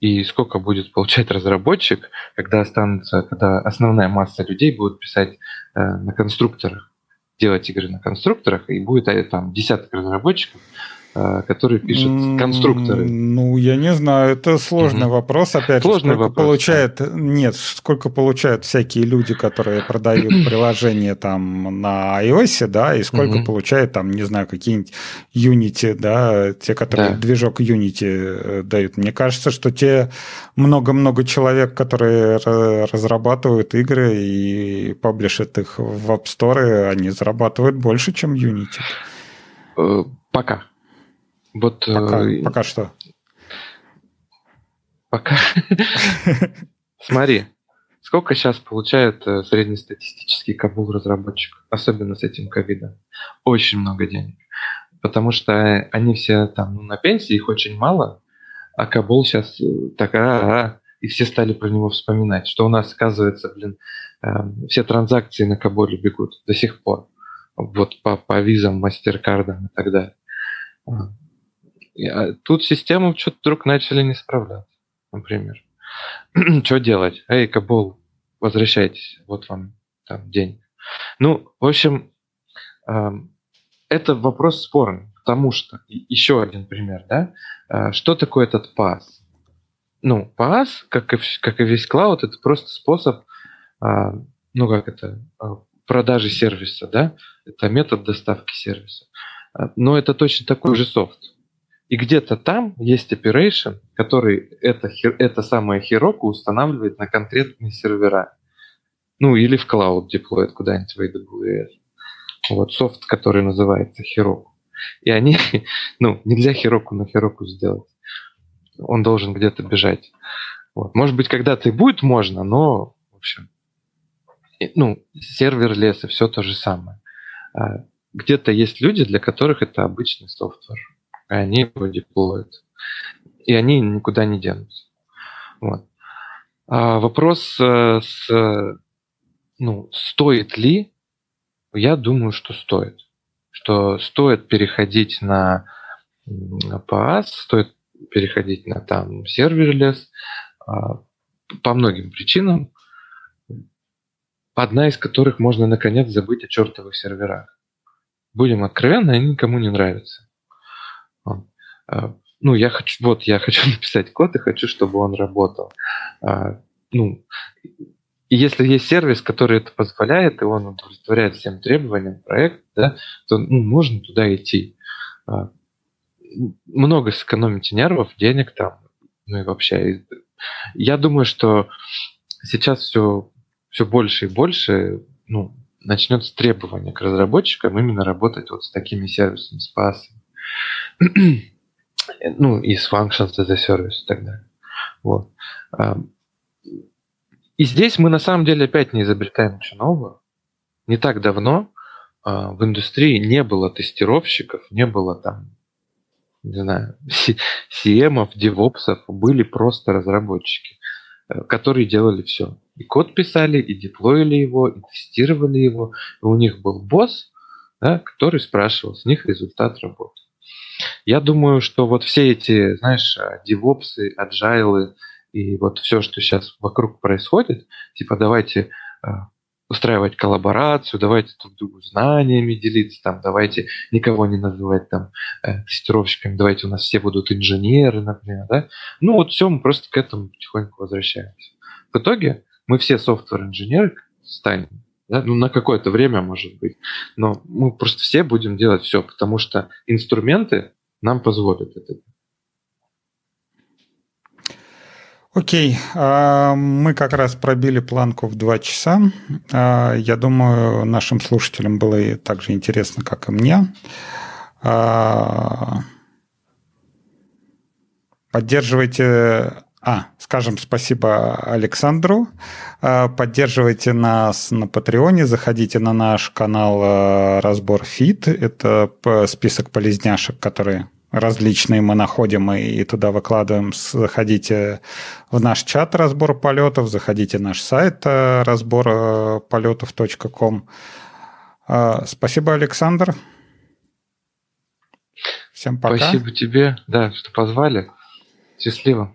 и сколько будет получать разработчик, когда останутся, когда основная масса людей будет писать э, на конструкторах, делать игры на конструкторах, и будет э, там десяток разработчиков, которые пишут конструкторы? Ну, я не знаю, это сложный угу. вопрос. Опять сложный же, сколько вопрос, получает... Да. Нет, сколько получают всякие люди, которые продают приложения там на iOS, да, и сколько угу. получают там, не знаю, какие-нибудь Unity, да, те, которые да. движок Unity э, дают. Мне кажется, что те много-много человек, которые разрабатывают игры и паблишат их в App Store, они зарабатывают больше, чем Unity. Э, пока. Вот, пока, э, пока что. Пока. Смотри, сколько сейчас получает э, среднестатистический Кабул разработчик, особенно с этим ковидом? Очень много денег. Потому что они все там ну, на пенсии, их очень мало, а Кабул сейчас э, такая, и все стали про него вспоминать, что у нас, оказывается, блин, э, все транзакции на Кабуле бегут до сих пор. Вот по, по визам, мастеркардам и так далее. А тут систему что-то вдруг начали не справляться, например. Что делать? Эй, Кабул, возвращайтесь, вот вам там денег. Ну, в общем, это вопрос спорный, потому что, еще один пример, да, а, что такое этот пас? Ну, пас, как и, как и весь клауд, это просто способ, а, ну, как это, продажи сервиса, да, это метод доставки сервиса. Но это точно такой же софт. И где-то там есть operation, который это, это самое Heroku устанавливает на конкретные сервера. Ну, или в cloud деплоит куда-нибудь в AWS. Вот софт, который называется Heroku. И они, ну, не для Heroku на Heroku сделать. Он должен где-то бежать. Вот. Может быть, когда-то и будет можно, но, в общем, ну, сервер леса, все то же самое. А где-то есть люди, для которых это обычный софтвер они его деплоят. И они никуда не денутся. Вот. А, вопрос э, с, ну, стоит ли? Я думаю, что стоит. Что стоит переходить на PaaS, стоит переходить на там серверлес а, по многим причинам, одна из которых можно наконец забыть о чертовых серверах. Будем откровенны, они никому не нравятся. А, ну, я хочу, вот, я хочу написать код и хочу, чтобы он работал. А, ну, и если есть сервис, который это позволяет, и он удовлетворяет всем требованиям проекта, да, то ну, можно туда идти. А, много сэкономите нервов, денег там, ну и вообще. Я думаю, что сейчас все, все больше и больше ну, начнется требование к разработчикам именно работать вот с такими сервисами, с пасами. ну, и с functions as a service и так далее. Вот. И здесь мы на самом деле опять не изобретаем ничего нового. Не так давно а, в индустрии не было тестировщиков, не было там, не знаю, CM, девопсов, были просто разработчики, э, которые делали все. И код писали, и деплоили его, и тестировали его. И у них был босс, да, который спрашивал с них результат работы. Я думаю, что вот все эти, знаешь, девопсы, аджайлы и вот все, что сейчас вокруг происходит, типа давайте а, устраивать коллаборацию, давайте друг другу знаниями делиться, там, давайте никого не называть там э, тестировщиками, давайте у нас все будут инженеры, например, да. Ну вот все, мы просто к этому потихоньку возвращаемся. В итоге мы все софтвер-инженеры станем, да? ну на какое-то время, может быть, но мы просто все будем делать все, потому что инструменты нам позволят это. Окей, а, мы как раз пробили планку в два часа. А, я думаю, нашим слушателям было так же интересно, как и мне. А, поддерживайте а, скажем спасибо Александру. Поддерживайте нас на Патреоне, заходите на наш канал Разбор Фит. Это список полезняшек, которые различные мы находим и туда выкладываем. Заходите в наш чат разбор полетов, заходите в наш сайт э, разбор полетов.ком. Э, спасибо, Александр. Всем пока. Спасибо тебе, да, что позвали. Счастливо.